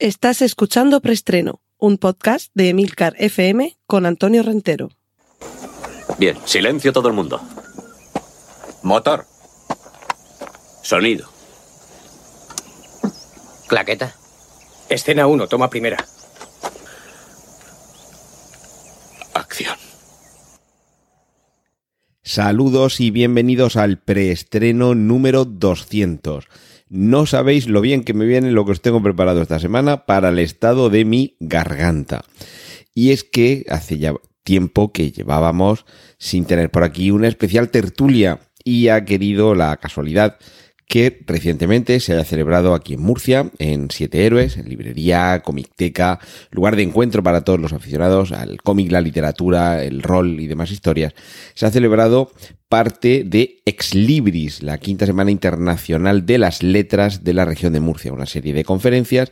Estás escuchando Preestreno, un podcast de Emilcar FM con Antonio Rentero. Bien, silencio todo el mundo. Motor. Sonido. Claqueta. Escena 1, toma primera. Acción. Saludos y bienvenidos al preestreno número 200. No sabéis lo bien que me viene lo que os tengo preparado esta semana para el estado de mi garganta. Y es que hace ya tiempo que llevábamos sin tener por aquí una especial tertulia y ha querido la casualidad que recientemente se haya celebrado aquí en Murcia, en Siete Héroes, en librería, comicteca, lugar de encuentro para todos los aficionados al cómic, la literatura, el rol y demás historias. Se ha celebrado parte de Ex Libris, la quinta semana internacional de las letras de la región de Murcia, una serie de conferencias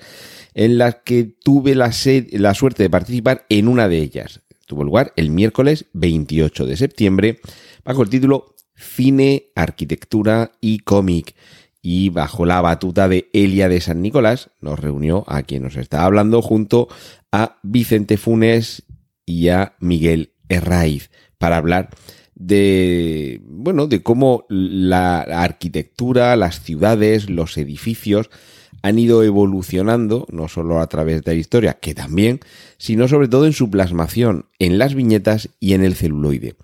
en las que tuve la, la suerte de participar en una de ellas. Tuvo lugar el miércoles 28 de septiembre bajo el título cine, arquitectura y cómic. Y bajo la batuta de Elia de San Nicolás nos reunió a quien nos está hablando junto a Vicente Funes y a Miguel Herraiz para hablar de, bueno, de cómo la arquitectura, las ciudades, los edificios han ido evolucionando, no solo a través de la historia, que también, sino sobre todo en su plasmación, en las viñetas y en el celuloide.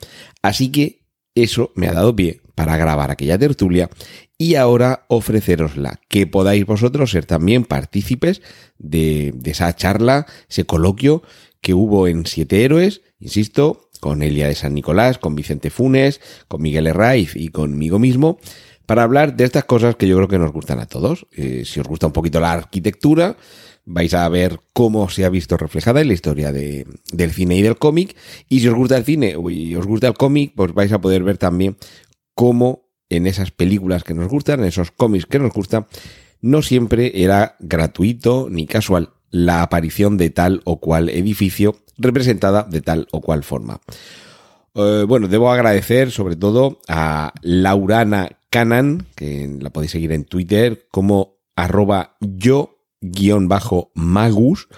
Así que eso me ha dado pie para grabar aquella tertulia y ahora ofrecerosla, que podáis vosotros ser también partícipes de, esa charla, ese coloquio que hubo en Siete Héroes, insisto, con Elia de San Nicolás, con Vicente Funes, con Miguel Herraiz y conmigo mismo, para hablar de estas cosas que yo creo que nos gustan a todos. Eh, si os gusta un poquito la arquitectura, vais a ver cómo se ha visto reflejada en la historia de, del cine y del cómic. Y si os gusta el cine y os gusta el cómic, pues vais a poder ver también cómo en esas películas que nos gustan, en esos cómics que nos gustan, no siempre era gratuito ni casual la aparición de tal o cual edificio representada de tal o cual forma. Eh, bueno, debo agradecer sobre todo a Laurana Canan, que la podéis seguir en Twitter como arroba yo Magus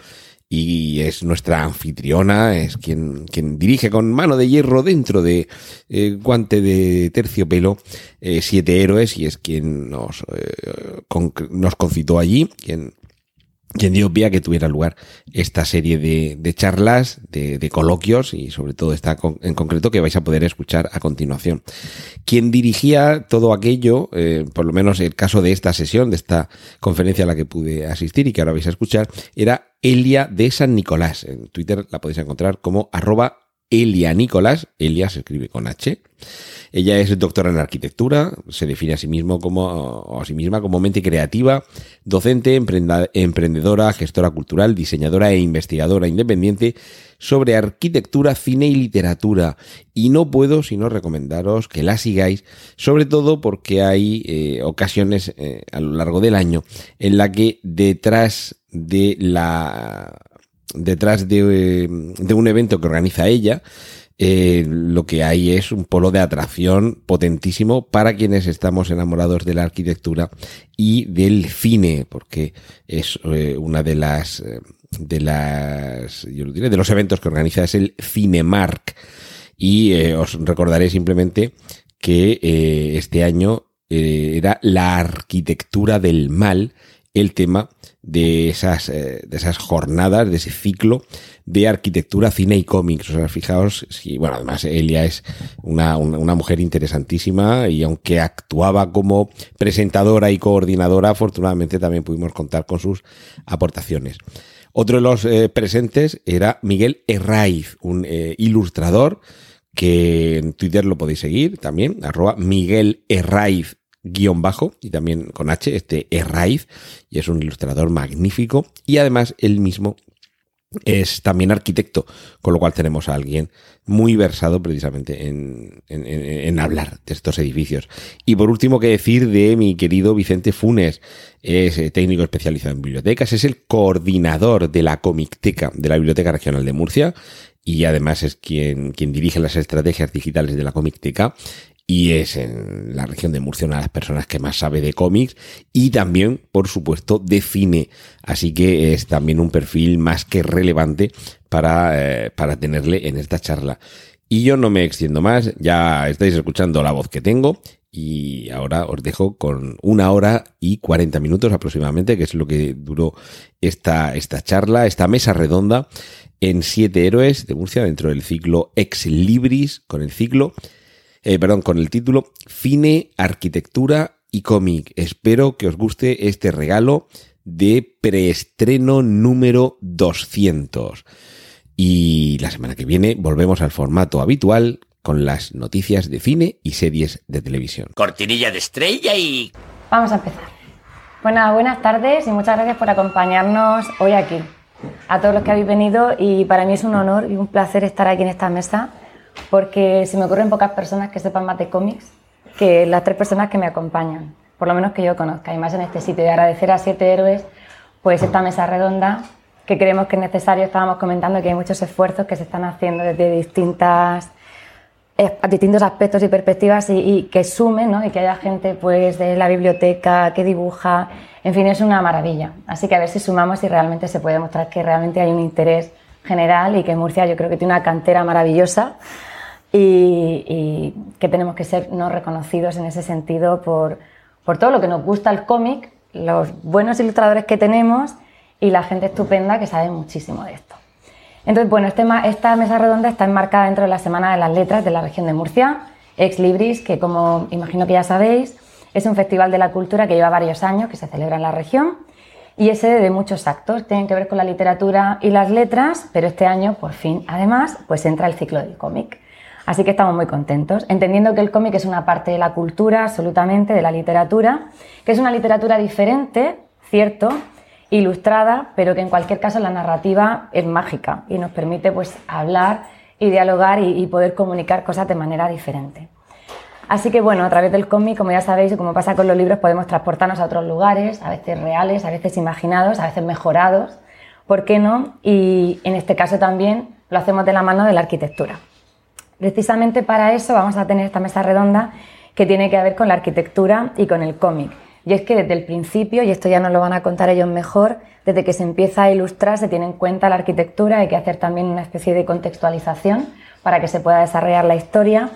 y es nuestra anfitriona, es quien, quien dirige con mano de hierro dentro de eh, guante de terciopelo eh, Siete Héroes y es quien nos, eh, nos concitó allí, quien quien dio pie a que tuviera lugar esta serie de, de charlas, de, de, coloquios y sobre todo esta en concreto que vais a poder escuchar a continuación. Quien dirigía todo aquello, eh, por lo menos el caso de esta sesión, de esta conferencia a la que pude asistir y que ahora vais a escuchar, era Elia de San Nicolás. En Twitter la podéis encontrar como arroba Elia Nicolás. Elia se escribe con H. Ella es doctora en arquitectura, se define a sí mismo como, a sí misma como mente creativa, docente, emprendedora, gestora cultural, diseñadora e investigadora independiente sobre arquitectura, cine y literatura. Y no puedo sino recomendaros que la sigáis, sobre todo porque hay eh, ocasiones eh, a lo largo del año en la que detrás de la detrás de, un evento que organiza ella, eh, lo que hay es un polo de atracción potentísimo para quienes estamos enamorados de la arquitectura y del cine, porque es eh, una de las, eh, de las, yo lo diré, de los eventos que organiza es el Cinemark. Y os recordaré simplemente que este año era la arquitectura del mal el tema de esas, de esas jornadas, de ese ciclo de arquitectura, cine y cómics. O sea, fijaos, si, bueno, además Elia es una, una, mujer interesantísima y aunque actuaba como presentadora y coordinadora, afortunadamente también pudimos contar con sus aportaciones. Otro de los eh, presentes era Miguel Herraiz, un eh, ilustrador que en Twitter lo podéis seguir también, arroba Miguel Herraiz guion bajo y también con H, este Herraiz, y es un ilustrador magnífico y además él mismo es también arquitecto, con lo cual tenemos a alguien muy versado precisamente en, en, hablar de estos edificios. Y por último, que decir de mi querido Vicente Funes, es eh, técnico especializado en bibliotecas, es el coordinador de la Comicteca de la Biblioteca Regional de Murcia y además es quien, quien dirige las estrategias digitales de la Comicteca y es en la región de Murcia una de las personas que más sabe de cómics y también, por supuesto, de cine. Así que es también un perfil más que relevante para, eh, para tenerle en esta charla. Y yo no me extiendo más, ya estáis escuchando la voz que tengo y ahora os dejo con una hora y cuarenta minutos aproximadamente, que es lo que duró esta, esta charla, esta mesa redonda en Siete Héroes de Murcia dentro del ciclo Ex Libris, con el ciclo, eh, perdón, con el título Cine, Arquitectura y Cómic. Espero que os guste este regalo de preestreno número 200. Y la semana que viene volvemos al formato habitual con las noticias de cine y series de televisión. Cortinilla de estrella y... Vamos a empezar. Bueno, buenas tardes y muchas gracias por acompañarnos hoy aquí. A todos los que habéis venido y para mí es un honor y un placer estar aquí en esta mesa porque se me ocurren pocas personas que sepan más de cómics que las tres personas que me acompañan, por lo menos que yo conozca, y más en este sitio. Y agradecer a Siete Héroes pues esta mesa redonda que creemos que es necesario. Estábamos comentando que hay muchos esfuerzos que se están haciendo desde distintas a distintos aspectos y perspectivas y, que sumen ¿no? y que haya gente pues de la biblioteca que dibuja, en fin, es una maravilla. Así que a ver si sumamos y realmente se puede demostrar que realmente hay un interés general y que Murcia yo creo que tiene una cantera maravillosa y, que tenemos que ser no reconocidos en ese sentido por, por todo lo que nos gusta el cómic, los buenos ilustradores que tenemos y la gente estupenda que sabe muchísimo de esto. Entonces, bueno, este esta mesa redonda está enmarcada dentro de la Semana de las Letras de la región de Murcia, Ex Libris, que como imagino que ya sabéis, es un festival de la cultura que lleva varios años, que se celebra en la región y es sede de muchos actos, tienen que ver con la literatura y las letras, pero este año, por fin, además, pues entra el ciclo del cómic. Así que estamos muy contentos, entendiendo que el cómic es una parte de la cultura, absolutamente, de la literatura, que es una literatura diferente, cierto, ilustrada, pero que en cualquier caso la narrativa es mágica y nos permite pues hablar y dialogar y, poder comunicar cosas de manera diferente. Así que bueno, a través del cómic, como ya sabéis y como pasa con los libros, podemos transportarnos a otros lugares, a veces reales, a veces imaginados, a veces mejorados, ¿por qué no? Y en este caso también lo hacemos de la mano de la arquitectura. Precisamente para eso vamos a tener esta mesa redonda que tiene que ver con la arquitectura y con el cómic. Y es que desde el principio, y esto ya nos lo van a contar ellos mejor, desde que se empieza a ilustrar se tiene en cuenta la arquitectura, hay que hacer también una especie de contextualización para que se pueda desarrollar la historia.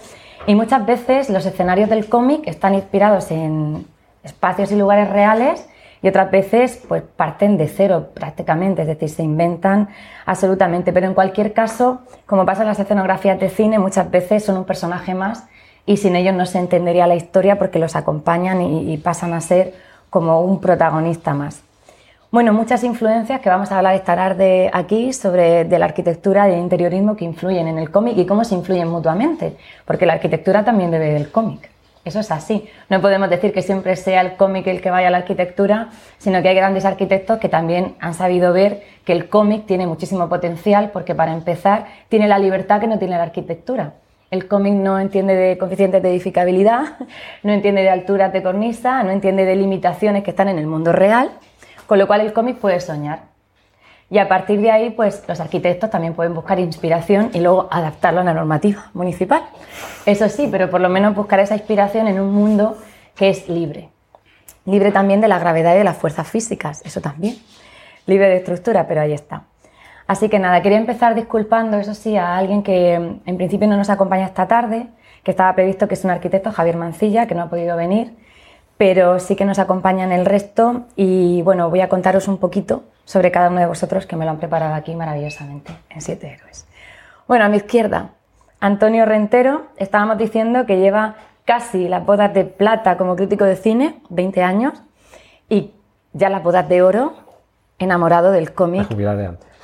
Y muchas veces los escenarios del cómic están inspirados en espacios y lugares reales y otras veces pues parten de cero prácticamente, es decir, se inventan absolutamente. Pero en cualquier caso, como pasa en las escenografías de cine, muchas veces son un personaje más y sin ellos no se entendería la historia porque los acompañan y, pasan a ser como un protagonista más. Bueno, muchas influencias que vamos a hablar esta tarde aquí sobre de la arquitectura y el interiorismo que influyen en el cómic y cómo se influyen mutuamente, porque la arquitectura también debe del cómic. Eso es así. No podemos decir que siempre sea el cómic el que vaya a la arquitectura, sino que hay grandes arquitectos que también han sabido ver que el cómic tiene muchísimo potencial porque para empezar tiene la libertad que no tiene la arquitectura. El cómic no entiende de coeficientes de edificabilidad, no entiende de alturas de cornisa, no entiende de limitaciones que están en el mundo real, con lo cual el cómic puede soñar. Y a partir de ahí, pues los arquitectos también pueden buscar inspiración y luego adaptarlo a la normativa municipal. Eso sí, pero por lo menos buscar esa inspiración en un mundo que es libre. Libre también de la gravedad y de las fuerzas físicas, eso también. Libre de estructura, pero ahí está. Así que nada, quería empezar disculpando, eso sí, a alguien que mm, en principio no nos acompaña esta tarde, que estaba previsto que es un arquitecto, Javier Mancilla, que no ha podido venir, pero sí que nos acompaña en el resto y bueno, voy a contaros un poquito sobre cada uno de vosotros que me lo han preparado aquí maravillosamente en Siete Héroes. Bueno, a mi izquierda, Antonio Rentero, estábamos diciendo que lleva casi las bodas de plata como crítico de cine, 20 años, y ya las bodas de oro, enamorado del cómic.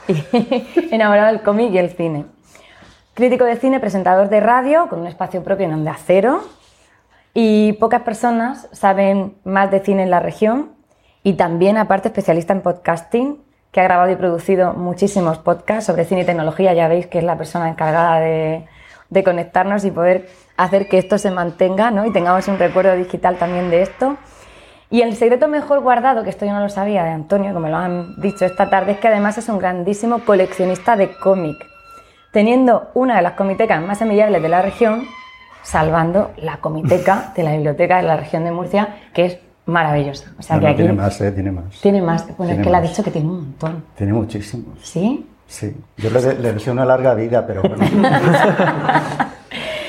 enamorado del cómic y el cine. Crítico de cine, presentador de radio, con un espacio propio en Onda Cero. Y pocas personas saben más de cine en la región. Y también, aparte, especialista en podcasting, que ha grabado y producido muchísimos podcasts sobre cine y tecnología. Ya veis que es la persona encargada de, de conectarnos y poder hacer que esto se mantenga ¿no? y tengamos un recuerdo digital también de esto. Y el secreto mejor guardado, que esto yo no lo sabía de Antonio, como me lo han dicho esta tarde, es que además es un grandísimo coleccionista de cómic, teniendo una de las comitecas más amigables de la región salvando la comiteca de la biblioteca de la región de Murcia, que es maravillosa. O sea No, que no, aquí tiene más, ¿eh? Tiene más. tiene más. Bueno, Tiene es que le ha dicho que tiene un montón. Tiene muchísimos. ¿Sí? Sí. Yo le, le deseo una larga vida, pero bueno.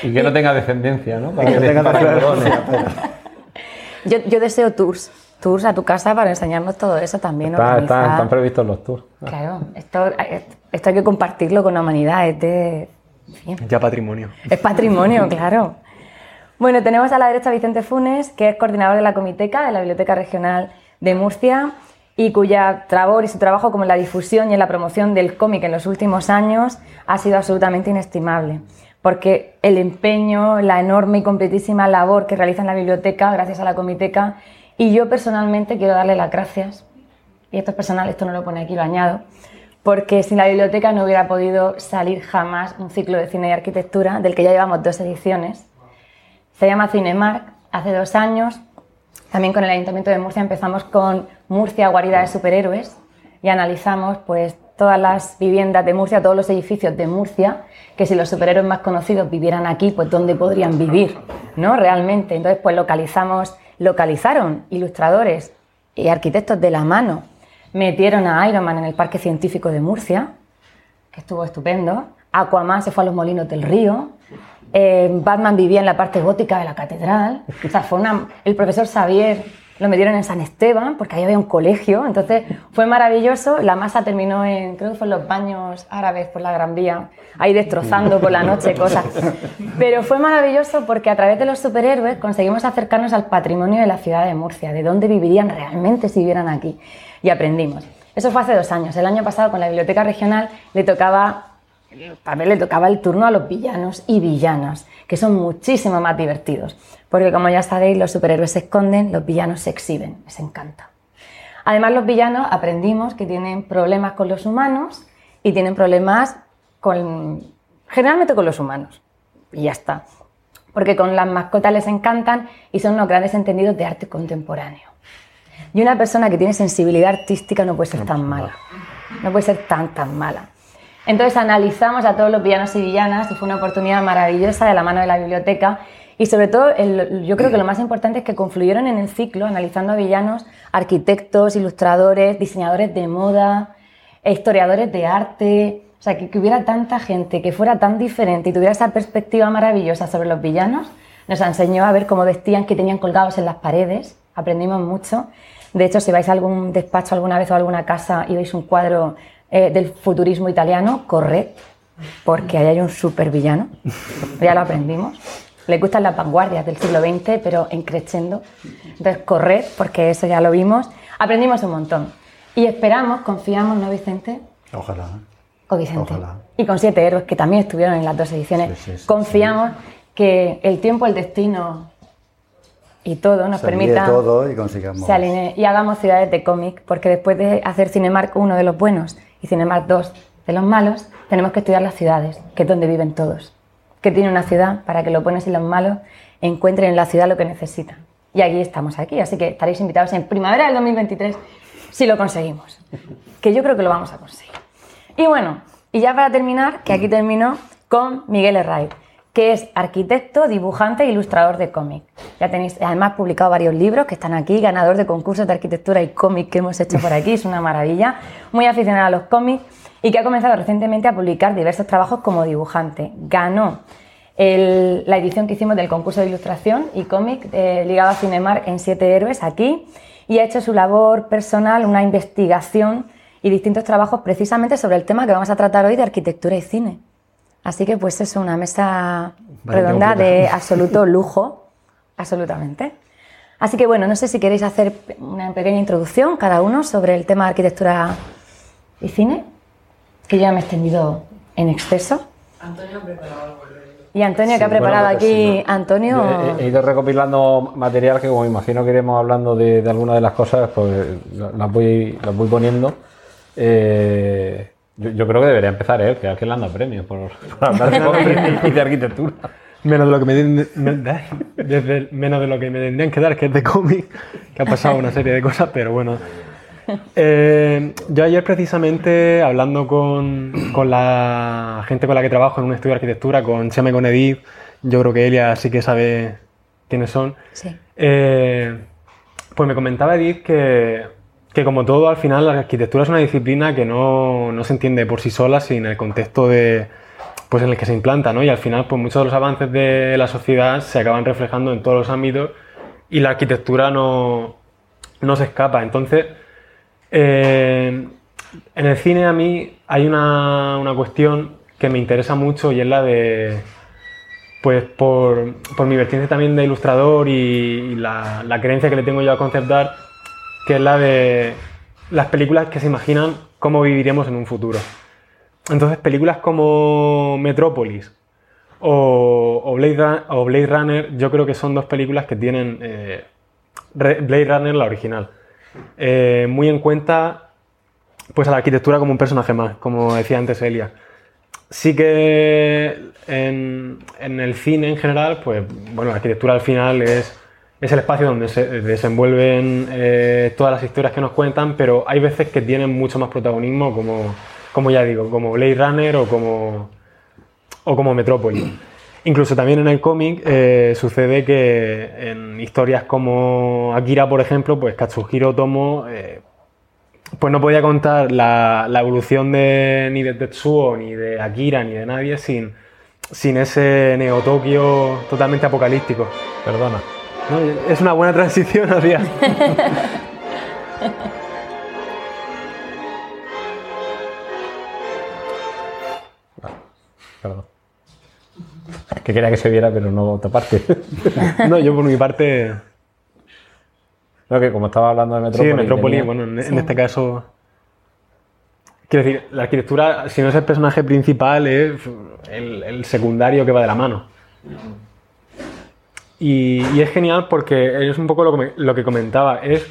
Y que no tenga descendencia, ¿no? que tenga para que lo done. descendencia, Yo, yo deseo tours. Tours a tu casa para enseñarnos todo eso también. Está- están previstos los tours. Claro, esto, esto hay que compartirlo con la humanidad. Es, de- Ya patrimonio. es patrimonio, claro. Bueno, tenemos a la derecha a Vicente Funes, que es coordinador de la Comiteca de la Biblioteca Regional de Murcia y cuya labor y su trabajo como en la difusión y en la promoción del cómic en los últimos años ha sido absolutamente inestimable. Porque el empeño, la enorme y completísima labor que realiza en la biblioteca, gracias a la Comiteca, y yo personalmente quiero darle las gracias y esto es personal, esto no lo pone aquí, lo añado, porque sin la biblioteca no hubiera podido salir jamás un ciclo de cine y arquitectura del que ya llevamos dos ediciones. Se llama Cinemark, hace dos años. También con el Ayuntamiento de Murcia empezamos con Murcia, guarida de superhéroes, y analizamos pues, todas las viviendas de Murcia, todos los edificios de Murcia, que si los superhéroes más conocidos vivieran aquí, pues dónde podrían vivir, ¿no? Realmente. Entonces, pues localizamos, localizaron ilustradores y arquitectos de la mano, metieron a Iron Man en el Parque Científico de Murcia, que estuvo estupendo. Aquaman se fue a los molinos del río. Eh, Batman vivía en la parte gótica de la catedral. O sea, el profesor Xavier lo metieron en San Esteban, porque ahí había un colegio. Entonces fue maravilloso. La masa terminó en, creo que fue en los baños árabes por la Gran Vía, ahí destrozando por la noche cosas. Pero fue maravilloso porque a través de los superhéroes conseguimos acercarnos al patrimonio de la ciudad de Murcia, de dónde vivirían realmente si vivieran aquí. Y aprendimos. Eso fue hace dos años. El año pasado con la biblioteca regional le tocaba ver, le tocaba el turno a los villanos y villanas, que son muchísimo más divertidos. Porque como ya sabéis, los superhéroes se esconden, los villanos se exhiben, les encanta. Además, los villanos aprendimos que tienen problemas con los humanos y tienen problemas con, generalmente con los humanos. Y ya está. Porque con las mascotas les encantan y son unos grandes entendidos de arte contemporáneo. Y una persona que tiene sensibilidad artística no puede ser tan mala. No puede ser tan, tan mala. Entonces analizamos a todos los villanos y villanas y fue una oportunidad maravillosa de la mano de la biblioteca. Y sobre todo, el- yo creo que lo más importante es que confluyeron en el ciclo, analizando a villanos, arquitectos, ilustradores, diseñadores de moda, e historiadores de arte. O sea, que, que hubiera tanta gente que fuera tan diferente y tuviera esa perspectiva maravillosa sobre los villanos, nos enseñó a ver cómo vestían, que tenían colgados en las paredes. Aprendimos mucho. De hecho, si vais a algún despacho alguna vez o a alguna casa y veis un cuadro eh, del futurismo italiano, corred, porque ahí hay un super villano. Ya lo aprendimos. Le gustan las vanguardias del siglo XX, pero en crescendo. Entonces, corred, porque eso ya lo vimos. Aprendimos un montón. Y esperamos, confiamos, ¿no, Vicente? Ojalá. Con Vicente. Ojalá. Y con siete héroes que también estuvieron en las dos ediciones. Sí, sí, sí, Confiamos que el tiempo, el destino y todo nos permita todo y consigamos. se alinee y hagamos ciudades de cómic, porque después de hacer Cinemark 1 de los buenos y Cinemark 2 de los malos, tenemos que estudiar las ciudades, que es donde viven todos. Que tiene una ciudad para que los buenos y los malos encuentren en la ciudad lo que necesitan. Y aquí estamos aquí, así que estaréis invitados en primavera del 2023 si lo conseguimos. Que yo creo que lo vamos a conseguir. Y bueno, y ya para terminar, que aquí termino con Miguel Herray, que es arquitecto, dibujante e ilustrador de cómic. Ya tenéis además publicado varios libros que están aquí, ganador de concursos de arquitectura y cómic que hemos hecho por aquí, es una maravilla, muy aficionado a los cómics y que ha comenzado recientemente a publicar diversos trabajos como dibujante. Ganó el- la edición que hicimos del concurso de ilustración y cómic eh, ligado a Cinemark en Siete Héroes aquí y ha hecho su labor personal, una investigación y distintos trabajos precisamente sobre el tema que vamos a tratar hoy de arquitectura y cine. Así que pues es una mesa Vale, redonda de absoluto lujo, absolutamente. Así que bueno, no sé si queréis hacer una pequeña introducción cada uno sobre el tema de arquitectura y cine, que ya me he extendido en exceso. Y Antonio, que ha Sí, bueno, preparado pues aquí, sí, Antonio, He, he ido recopilando material que, como imagino que iremos hablando de, de algunas de las cosas, pues la- las voy, las voy poniendo. Eh, yo, yo creo que debería empezar él, que es el que le anda premios por, por hablar de cómic y de arquitectura. Menos de lo que me, den- me- desde el- menos de lo que me tendrían que dar, que es de cómic, que ha pasado una serie de cosas, pero bueno. Eh, yo ayer precisamente hablando con, con la gente con la que trabajo en un estudio de arquitectura, con Chema y con Edith yo creo que Elia sí que sabe quiénes son. Sí. Eh, pues me comentaba Edith que, que como todo, al final la arquitectura es una disciplina que no, no se entiende por sí sola sin el contexto de, pues en el que se implanta, ¿no? Y al final, pues muchos de los avances de la sociedad se acaban reflejando en todos los ámbitos y la arquitectura no, no se escapa. Entonces, eh, en el cine a mí hay una, una cuestión que me interesa mucho y es la de, pues por, por mi vertiente también de ilustrador y, la, creencia que le tengo yo a concept art, que es la de las películas que se imaginan cómo viviremos en un futuro. Entonces, películas como Metrópolis o, Blade, o Blade Runner, yo creo que son dos películas que tienen eh, Blade Runner, la original, eh, muy en cuenta pues a la arquitectura como un personaje más, como decía antes Elia. Sí que en, el cine en general, pues bueno, la arquitectura al final es, es el espacio donde se desenvuelven eh, todas las historias que nos cuentan, pero hay veces que tienen mucho más protagonismo, como, como ya digo, como Blade Runner o como, o como Metrópolis. Incluso también en el cómic eh, sucede que en historias como Akira, por ejemplo, pues Katsuhiro Otomo eh, pues no podía contar la, la evolución de, ni de Tetsuo, ni de Akira, ni de nadie sin, sin ese Neo Tokio totalmente apocalíptico. Perdona. ¿no? Es una buena transición hacia... Que quería que se viera, pero no otra parte. No, yo por mi parte... No, que como estaba hablando de Sí, Metrópolis. de Metrópolis, tenía- bueno, en, en Sí. este caso... Quiero decir, la arquitectura, si no es el personaje principal, es el, el secundario que va de la mano. Y, y es genial porque es un poco lo que, me- lo que comentaba, es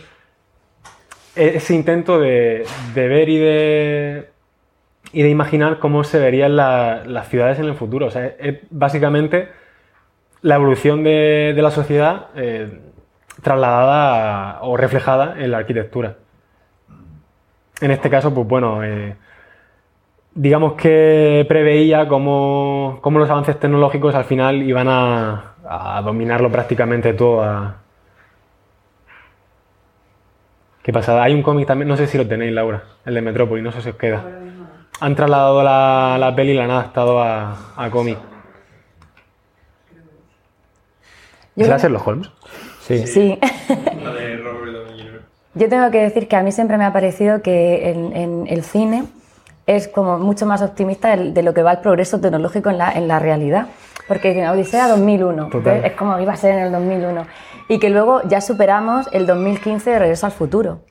ese intento de, de ver y de, y de imaginar cómo se verían la- las ciudades en el futuro. O sea, es básicamente la evolución de, la sociedad eh, trasladada o reflejada en la arquitectura. En este caso, pues bueno, eh, digamos que preveía cómo, cómo los avances tecnológicos al final iban a, dominarlo prácticamente todo. ¿Qué pasa? Hay un cómic también, no sé si lo tenéis, Laura, el de Metrópolis, no sé si os queda. Han trasladado la, la peli y la han adaptado a, a cómic. ¿Será creo- Sherlock Holmes? Sí. Sí. Yo tengo que decir que a mí siempre me ha parecido que en, en el cine es como mucho más optimista de, lo que va el progreso tecnológico en la, en la realidad. Porque en Odisea 2001, Total. entonces es como iba a ser en el 2001. Y que luego ya superamos el 2015 de Regreso al Futuro.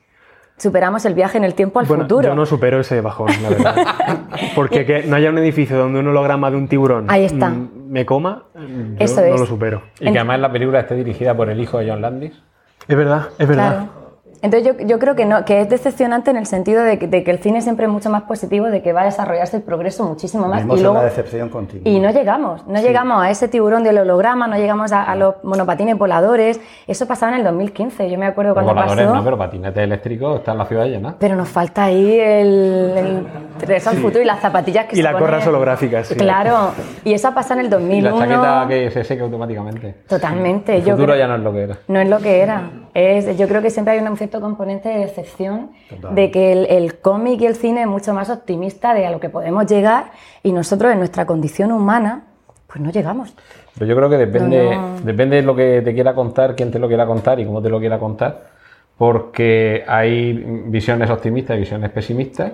Superamos el viaje en el tiempo al Bueno, futuro. yo no supero ese bajón, la verdad. Porque que no haya un edificio donde un holograma de un tiburón Ahí está. mm, me coma, yo Eso no es. lo supero. Y que además la película esté dirigida por el hijo de John Landis. Es verdad, es verdad. Claro. Entonces yo, yo creo que no, que es decepcionante en el sentido de que, de que el cine siempre es mucho más positivo, de que va a desarrollarse el progreso muchísimo más. Y luego, una decepción continua. y no llegamos, no llegamos a ese tiburón del holograma, no llegamos a, a los monopatines voladores. Eso pasaba en el 2015, yo me acuerdo cuando Voladores pasó. no, pero patinetes eléctricos están en la ciudad llena. Pero nos falta ahí el, el regreso al futuro y las zapatillas que Y se las ponen. gorras holográficas, sí. Claro, y eso ha pasado en el Y la 2001. chaqueta que se seca automáticamente. Totalmente. El yo futuro creo- ya no es lo que era. No es lo que era. Es, yo creo que siempre hay un cierto componente de decepción de que el, el cómic y el cine es mucho más optimista de a lo que podemos llegar y nosotros en nuestra condición humana pues no llegamos. Pero yo creo que depende, No, no. depende de lo que te quiera contar, quién te lo quiera contar y cómo te lo quiera contar. Porque hay visiones optimistas y visiones pesimistas.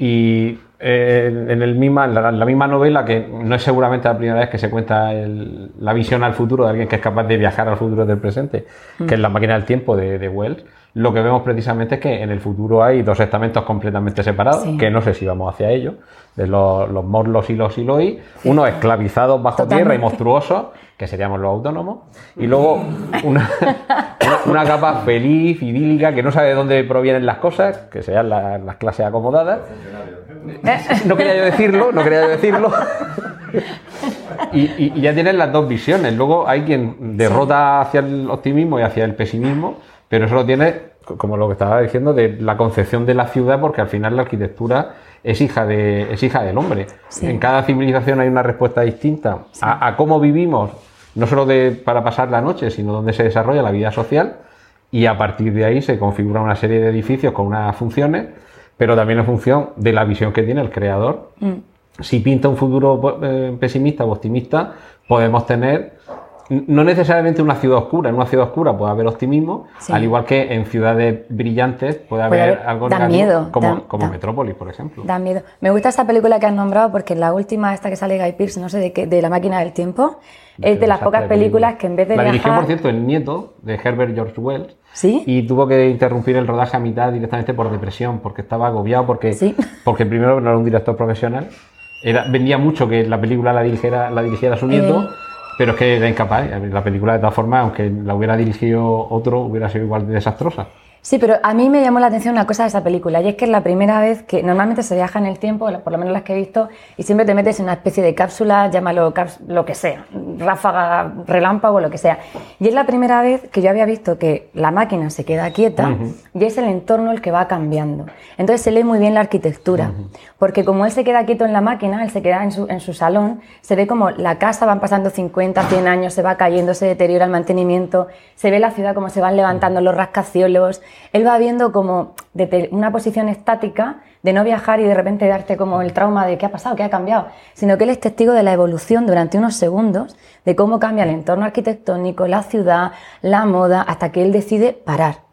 Y eh, en, el misma, en la, en la misma novela, que no es seguramente la primera vez que se cuenta el- la visión al futuro de alguien que es capaz de viajar al futuro del presente, que es la máquina del tiempo de, de Wells, lo que vemos precisamente es que en el futuro hay dos estamentos completamente separados, Sí. que no sé si vamos hacia ello, de los, los morlos y los iloi, unos esclavizados bajo Totalmente. tierra y monstruosos, que seríamos los autónomos, y luego una, una, una capa feliz, idílica, que no sabe de dónde provienen las cosas, que sean la- las clases acomodadas. No quería yo decirlo, no quería yo decirlo. Y, y- y ya tienen las dos visiones. Luego hay quien derrota hacia el optimismo y hacia el pesimismo, pero eso lo tiene como lo que estaba diciendo, de la concepción de la ciudad, porque al final la arquitectura es hija, de, es hija del hombre. Sí. En cada civilización hay una respuesta distinta a, a cómo vivimos, no solo de, para pasar la noche, sino donde se desarrolla la vida social, y a partir de ahí se configura una serie de edificios con unas funciones, pero también en función de la visión que tiene el creador. Mm. Si pinta un futuro eh, pesimista o optimista, podemos tener no necesariamente una ciudad oscura, en una ciudad oscura puede haber optimismo, Sí. al igual que en ciudades brillantes puede haber, Puede haber- algo da negativo, miedo, como, da- como da- Metrópolis, por ejemplo. Da miedo. Me gusta esta película que has nombrado porque la última, esta que sale Guy Pearce, no sé de qué, de La máquina del tiempo, es de las pocas películas que en vez de La dirigió, viajar... por cierto, el nieto de Herbert George Wells. ¿Sí? Y tuvo que interrumpir el rodaje a mitad directamente por depresión, porque estaba agobiado, porque, Sí. porque primero no era un director profesional, era, vendía mucho que la película la dirigiera, la dirigiera su nieto, Eh. Pero es que era incapaz. La película, de todas formas, aunque la hubiera dirigido otro, hubiera sido igual de desastrosa. Sí, pero a mí me llamó la atención una cosa de esa película, y es que es la primera vez que normalmente se viaja en el tiempo, por lo menos las que he visto, y siempre te metes en una especie de cápsula, llámalo lo que sea, ráfaga, relámpago, lo que sea. Y es la primera vez que yo había visto que la máquina se queda quieta y es el entorno el que va cambiando. Entonces se lee muy bien la arquitectura, porque como él se queda quieto en la máquina, él se queda en su, en su salón, se ve como la casa van pasando 50, 100 años, se va cayendo, se deteriora el mantenimiento, se ve la ciudad como se van levantando los rascacielos, él va viendo como una posición estática de no viajar y de repente darte como el trauma de qué ha pasado, qué ha cambiado, sino que él es testigo de la evolución durante unos segundos de cómo cambia el entorno arquitectónico, la ciudad, la moda, hasta que él decide parar.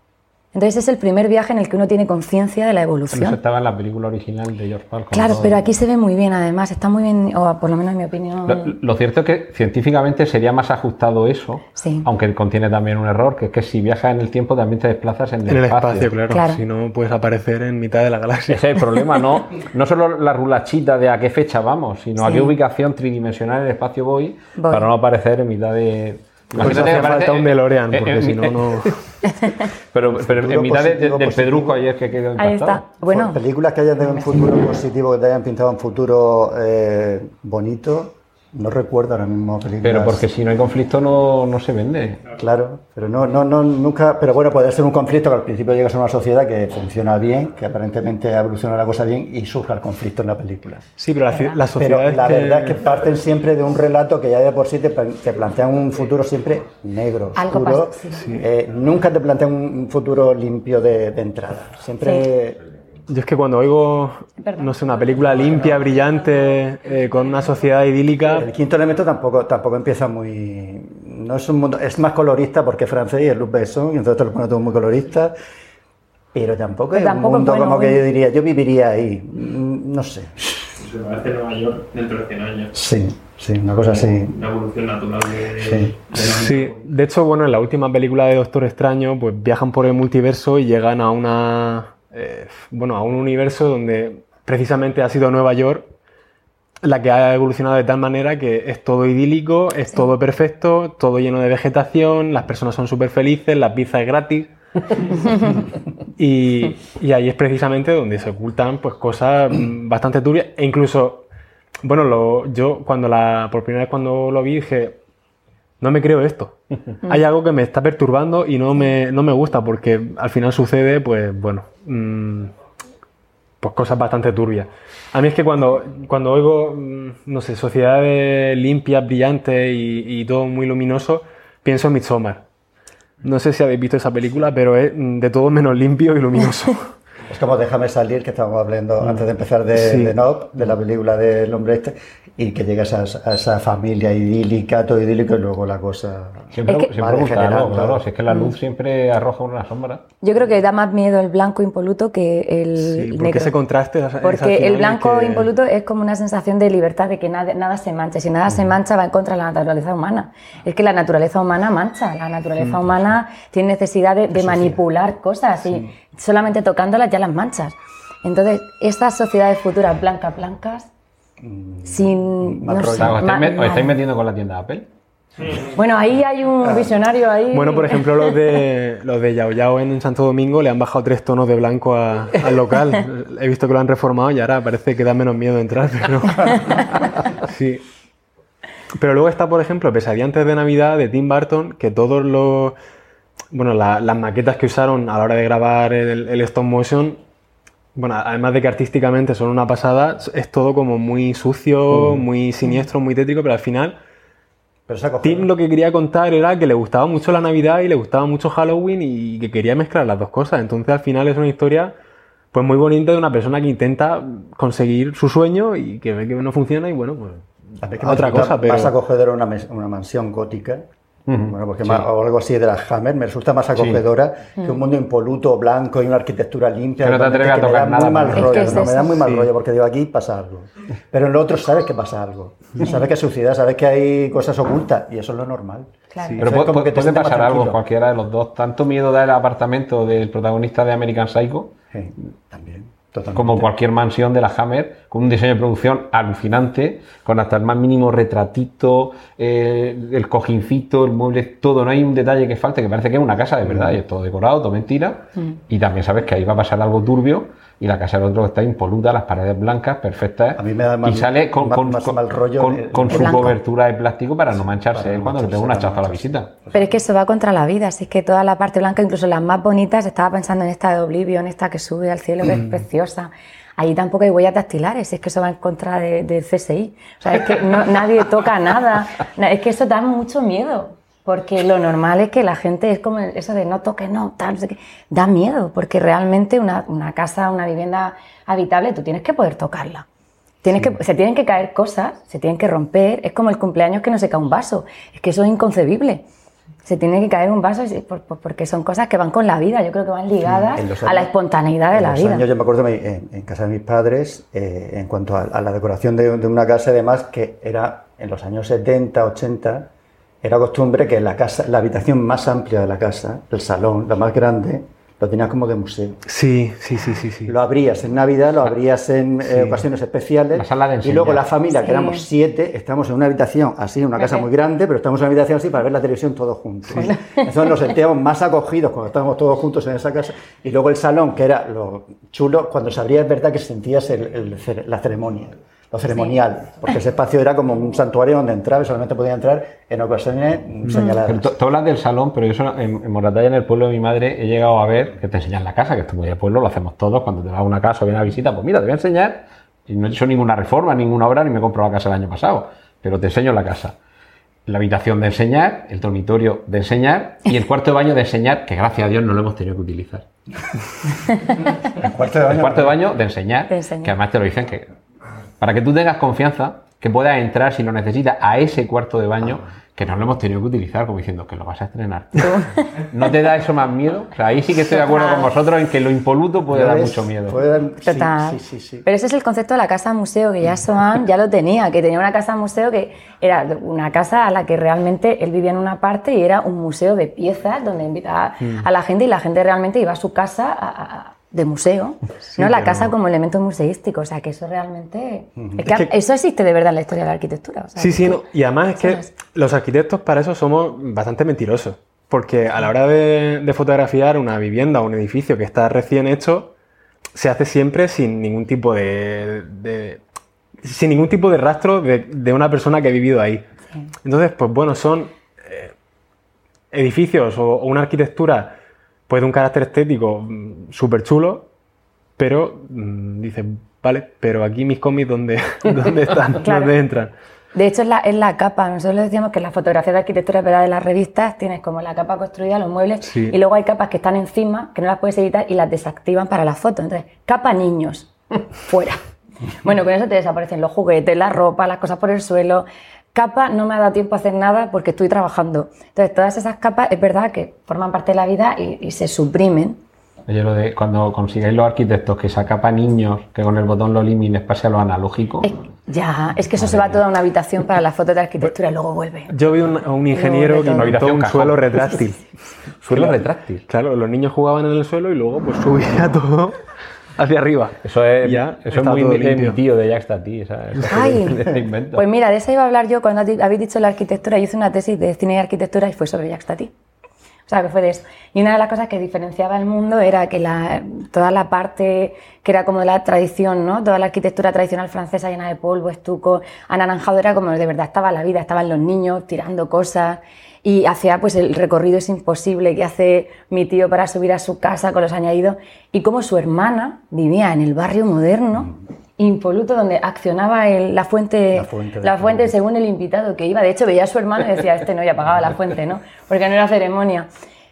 Entonces es el primer viaje en el que uno tiene conciencia de la Pero evolución. eso estaba en la película original de George Pal. con Claro, pero aquí se ve muy bien además, está muy bien, o por lo menos en mi opinión. Lo, lo cierto es que científicamente sería más ajustado eso, Sí. aunque contiene también un error, que es que si viajas en el tiempo también te desplazas en el, En el espacio. espacio, claro. Claro. Si no, puedes aparecer en mitad de la galaxia. Ese es el problema, no, no solo la rulachita de a qué fecha vamos, sino a qué ubicación tridimensional en el espacio voy, Voy. para no aparecer en mitad de... Pues hace que aparece- falta un DeLorean, eh, porque eh, si no, no... Pero, pero en mitad de- de- del positivo. pedruco ayer que quedó Ahí está. Bueno, Películas que hayan de un futuro positivo, que te hayan pintado un futuro eh, bonito, no recuerdo ahora mismo películas. Pero porque si no hay conflicto no, no se vende. Claro, pero no, no, no, nunca. Pero bueno, puede ser un conflicto que al principio llegas a una sociedad que funciona bien, que aparentemente evoluciona la cosa bien y surja el conflicto en la película. Sí, pero la, la Pero sociedad la es que- verdad es que parten siempre de un relato que ya de por sí te, te plantean un futuro siempre negro, Algo oscuro. pasa, sí. Eh, nunca te plantean un futuro limpio de, de entrada. Siempre. Yo es que cuando oigo, no sé, una película limpia, brillante, eh, con una sociedad idílica, El quinto elemento tampoco, tampoco empieza muy. No es un mundo. Es más colorista porque es francés y es Luc Besson, y entonces te lo pone todo muy colorista. Pero tampoco Pero es tampoco un mundo bueno, como que yo diría, yo viviría ahí. Mm, No sé. Se parece Nueva York dentro de 100 años. Sí, sí, una cosa así. Una evolución natural de, Sí. de Sí, de hecho, bueno, en la última película de Doctor Extraño, pues viajan por el multiverso y llegan a una, eh, bueno, a un universo donde precisamente ha sido Nueva York la que ha evolucionado de tal manera que es todo idílico, es todo perfecto, todo lleno de vegetación, las personas son súper felices, la pizza es gratis. y, y ahí es precisamente donde se ocultan pues cosas bastante turbias e incluso bueno lo- yo cuando la por primera vez cuando lo vi dije no me creo esto. Hay algo que me está perturbando y no me, no me gusta porque al final sucede, pues bueno, mm, pues cosas bastante turbias. A mí es que cuando, cuando oigo, mm, no sé, sociedades limpias, brillantes y, y todo muy luminoso, pienso en Midsommar. No sé si habéis visto esa película, pero es mm, de todo menos limpio y luminoso. Es como Déjame salir, que estábamos hablando antes de empezar de, Sí. de Nope, de la película del hombre este, y que llegas a, esa- a esa familia idílica, todo idílico, y luego la cosa. Siempre, Es que- siempre gusta, ¿no? Claro, si es que la luz siempre arroja una sombra. yo creo que da más miedo el blanco impoluto que el Sí, porque negro. ese contraste es- Porque el blanco que- impoluto es como una sensación de libertad, de que nada, nada se mancha. Si nada se mancha, va en contra de la naturaleza humana. Es que la naturaleza humana mancha. La naturaleza humana tiene necesidad de, de manipular cosas y solamente tocándolas ya las manchas. Entonces, estas sociedades futuras blancas, blancas, sin. mal no sé, ¿os estáis, met- os mal. estáis metiendo con la tienda Apple? Bueno, ahí hay Ah. un visionario ahí. Bueno, por ejemplo, los de, los de Yao Yao en Santo Domingo le han bajado tres tonos de blanco a- al local. He visto que lo han reformado y ahora parece que da menos miedo entrar, pero... Sí. Pero luego está, por ejemplo, Pesadilla antes de Navidad de Tim Burton, que todos los, bueno, la- las maquetas que usaron a la hora de grabar el, el stop motion, bueno, además de que artísticamente son una pasada, es todo como muy sucio, Mm. muy siniestro, muy tétrico, pero al final Pero Tim lo que quería contar era que le gustaba mucho la Navidad y le gustaba mucho Halloween y que quería mezclar las dos cosas. Entonces al final es una historia pues muy bonita de una persona que intenta conseguir su sueño y que ve que no funciona y bueno, pues A ver, que a otra cosa, pero acogedora una, mes- una mansión gótica. Bueno, porque más- o algo así de la Hammer me resulta más acogedora que un mundo impoluto, blanco y una arquitectura limpia. Que no te atreves realmente a que tocar me da nada, muy mal rollo, Es que es no, me da muy mal Sí. rollo porque digo aquí pasa algo. Pero en lo otro sabes que pasa algo. Sabes que hay suciedad, sabes que hay cosas ocultas y eso es lo normal. Claro. Pero Eso es puede, como que te puede más pasar algo cualquiera de los dos. Tanto miedo da el apartamento del protagonista de American Psycho Sí, también, totalmente. como cualquier mansión de la Hammer, con un diseño de producción alucinante, con hasta el más mínimo retratito, eh, el cojincito, el mueble, todo. No hay un detalle que falte, que parece que es una casa de verdad, y es todo decorado, todo mentira. Y también sabes que ahí va a pasar algo turbio, y la casa del otro está impoluta, las paredes blancas, perfectas. A mí me da más- y sale con, más- con- más con- mal rollo con- el- con el su blanco. cobertura de plástico para no mancharse Para él cuando le pega un para hachazo no a la visita. Pero es que eso va contra la vida, así es que toda la parte blanca, incluso las más bonitas, estaba pensando en esta de Oblivion, esta que sube al cielo, que es preciosa. Allí tampoco hay huellas dactilares, es que eso va en contra de- del CSI. O sea, es que no- nadie toca nada. Na- Es que eso da mucho miedo, porque lo normal es que la gente es como eso de no toque, no, tal, no sé qué. Da miedo, porque realmente una, una casa, una vivienda habitable, tú tienes que poder tocarla. Tienes que, se tienen que caer cosas, se tienen que romper. Es como el cumpleaños que no se cae un vaso. Es que eso es inconcebible. Se tiene que caer un vaso y- por- por- porque son cosas que van con la vida. Yo creo que van ligadas a la espontaneidad de en la los vida. años, yo me acuerdo en, en casa de mis padres, eh, en cuanto a, a la decoración de, de una casa, además, que era en los años 70, 80, era costumbre que la casa, la habitación más amplia de la casa, el salón, la más grande, lo tenías como de museo. sí, sí, sí, sí, sí. Lo abrías en Navidad, lo abrías en eh, ocasiones especiales. La sala de y luego la familia, que Sí. éramos siete, estamos en una habitación así, en una casa muy grande, pero estamos en una habitación así para ver la televisión todos juntos. Entonces nos sentíamos más acogidos cuando estábamos todos juntos en esa casa. Y luego el salón, que era lo chulo, cuando se abría es verdad que sentías el- el la ceremonia. Lo ceremonial, porque ese espacio era como un santuario donde entraba y solamente podía entrar en ocasiones señaladas. Pero tú, hablas del salón, pero yo eso en, en Moratalla, en el pueblo de mi madre, he llegado a ver que te enseñan la casa, que esto muy de pueblo, lo hacemos todos cuando te vas a una casa o vienes a visita. Pues mira, te voy a enseñar, y no he hecho ninguna reforma, ninguna obra, ni me he comprado la casa el año pasado, pero te enseño la casa. La habitación de enseñar, el dormitorio de enseñar y el cuarto de baño de enseñar, que gracias a Dios no lo hemos tenido que utilizar. El cuarto de El baño. cuarto de baño de enseñar, De enseñar. que además te lo dicen que para que tú tengas confianza, que puedas entrar si lo necesitas a ese cuarto de baño, que no lo hemos tenido que utilizar, como diciendo que lo vas a estrenar. ¿No te da eso más miedo? O sea, ahí sí que estoy de acuerdo con vosotros en que lo impoluto puede dar mucho miedo. Puede dar- sí, Total. sí, sí, sí. Pero ese es el concepto de la casa museo, que ya Soan ya lo tenía, que tenía una casa museo que era una casa a la que realmente él vivía en una parte y era un museo de piezas donde invitaba Mm. a la gente y la gente realmente iba a su casa a- a- de museo, no la casa como elemento museístico, o sea que eso realmente... Es que, Es que- eso existe de verdad en la historia de la arquitectura. o sea, Sí, que- sí, no. y además es que los arquitectos para eso somos bastante mentirosos. Porque a la hora de, de fotografiar una vivienda o un edificio que está recién hecho, se hace siempre sin ningún tipo de. de- sin ningún tipo de rastro de, de una persona que ha vivido ahí. Entonces, pues bueno, son eh, edificios o, o una arquitectura pues de un carácter estético súper chulo, pero mm, dices, vale, pero aquí mis cómics, ¿dónde, ¿dónde están? Claro. ¿Dónde entran? De hecho, es la, es la capa. Nosotros decíamos que la fotografía de arquitectura ¿verdad? de las revistas tienes como la capa construida, los muebles, Sí. y luego hay capas que están encima, que no las puedes editar y las desactivan para la foto. Entonces, capa niños, fuera. Bueno, con eso te desaparecen los juguetes, la ropa, las cosas por el suelo. Capa, no me ha dado tiempo a hacer nada porque estoy trabajando. Entonces, todas esas capas es verdad que forman parte de la vida y, y se suprimen. Oye, lo de cuando consigáis los arquitectos que saca para niños, que con el botón lo elimines, pase a lo analógico. Es- ya, es que eso se va toda una habitación para las fotos de arquitectura y luego vuelve. Yo vi un, a un ingeniero que inventó Habitación un cajón. suelo retráctil. Suelo retráctil. Claro, los niños jugaban en el suelo y luego pues subía todo hacia arriba. Eso es, Ya, eso es muy mi tío de Jack invento. pues mira, de esa iba a hablar yo cuando habéis dicho la arquitectura. Yo hice una tesis de cine y arquitectura y fue sobre Jacques Tati. O sea, que fue de eso. Y una de las cosas que diferenciaba el mundo era que la, toda la parte que era como de la tradición, ¿no? Toda la arquitectura tradicional francesa llena de polvo, estuco, anaranjado, era como de verdad estaba la vida, estaban los niños tirando cosas y hacía pues el recorrido es imposible que hace mi tío para subir a su casa con los añadidos y como su hermana vivía en el barrio moderno impoluto donde accionaba el- la fuente, La fuente de- la fuente según el invitado que iba. De hecho, veía a su hermano y decía, este no, ya pagaba la fuente, ¿no? Porque no era ceremonia.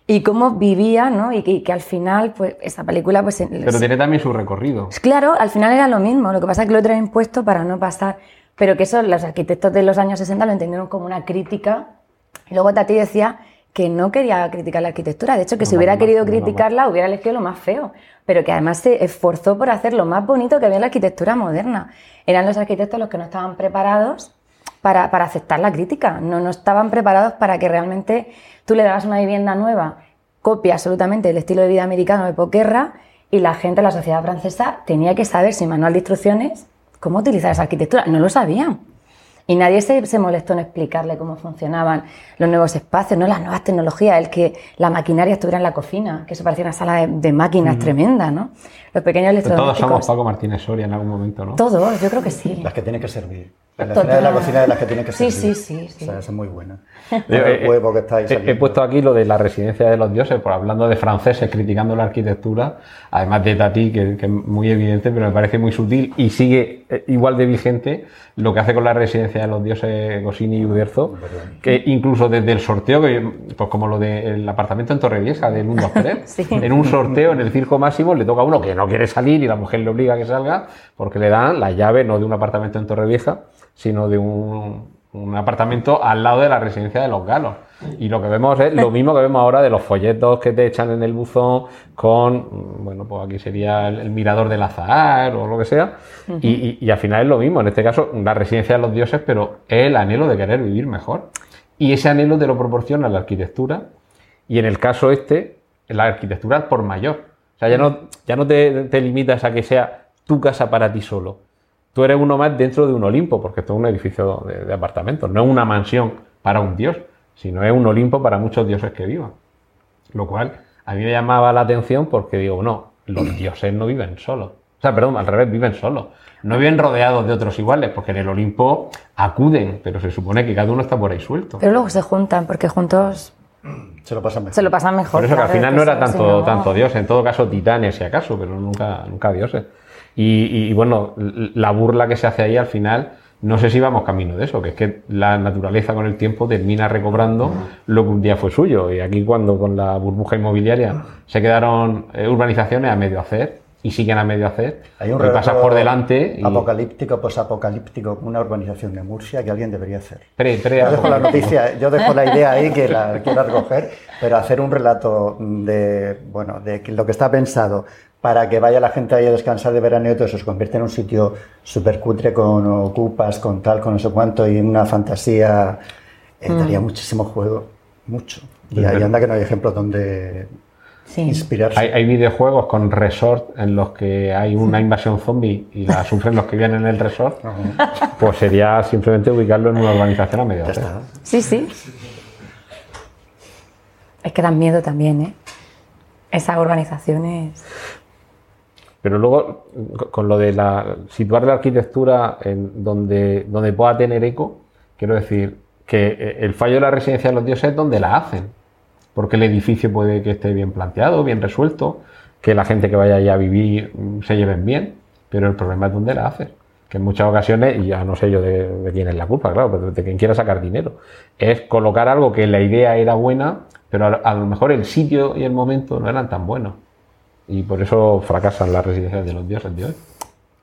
Y cómo vivía, ¿no? Y que, y que al final, pues, esa película, pues... Pero tiene también su recorrido. Claro, al final era lo mismo, lo que pasa es que lo traen puesto para no pasar, pero que eso los arquitectos de los años 60 lo entendieron como una crítica. Y luego Tati decía que no quería criticar la arquitectura, de hecho que si hubiera querido criticarla hubiera elegido lo más feo, pero que además se esforzó por hacer lo más bonito que había en la arquitectura moderna. Eran los arquitectos los que no estaban preparados para, para aceptar la crítica, no, no estaban preparados para que realmente tú le dabas una vivienda nueva, copia absolutamente el estilo de vida americano de posguerra y la gente, la sociedad francesa, tenía que saber sin manual de instrucciones cómo utilizar esa arquitectura. No lo sabían. Y nadie se, se molestó en explicarle cómo funcionaban los nuevos espacios, no las nuevas tecnologías, el que la maquinaria estuviera en la cocina, que eso parecía una sala de, de máquinas tremenda, ¿no? Los pequeños Todos electrodomésticos. somos Paco Martínez Soria en algún momento, ¿no? Todos, yo creo que sí. Las que tienen que servir. La cena de la cocina de las que tienen que Sí, servir. sí, sí, sí. O sea, esa es muy buena. Yo, el eh, huevo que está ahí he- he, puesto aquí lo de la residencia de los dioses, por hablando de franceses criticando la arquitectura, además de Tati, que, que es muy evidente, pero me parece muy sutil y sigue eh, igual de vigente lo que hace con la residencia de los dioses Gosini y Uderzo, que incluso desde el sorteo, que, pues como lo del apartamento en Torrevieja de Mundo Pérez, Sí. en un sorteo en el circo máximo le toca a uno que no quiere salir y la mujer le obliga a que salga porque le dan la llave no de un apartamento en Torrevieja, sino de un, un apartamento al lado de la residencia de los galos. Y lo que vemos es lo mismo que vemos ahora de los folletos que te echan en el buzón con, bueno, pues aquí sería el, el mirador del azahar o lo que sea. y, y- y al final es lo mismo, en este caso, la residencia de los dioses, pero es el anhelo de querer vivir mejor. Y ese anhelo te lo proporciona la arquitectura y en el caso este, la arquitectura por mayor. O sea, ya no, ya no te, te limitas a que sea tu casa para ti solo. Tú eres uno más dentro de un Olimpo, porque esto es un edificio de, de apartamentos, no es una mansión para un dios, sino es un Olimpo para muchos dioses que vivan. Lo cual a mí me llamaba la atención porque digo, no, los dioses no viven solos. O sea, perdón, al revés, viven solos. No viven rodeados de otros iguales, porque en el Olimpo acuden, pero se supone que cada uno está por ahí suelto. Pero luego se juntan, porque juntos Se lo pasan mejor. se lo pasan mejor. Por eso que al final no era eso, si tanto, no- tanto dios, en todo caso titanes si acaso, pero nunca, nunca dioses. Y, y, bueno, la burla que se hace ahí al final, no sé si vamos camino de eso, que es que la naturaleza con el tiempo termina recobrando lo que un día fue suyo. Y aquí cuando con la burbuja inmobiliaria se quedaron eh, urbanizaciones a medio hacer y siguen a medio hacer, Hay un y pasas relato por delante y apocalíptico, posapocalíptico, una urbanización de Murcia que alguien debería hacer. pre, pre- Yo dejo la noticia, yo dejo la idea ahí que la quiero recoger, pero hacer un relato de, bueno, de lo que está pensado para que vaya la gente ahí a descansar de verano y todo eso se convierte en un sitio súper cutre con ocupas, con tal, con no sé cuánto y una fantasía, eh, daría muchísimo juego, mucho. Y ahí anda que no hay ejemplos donde Sí. inspirarse. Hay, hay videojuegos con resort en los que hay una invasión zombie y la sufren los que viven en el resort. Pues sería simplemente ubicarlo en una urbanización a medio Ya hacer. está. Sí, sí. Es que dan miedo también, ¿eh? Esas urbanizaciones. Pero luego, co- con lo de la, situar la arquitectura en donde, donde pueda tener eco, quiero decir que eh, el fallo de la residencia de los dioses es donde la hacen. Porque el edificio puede que esté bien planteado, bien resuelto, que la gente que vaya allá a vivir mm, se lleven bien, pero el problema es donde la haces. Que en muchas ocasiones, y ya no sé yo de, quién es la culpa, claro, pero de quien quiera sacar dinero, es colocar algo que la idea era buena, pero a lo mejor el sitio y el momento no eran tan buenos. Y por eso fracasan las residencias de los dioses de hoy.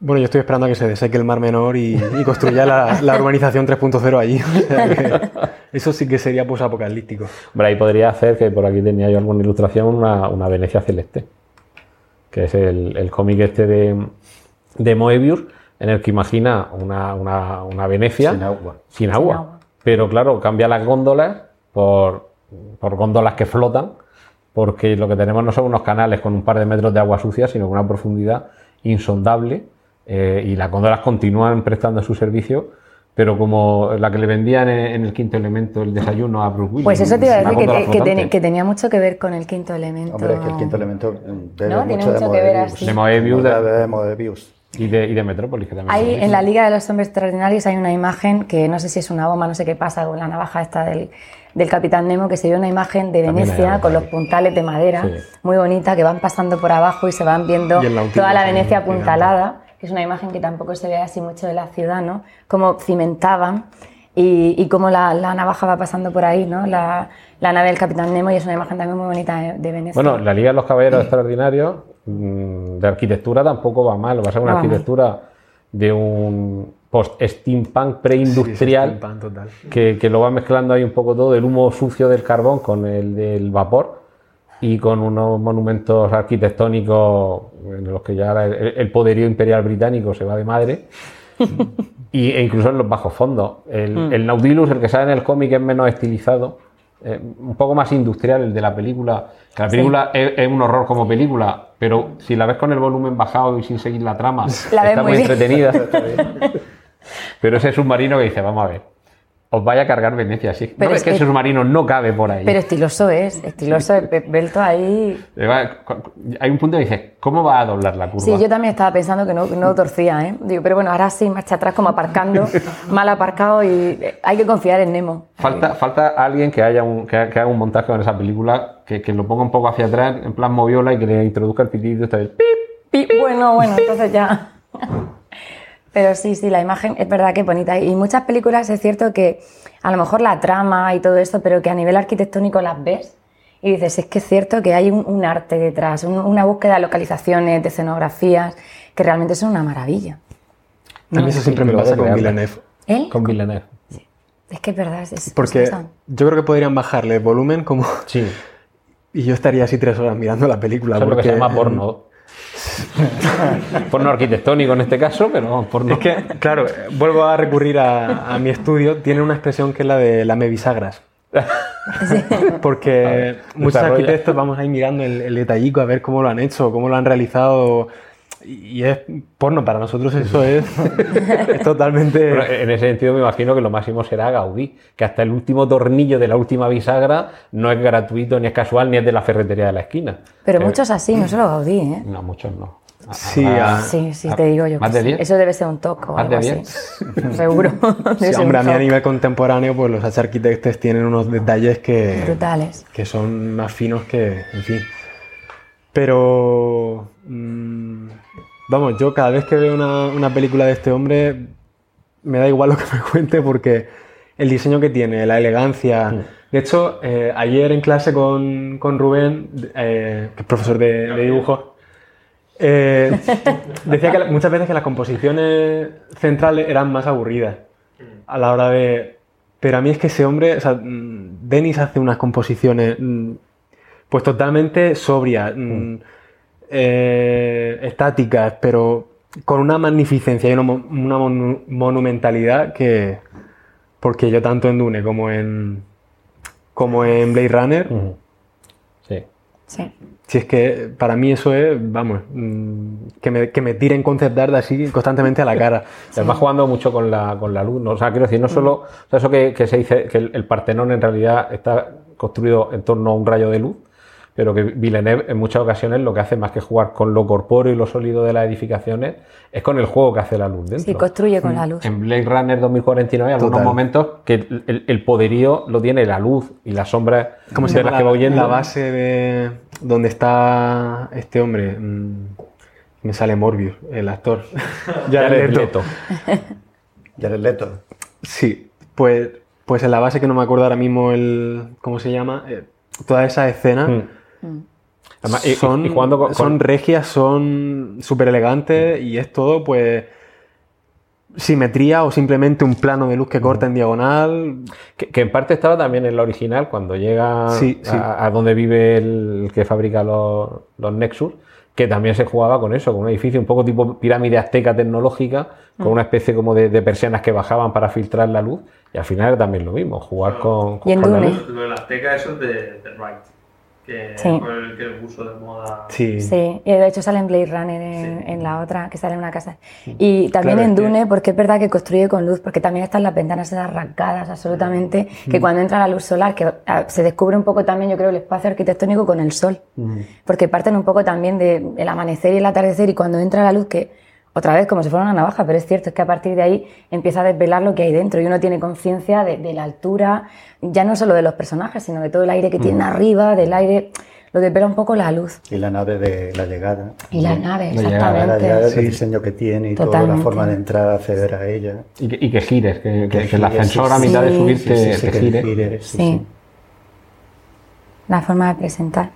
Bueno, yo estoy esperando a que se deseque el Mar Menor y, y construya la, la urbanización 3.0 allí. O sea que eso sí que sería posapocalíptico. Hombre, ahí podría hacer, que por aquí tenía yo alguna ilustración, una, una Venecia celeste, que es el, el cómic este de, de Moebius, en el que imagina una, una- una Venecia Sin agua. sin agua. agua. Pero claro, cambia las góndolas por, por góndolas que flotan, porque lo que tenemos no son unos canales con un par de metros de agua sucia, sino con una profundidad insondable, eh, y las góndolas continúan prestando su servicio pero como la que le vendían en, en el quinto elemento, el desayuno a Bruce Willis. Pues eso te iba a decir que, góndola que, flotante. ten- que tenía mucho que ver con el quinto elemento. Hombre, es que el quinto elemento mm, debe ¿No? Tiene mucho de que ver así. De Moebius, de- de Moebius. Y de, y de Metrópolis, que también. Hay, en la Liga de los Hombres Extraordinarios hay una imagen que no sé si es una bomba, no sé qué pasa con la navaja esta del, del Capitán Nemo, que se ve una imagen de Venecia con los puntales de madera, Sí. muy bonita, que van pasando por abajo y se van viendo toda la Venecia apuntalada, que es una imagen que tampoco se ve así mucho de la ciudad, ¿no? Como cimentaban y, y cómo la, la navaja va pasando por ahí, ¿no? La, la nave del Capitán Nemo y es una imagen también muy bonita de, de Venecia. Bueno, la Liga de los Caballeros Extraordinarios mm, de arquitectura tampoco va mal. Va a ser una arquitectura de un post-steampunk preindustrial Sí, sí, steampunk total. que, que lo va mezclando ahí un poco todo, el humo sucio del carbón con el del vapor y con unos monumentos arquitectónicos en los que ya ahora el, el poderío imperial británico se va de madre. y, e incluso en los bajos fondos. El, Mm. el Nautilus, el que sale en el cómic, es menos estilizado, eh, un poco más industrial el de la película. La película es, es un horror como película, pero si la ves con el volumen bajado y sin seguir la trama, La está muy muy bien. entretenida. pero ese submarino que dice, vamos a ver, os vaya a cargar Venecia, sí. Pero no es que ese submarino no cabe por ahí. Pero estiloso es, estiloso es, Belto ahí va- Hay un punto que dices, ¿cómo va a doblar la curva? Sí, yo también estaba pensando que no, no torcía, ¿eh? Digo, pero bueno, ahora sí, marcha atrás como aparcando, mal aparcado y eh, hay que confiar en Nemo. Falta, falta alguien que, haya un, que, ha- que haga un montaje con esa película, que, que lo ponga un poco hacia atrás, en plan moviola, y que le introduzca el pitidito este del pip. Pi- Bueno, bueno, entonces ya. Pero sí, sí, la imagen es verdad que es bonita. Y muchas películas es cierto que a lo mejor la trama y todo esto, pero que a nivel arquitectónico las ves y dices, es que es cierto que hay un, un arte detrás, un- una búsqueda de localizaciones, de escenografías, que realmente son una maravilla. A mí eso siempre me pasa con. Villeneuve. ¿Él? Con Villeneuve. Es que es verdad, es, es Porque cosa. yo creo que podrían bajarle el volumen como... Sí. Y yo estaría así tres horas mirando la película. Eso es lo que se porque, llama porno. porno arquitectónico en este caso, pero porno. Es que, claro, vuelvo a recurrir a, a mi estudio. Tiene una expresión que es la de la bisagras. Porque muchos desarrolla. arquitectos vamos ahí mirando el, el detallico a ver cómo lo han hecho, cómo lo han realizado. Y es porno, para nosotros eso es, es totalmente... Bueno, en ese sentido me imagino que lo máximo será Gaudí, que hasta el último tornillo de la última bisagra no es gratuito, ni es casual, ni es de la ferretería de la esquina. Pero Eh, muchos así, no solo Gaudí, ¿eh? No, muchos no. A- Sí, habrá- a- Sí, sí, a- te digo yo. ¿Más que de sí. 10? Eso debe ser un toque o ¿Más algo así. Seguro. Sí, hombre, a mí a nivel contemporáneo, pues los arquitectos tienen unos detalles que, Brutales. que son más finos que, en fin. Pero, mm, vamos, yo cada vez que veo una, una película de este hombre, me da igual lo que me cuente porque el diseño que tiene, la elegancia... De hecho, eh, ayer en clase con, con Rubén, eh, que es profesor de, de dibujo, eh, decía que la- muchas veces que las composiciones centrales eran más aburridas a la hora de... Pero a mí es que ese hombre, o sea, mm, Denis hace unas composiciones mm, pues totalmente sobrias, mm, eh, estáticas, pero con una magnificencia y una, mo- una monu- monumentalidad que... Porque yo tanto en Dune como en, como en Blade Runner, Ujú. Sí. Sí. si es que para mí eso es, vamos, mm, que me, que me tiren concept art así constantemente a la cara. Se va jugando mucho con la, con la luz, ¿no? O sea, quiero decir, no solo. O sea, eso que, que se dice que el, el Partenón en realidad está construido en torno a un rayo de luz, pero que Villeneuve en muchas ocasiones lo que hace más que jugar con lo corpóreo y lo sólido de las edificaciones es con el juego que hace la luz dentro. Sí, construye con la luz. En Blade Runner 2049 hay algunos Total. momentos que el, el- el poderío lo tiene la luz y las sombras ¿Cómo de las que va la, huyendo. la base de donde está este hombre? Mm, me sale Morbius, el actor. Jared Leto. Leto. Jared Leto. Sí, pues, pues en la base que no me acuerdo ahora mismo el cómo se llama, eh, toda esa escena Mm. Además, y- son, y jugando con- son con- regias, son súper elegantes y es todo pues simetría o simplemente un plano de luz que corta en diagonal. Que, que en parte estaba también en la original, cuando llega Sí, sí. A, a donde vive el, que fabrica los, los Nexus, que también se jugaba con eso, con un edificio un poco tipo pirámide azteca tecnológica, con Mm. una especie como de, de persianas que bajaban para filtrar la luz, y al final era también lo mismo, jugar con, Y en con la luz. Lo de la Azteca, eso es de, de Wright. Que Sí. fue el que puso de moda. Sí. Sí, y de hecho sale en Blade Runner en, en la otra, que sale en una casa. Y también Claro, en es que- Dune, porque es verdad que construye con luz, porque también están las ventanas esas arrancadas absolutamente, que cuando entra la luz solar, que ah, se descubre un poco también, yo creo, el espacio arquitectónico con el sol, porque parten un poco también del amanecer y el atardecer, y cuando entra la luz, que otra vez como si fuera una navaja, pero es cierto, es que a partir de ahí empieza a desvelar lo que hay dentro y uno tiene conciencia de, de la altura, ya no solo de los personajes, sino de todo el aire que tienen arriba, del aire, lo desvela un poco la luz. Y la nave de la llegada. Y la nave, La llegada, La exactamente. llegada, el diseño que tiene y toda la forma de entrar, acceder a ella. Y que, y que gires, que, que- Que que el gires, ascensor a sí, mitad de sí. subir Sí, te, sí, sí, te que gire. gire, sí, Sí. sí. La forma de presentar.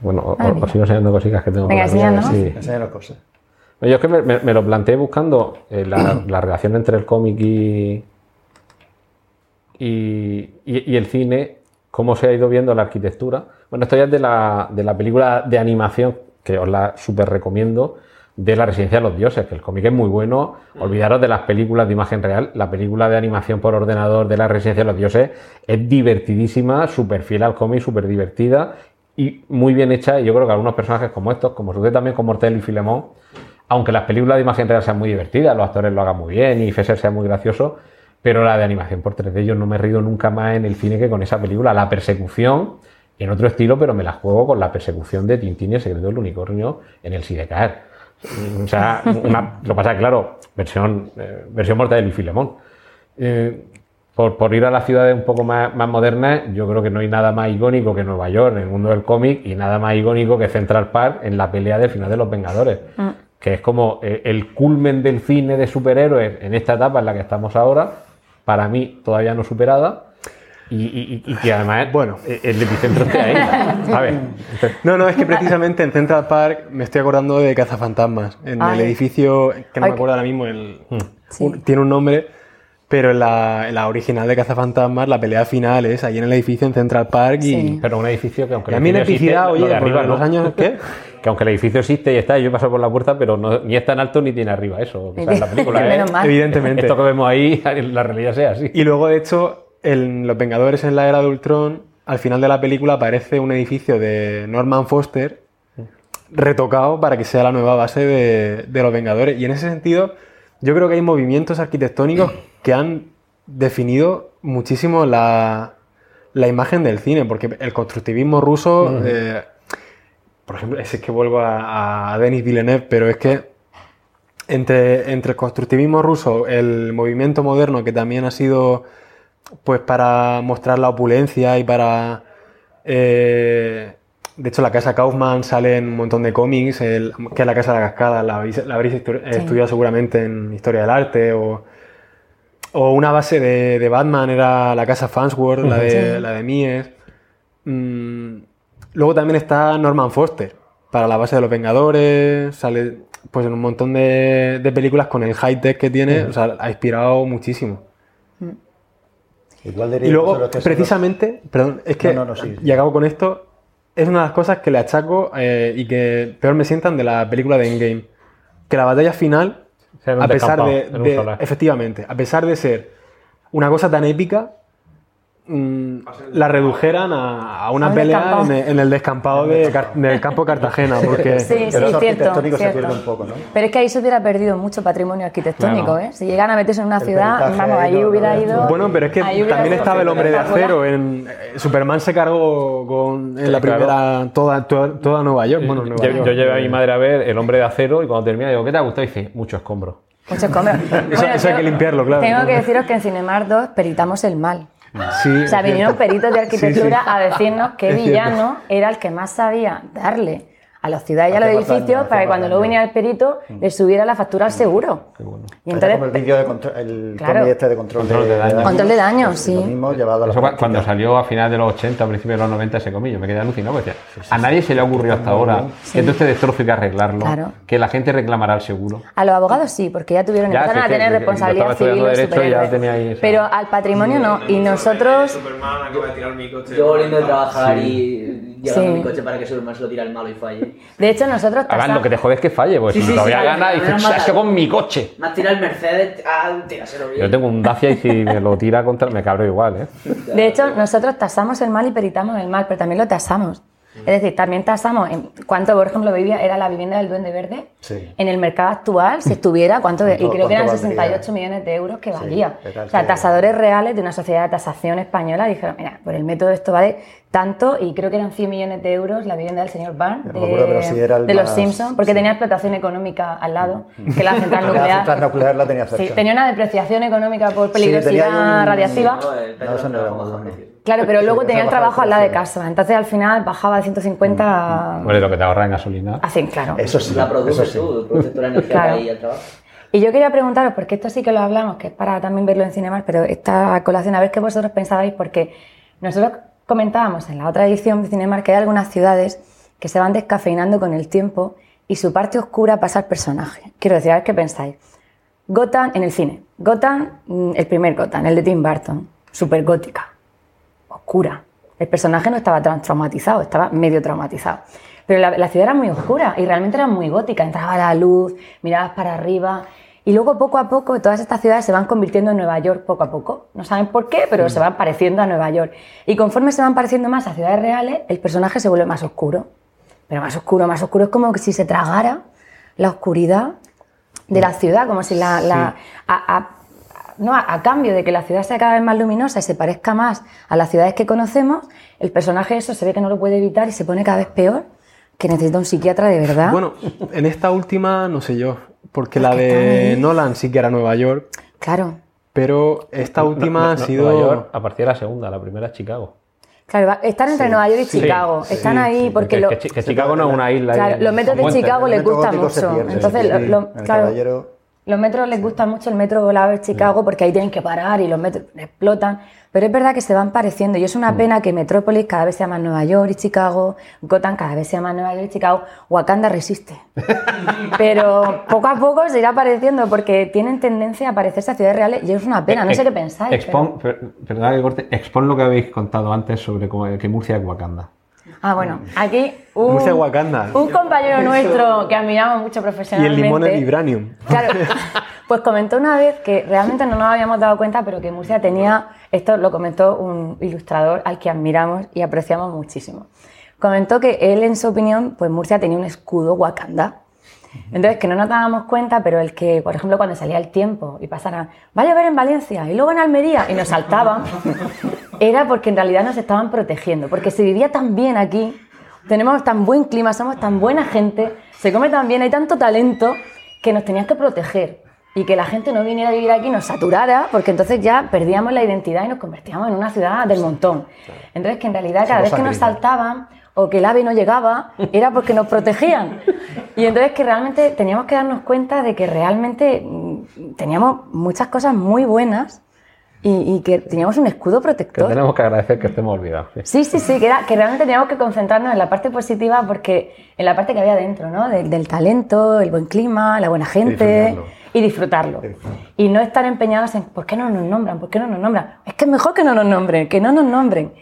Bueno, os sigo enseñando cositas que tengo. Venga, por ver enséñanos. si- Enseña la cosa. Yo es que me, me- me lo planteé buscando eh, la, la relación entre el cómic y, y, y- y el cine, cómo se ha ido viendo la arquitectura. Bueno, esto ya es de la, de la película de animación, que os la súper recomiendo, de La Residencia de los Dioses, que el cómic es muy bueno. Olvidaros de las películas de imagen real. La película de animación por ordenador de La Residencia de los Dioses es divertidísima, súper fiel al cómic, súper divertida y muy bien hecha. Y yo creo que algunos personajes como estos, como sucede también con Mortel y Filemón, aunque las películas de imagen real sean muy divertidas, los actores lo hagan muy bien y Fesser sea muy gracioso, pero la de animación por 3D yo no me he rido nunca más en el cine que con esa película. La persecución, en otro estilo, pero me la juego con la persecución de Tintín y el secreto del unicornio en el Sidecar. O sea, una- lo pasa claro, versión, eh, versión Mortadelo y Filemón. Eh, por, ir a las ciudades un poco más, modernas, yo creo que no hay nada más icónico que Nueva York en el mundo del cómic y nada más icónico que Central Park en la pelea del final de Los Vengadores, que es como eh, el culmen del cine de superhéroes en esta etapa en la que estamos ahora, para mí todavía no superada, y, y- y- y que además Bueno. el epicentro esté ahí. A ver, No, no, es que precisamente en Central Park me estoy acordando de Cazafantasmas. En Ay. el edificio, que no Ay, me acuerdo ahora mismo, el, Sí. un- tiene un nombre, pero en la, en la original de Cazafantasmas, la pelea final es ahí en el edificio en Central Park y, Sí. pero un edificio que aunque y el a mí en edificio epicidad, existe, lo oye, de por arriba los no. años, ¿qué? Que aunque el edificio existe y está, yo paso por la puerta, pero no, ni es tan alto ni tiene arriba eso. O sea, en la película, ¿eh? Menos mal. Evidentemente. Esto que vemos ahí, la realidad sea así. Y luego, de hecho, en Los Vengadores en la era de Ultron, al final de la película aparece un edificio de Norman Foster retocado para que sea la nueva base de, de Los Vengadores. Y en ese sentido, yo creo que hay movimientos arquitectónicos que han definido muchísimo la, la imagen del cine, porque el constructivismo ruso, eh, por ejemplo, es que vuelvo a, a Denis Villeneuve, pero es que entre, entre el constructivismo ruso, el movimiento moderno que también ha sido pues para mostrar la opulencia y para... eh, de hecho, la casa Kaufman sale en un montón de cómics, el- que es la casa de la cascada, la habéis, la habréis estu- Sí. estudiado seguramente en Historia del Arte, o, o una base de, de Batman era la casa Farnsworth, la de, Sí. la de Mies. Mm, luego también está Norman Foster, para la base de los Vengadores, sale pues en un montón de, de películas con el high-tech que tiene, o sea, ha inspirado muchísimo. Igual diría Y luego, precisamente, perdón, es que, No, no, no, sí, sí. y acabo con esto, es una de las cosas que le achaco eh, y que peor me sientan de la película de Endgame. Que la batalla final, a pesar de, efectivamente, a pesar de ser una cosa tan épica, la redujeran a, a una A pelea en el, en el descampado de del campo Cartagena, porque Sí, sí, cierto, arquitectónico se cierto. pierde un poco, ¿no? Pero es que ahí se hubiera perdido mucho patrimonio arquitectónico, Claro. ¿eh? Si llegan a meterse en una El ciudad, vamos, ahí no- hubiera ido... Bueno, pero es que también estaba el hombre de acero. En, eh, Superman se cargó con, en la claro. primera toda, toda, toda Nueva York. Bueno, Nueva Yo, York. yo llevé a mi madre a ver El hombre de acero y cuando termina digo, ¿qué te ha gustado? Y dice, mucho escombro. Muchos escombros. eso hay que limpiarlo, claro. Tengo que deciros que en Cinemar 2 peritamos el mal. Sí, O sea, vinieron peritos de arquitectura Sí, sí. a decirnos cierto. villano era el que más sabía darle a las ciudades y a los edificios para que cuando luego viniera el perito le subiera la factura al seguro. Y entonces, como el vídeo de control, el Claro. este de control, Control de daño. Control de daño, Pues sí. Lo mismo llevado a la Eso cua- práctica. cuando salió a finales de los 80, a principios de los 90 ese cómic, yo me quedé alucinado. porque decía, a nadie se le ha ocurrido hasta ahora que todo este destrozo hay que arreglarlo, Claro. que la gente reclamará el seguro. A los abogados sí, porque ya tuvieron, Ya, empezaron sí, a que- tener responsabilidad civil Derecho y ya superhéroes. tenía ahí esa- Pero al patrimonio no. Y nosotros, Superman acaba de tirar mi coche. Yo volviendo de trabajar y llevando Sí. mi coche para que Superman se lo tire al malo y falle. De hecho, nosotros tasamos- lo que te jode es que falle, pues Sí, si sí, todavía sí, gana, vale, dices. "Chacho, con mi coche. Más tira el Mercedes, ah, tíraselo bien. Yo tengo un Dacia y si me lo tira contra, me cabro igual, ¿eh? De hecho, nosotros tasamos el mal y peritamos el mal, pero también lo tasamos. Es decir, también tasamos en cuánto, por ejemplo, vivía, era la vivienda del Duende Verde. Sí. En el mercado actual, si estuviera, ¿cuánto? de- y ¿Cuánto- creo que eran cuánto valdría? 68 millones de euros que valía. O sea, tasadores reales de una sociedad de tasación española dijeron, mira, por el método esto vale tanto, y creo que eran 100 millones de euros la vivienda del señor acuerdo, sí el de los Simpsons, porque sí. tenía explotación económica al lado, que la central La nuclear. central nuclear la tenía cerca. Sí, tenía una depreciación económica por peligrosidad un-. No, No, eso no era. Claro, pero luego Sí, tenía el trabajo al lado de casa. Entonces al final bajaba de 150 a, Bueno, lo que te ahorra en gasolina. a 100, claro. Eso sí. La produces eso sí. Tú, energía Claro. ir al trabajo. Y yo quería preguntaros, porque esto sí que lo hablamos, que es para también verlo en Cinemas, pero esta colación, a ver qué vosotros pensabais, porque nosotros comentábamos en la otra edición de Cinemas que hay algunas ciudades que se van descafeinando con el tiempo y su parte oscura pasa al personaje. Quiero decir, a ver qué pensáis. Gotham en el cine. Gotham, mm, el primer Gotham, el de Tim Burton, súper gótica, oscura. El personaje no estaba tan traumatizado, estaba medio traumatizado. Pero la, la ciudad era muy oscura y realmente era muy gótica. Entraba la luz, mirabas para arriba. Y luego, poco a poco, todas estas ciudades se van convirtiendo en Nueva York poco a poco. No saben por qué, pero se van pareciendo a Nueva York. Y conforme se van pareciendo más a ciudades reales, el personaje se vuelve más oscuro. Pero más oscuro, más oscuro. Es como que si se tragara la oscuridad de la ciudad, como si la... la- a, a- no, a, a cambio de que la ciudad sea cada vez más luminosa y se parezca más a las ciudades que conocemos, el personaje eso se ve que no lo puede evitar y se pone cada vez peor, que necesita un psiquiatra de verdad. Bueno, en esta última no sé yo, porque la de. Nolan sí que era Nueva York, claro, pero esta última No- no- ha sido... Nueva York, a partir de la segunda, la primera es Chicago. claro, va- están entre Nueva York y sí, Chicago, sí, están sí, ahí sí, porque que- lo- que, Chi- que Chicago no es una isla. claro, los metros de. Chicago les metro gusta mucho. pierde, Entonces, sí, lo- sí. lo- El claro, caballero- Los metros les gusta mucho el metro volado de Chicago porque ahí tienen que parar y los metros explotan. Pero es verdad que se van pareciendo y es una pena que Metrópolis cada vez sea más Nueva York y Chicago, Gotham cada vez sea más Nueva York y Chicago, Wakanda resiste. Pero poco a poco se irá apareciendo porque tienen tendencia a parecerse a ciudades reales y es una pena, no sé qué pensáis. Expon, per- perdona que corte, expon lo que habéis contado antes sobre cómo- que Murcia es Wakanda. Ah, bueno, aquí un, un compañero nuestro que admiramos mucho Y el profesionalmente. limón es vibranium. Claro, pues comentó una vez que realmente no nos habíamos dado cuenta, pero que Murcia tenía, esto lo comentó un ilustrador al que admiramos y apreciamos muchísimo. Comentó que él, en su opinión, pues Murcia tenía un escudo Wakanda. Entonces, que no nos dábamos cuenta, pero el que, por ejemplo, cuando salía el tiempo y pasaran, vaya a ver en Valencia y luego en Almería y nos saltaban, era porque en realidad nos estaban protegiendo, porque se vivía tan bien aquí, tenemos tan buen clima, somos tan buena gente, se come tan bien, hay tanto talento que nos tenían que proteger y que la gente no viniera a vivir aquí y nos saturara, porque entonces ya perdíamos la identidad y nos convertíamos en una ciudad del montón. Entonces, que en realidad cada vez que nos saltaban o que el ave no llegaba, era porque nos protegían. Y entonces que realmente teníamos que darnos cuenta de que realmente mm, teníamos muchas cosas muy buenas y, y que teníamos un escudo Que protector. tenemos que agradecer que estemos olvidados. sí. Sí, sí, sí, que, era, que realmente teníamos que concentrarnos en la parte positiva porque en la parte que había dentro, ¿no? Del, del talento, el buen clima, la buena gente y disfrutarlo. Y no estar empeñados en ¿por qué no nos nombran? ¿Por qué no nos nombran? Es que es mejor que no nos nombren, que no nos nombren.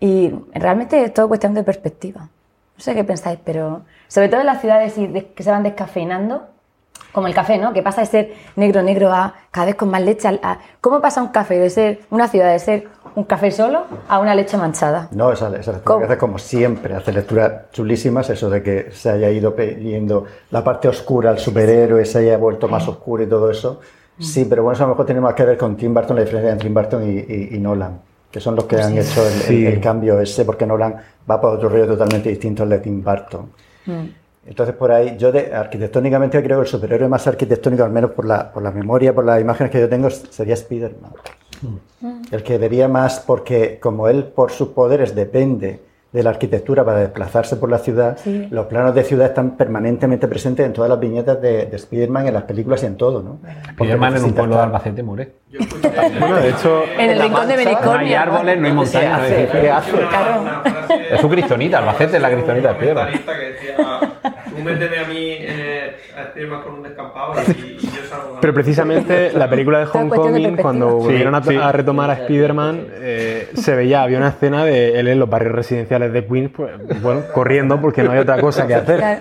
Y realmente es todo cuestión de perspectiva. No sé qué pensáis, pero sobre todo en las ciudades y de- que se van descafeinando, como el café, ¿no? Que pasa de ser negro, negro a cada vez con más leche. a- a- ¿Cómo pasa un café de ser una ciudad de ser un café solo a una leche manchada? No, esa, esa lectura ¿Cómo? que hace como siempre, hace lecturas chulísimas, eso de que se haya ido pidiendo la parte oscura al superhéroe, se haya vuelto más oscuro y todo eso. Sí, pero bueno, eso a lo mejor tiene más que ver con Tim Burton, la diferencia entre Tim Burton y, y- y Nolan, que son los que han hecho el, el- el cambio ese, porque Nolan va por otro rollo totalmente distinto al de Tim Burton. Mm. Entonces, por ahí, yo de, arquitectónicamente creo que el superhéroe más arquitectónico, al menos por la, por la memoria, por las imágenes que yo tengo, sería Spider-Man. El que vería más, porque como él por sus poderes depende de la arquitectura para desplazarse por la ciudad, Sí. los planos de ciudad están permanentemente presentes en todas las viñetas de, de Spider-Man, en las películas y en todo, ¿no? Spiderman en un pueblo de Albacete muere. Bueno, de hecho, En el rincón de No hay árboles, no hay montañas. no hay hace? edificios. ¿Qué hace? Claro. Es su cristonita, Albacete es la cristonita de piedra. Tú méteme a mí eh, a Spiderman con un descampado y, y yo salgo Pero precisamente la película de Homecoming, perspectiva. cuando Sí, volvieron a, sí. a retomar a Spider-Man, eh, se veía, había una escena de él en los barrios residenciales de Queens, pues, bueno, corriendo porque no hay otra cosa que hacer. Claro.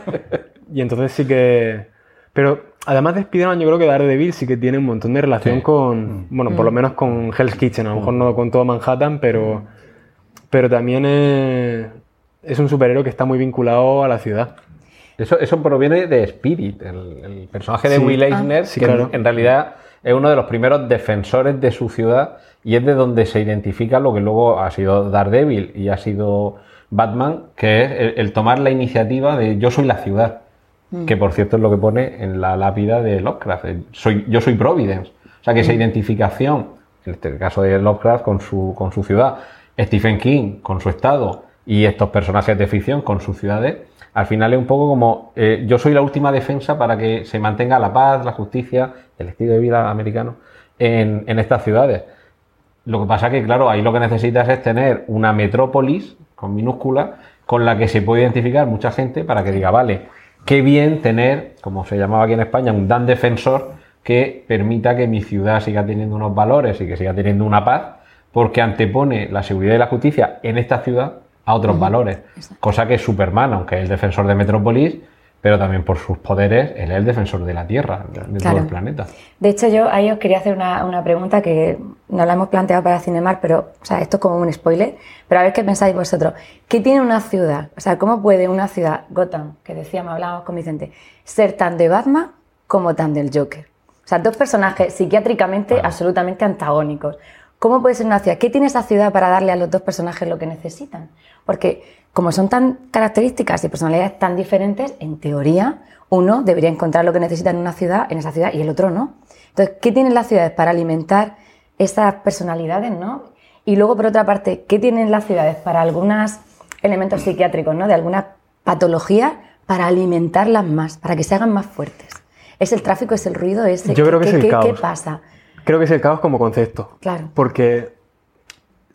Y entonces sí que... Pero además de Spider-Man, yo creo que Daredevil sí que tiene un montón de relación Sí. con... Bueno, por lo menos con Hell's Kitchen, a lo mejor no con todo Manhattan, pero, pero también es, es un superhéroe que está muy vinculado a la ciudad. Eso, eso proviene de Spirit, el, el personaje de Sí. Will Ah. Eisner, Sí, que claro. en, en realidad es uno de los primeros defensores de su ciudad y es de donde se identifica lo que luego ha sido Daredevil y ha sido Batman, que es el, el tomar la iniciativa de yo soy la ciudad, Mm. que por cierto es lo que pone en la lápida de Lovecraft, soy, yo soy Providence. O sea que esa Mm. identificación, en este caso de Lovecraft con su, con su ciudad, Stephen King con su estado y estos personajes de ficción con sus ciudades, al final es un poco como eh, yo soy la última defensa para que se mantenga la paz, la justicia, el estilo de vida americano en, estas ciudades. Lo que pasa que, claro, ahí lo que necesitas es tener una metrópolis con minúscula con la que se puede identificar mucha gente para que diga, vale, qué bien tener, como se llamaba aquí en España, un dan defensor que permita que mi ciudad siga teniendo unos valores y que siga teniendo una paz, porque antepone la seguridad y la justicia en esta ciudad a otros valores. Cosa que Superman, aunque es el defensor de Metrópolis, pero también por sus poderes, él es el defensor de la Tierra, de todo Claro. el planeta. De hecho, yo ahí os quería hacer una, una pregunta que no la hemos planteado para Cinemar, pero o sea, esto es como un spoiler, pero a ver qué pensáis vosotros. ¿Qué tiene una ciudad? O sea, ¿cómo puede una ciudad, Gotham, que decíamos, hablábamos con Vicente, ser tan de Batman como tan del Joker? O sea, dos personajes psiquiátricamente absolutamente antagónicos. ¿Cómo puede ser una ciudad? ¿Qué tiene esa ciudad para darle a los dos personajes lo que necesitan? Porque como son tan características y personalidades tan diferentes, en teoría uno debería encontrar lo que necesita en una ciudad, en esa ciudad, y el otro no. Entonces, ¿qué tienen las ciudades para alimentar esas personalidades, no? Y luego, por otra parte, ¿qué tienen las ciudades para algunos elementos psiquiátricos, no? De algunas patologías para alimentarlas más, para que se hagan más fuertes. ¿Es el tráfico, es el ruido? ¿Es Yo creo que es el qué- caos. ¿Qué pasa? Creo que es el caos como concepto. Claro. Porque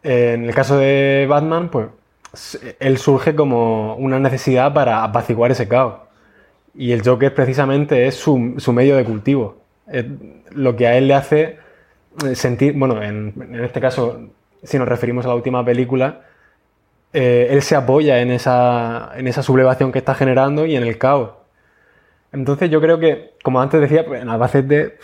eh, en el caso de Batman, pues él surge como una necesidad para apaciguar ese caos. Y el Joker precisamente es su, su medio de cultivo. Es lo que a él le hace eh, sentir, bueno, en, en este caso, si nos referimos a la última película, eh, él se apoya en esa, en esa sublevación que está generando y en el caos. Entonces yo creo que, como antes decía, pues, en Albacete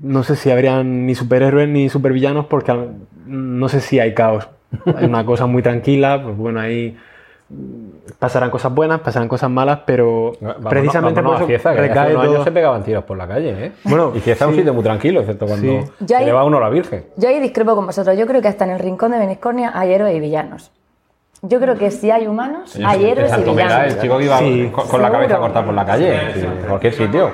no sé si habrían ni superhéroes ni supervillanos porque al- no sé si hay caos. Hay una cosa muy tranquila, pues bueno, ahí pasarán cosas buenas, pasarán cosas malas, pero Vámonos- precisamente vámonos por a eso Cieza, que hace unos todo- años se pegaban tiros por la calle, ¿eh? Bueno, y Cieza es un sitio muy tranquilo, excepto cuando Sí. Se ahí- lleva uno a la Virgen. Yo ahí discrepo con vosotros. Yo creo que hasta en el rincón de Beniscornia hay héroes y villanos. Yo creo que si hay humanos, hay héroes y villanos. el chico que iba Sí. con, con la cabeza cortada por la calle, en cualquier sitio.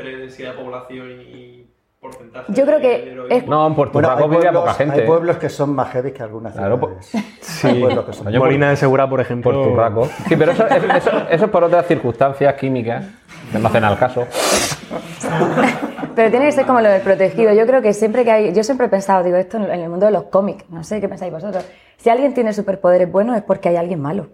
Entre densidad de población y porcentaje Yo creo de que es- No, en Puerto Bueno, poca gente. hay pueblos que son más heavy que algunas Claro, ciudades. Sí, Hay pueblos que son- Molina de Segura, por ejemplo. Por Turraco. Sí, pero eso, eso, eso- eso es por otras circunstancias químicas que no hacen al caso. Pero tiene que ser como lo del protegido. Yo creo que siempre que hay. Yo siempre he pensado, digo, esto en el mundo de los cómics. No sé qué pensáis vosotros. Si alguien tiene superpoderes buenos es porque hay alguien malo.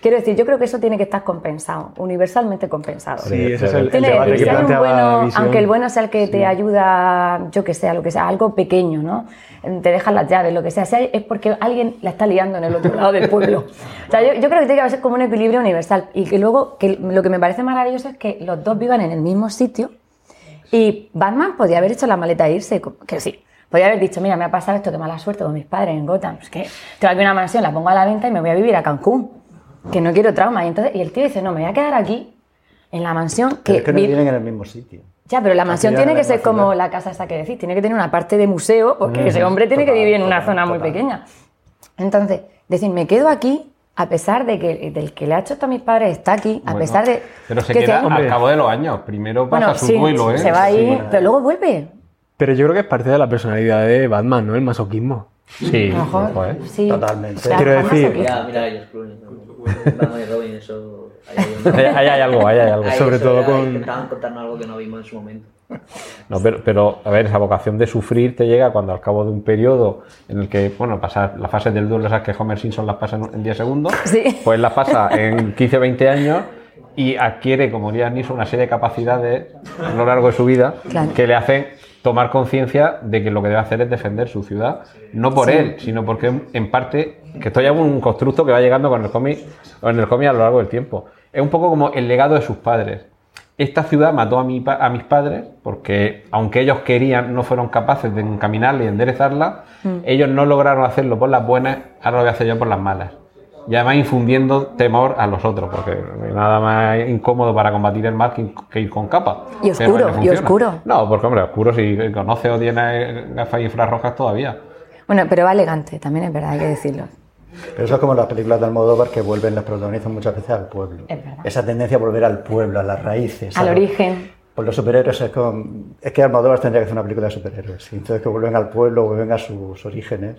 Quiero decir, yo creo que eso tiene que estar compensado, universalmente compensado. Sí, ese es el, el Tiene que debate que planteaba bueno, aunque el bueno sea el que te ayuda, yo que sé, a lo que sea, algo pequeño, ¿no? Te dejan las llaves, lo que sea, hay- es porque alguien la está liando en el otro lado del pueblo. O sea, yo, yo creo que tiene que haber como un equilibrio universal y que luego, que lo que me parece maravilloso es que los dos vivan en el mismo sitio y Batman podía haber hecho la maleta e irse, que sí. Podía haber dicho, mira, me ha pasado esto, qué mala suerte con mis padres en Gotham. Es que tengo aquí una mansión, la pongo a la venta y me voy a vivir a Cancún. Que no quiero trauma. Y, entonces, y el tío dice, no, me voy a quedar aquí, en la mansión. Pero Que es que no vi- viven en el mismo sitio. Ya, pero la mansión tiene la que ser como la casa esa que decís. Tiene que tener una parte de museo, porque Ujú. ese hombre tiene que Total, vivir en una total, zona muy total. pequeña. Entonces, decir, me quedo aquí, a pesar de que del que le ha hecho esto a mis padres está aquí, a Bueno, pesar de. Pero se que queda sea- al cabo de los años. Primero pasa Bueno, su sí, duelo, ¿eh? se va ahí, pero luego vuelve. Pero yo creo que es parte de la personalidad de Batman, ¿no? El masoquismo. Sí, A lo mejor, ¿eh? sí. Totalmente. La Quiero decir-. Mira, mira ellos, Robin, eso. Ahí, Ahí, ahí hay algo, ahí hay algo. ahí sobre eso todo con- Intentaban contarnos algo que no vimos en su momento. No, pero, pero, a ver, esa vocación de sufrir te llega cuando al cabo de un periodo en el que, bueno, pasar las fases del duelo, esas que Homer Simpson las pasa en en 10 segundos, Sí. pues las pasa en 15 20 años y adquiere, como diría Niso, una serie de capacidades a lo largo de su vida Claro. que le hacen tomar conciencia de que lo que debe hacer es defender su ciudad, no por Sí. él, sino porque en parte, que esto ya es un constructo que va llegando con el cómic, en el cómic a lo largo del tiempo. Es un poco como el legado de sus padres. Esta ciudad mató a, mi pa- a mis padres porque, aunque ellos querían, no fueron capaces de encaminarla y enderezarla, Mm. ellos no lograron hacerlo por las buenas, ahora lo voy a hacer yo por las malas. Y además infundiendo temor a los otros, porque no hay nada más incómodo para combatir el mal que, que ir con capa. Y no oscuro, y oscuro. No, porque hombre, oscuro si conoce o tiene gafas infrarrojas todavía. Bueno, pero va elegante, también es verdad, hay que decirlo. Pero eso es como las películas de Almodóvar que vuelven, las protagonizan muchas veces al pueblo. Es verdad. Esa tendencia a volver al pueblo, a las raíces. Al a- origen. Por los superhéroes es como... Es que Almodóvar tendría que hacer una película de superhéroes. y Entonces que vuelven al pueblo, vuelven a sus orígenes.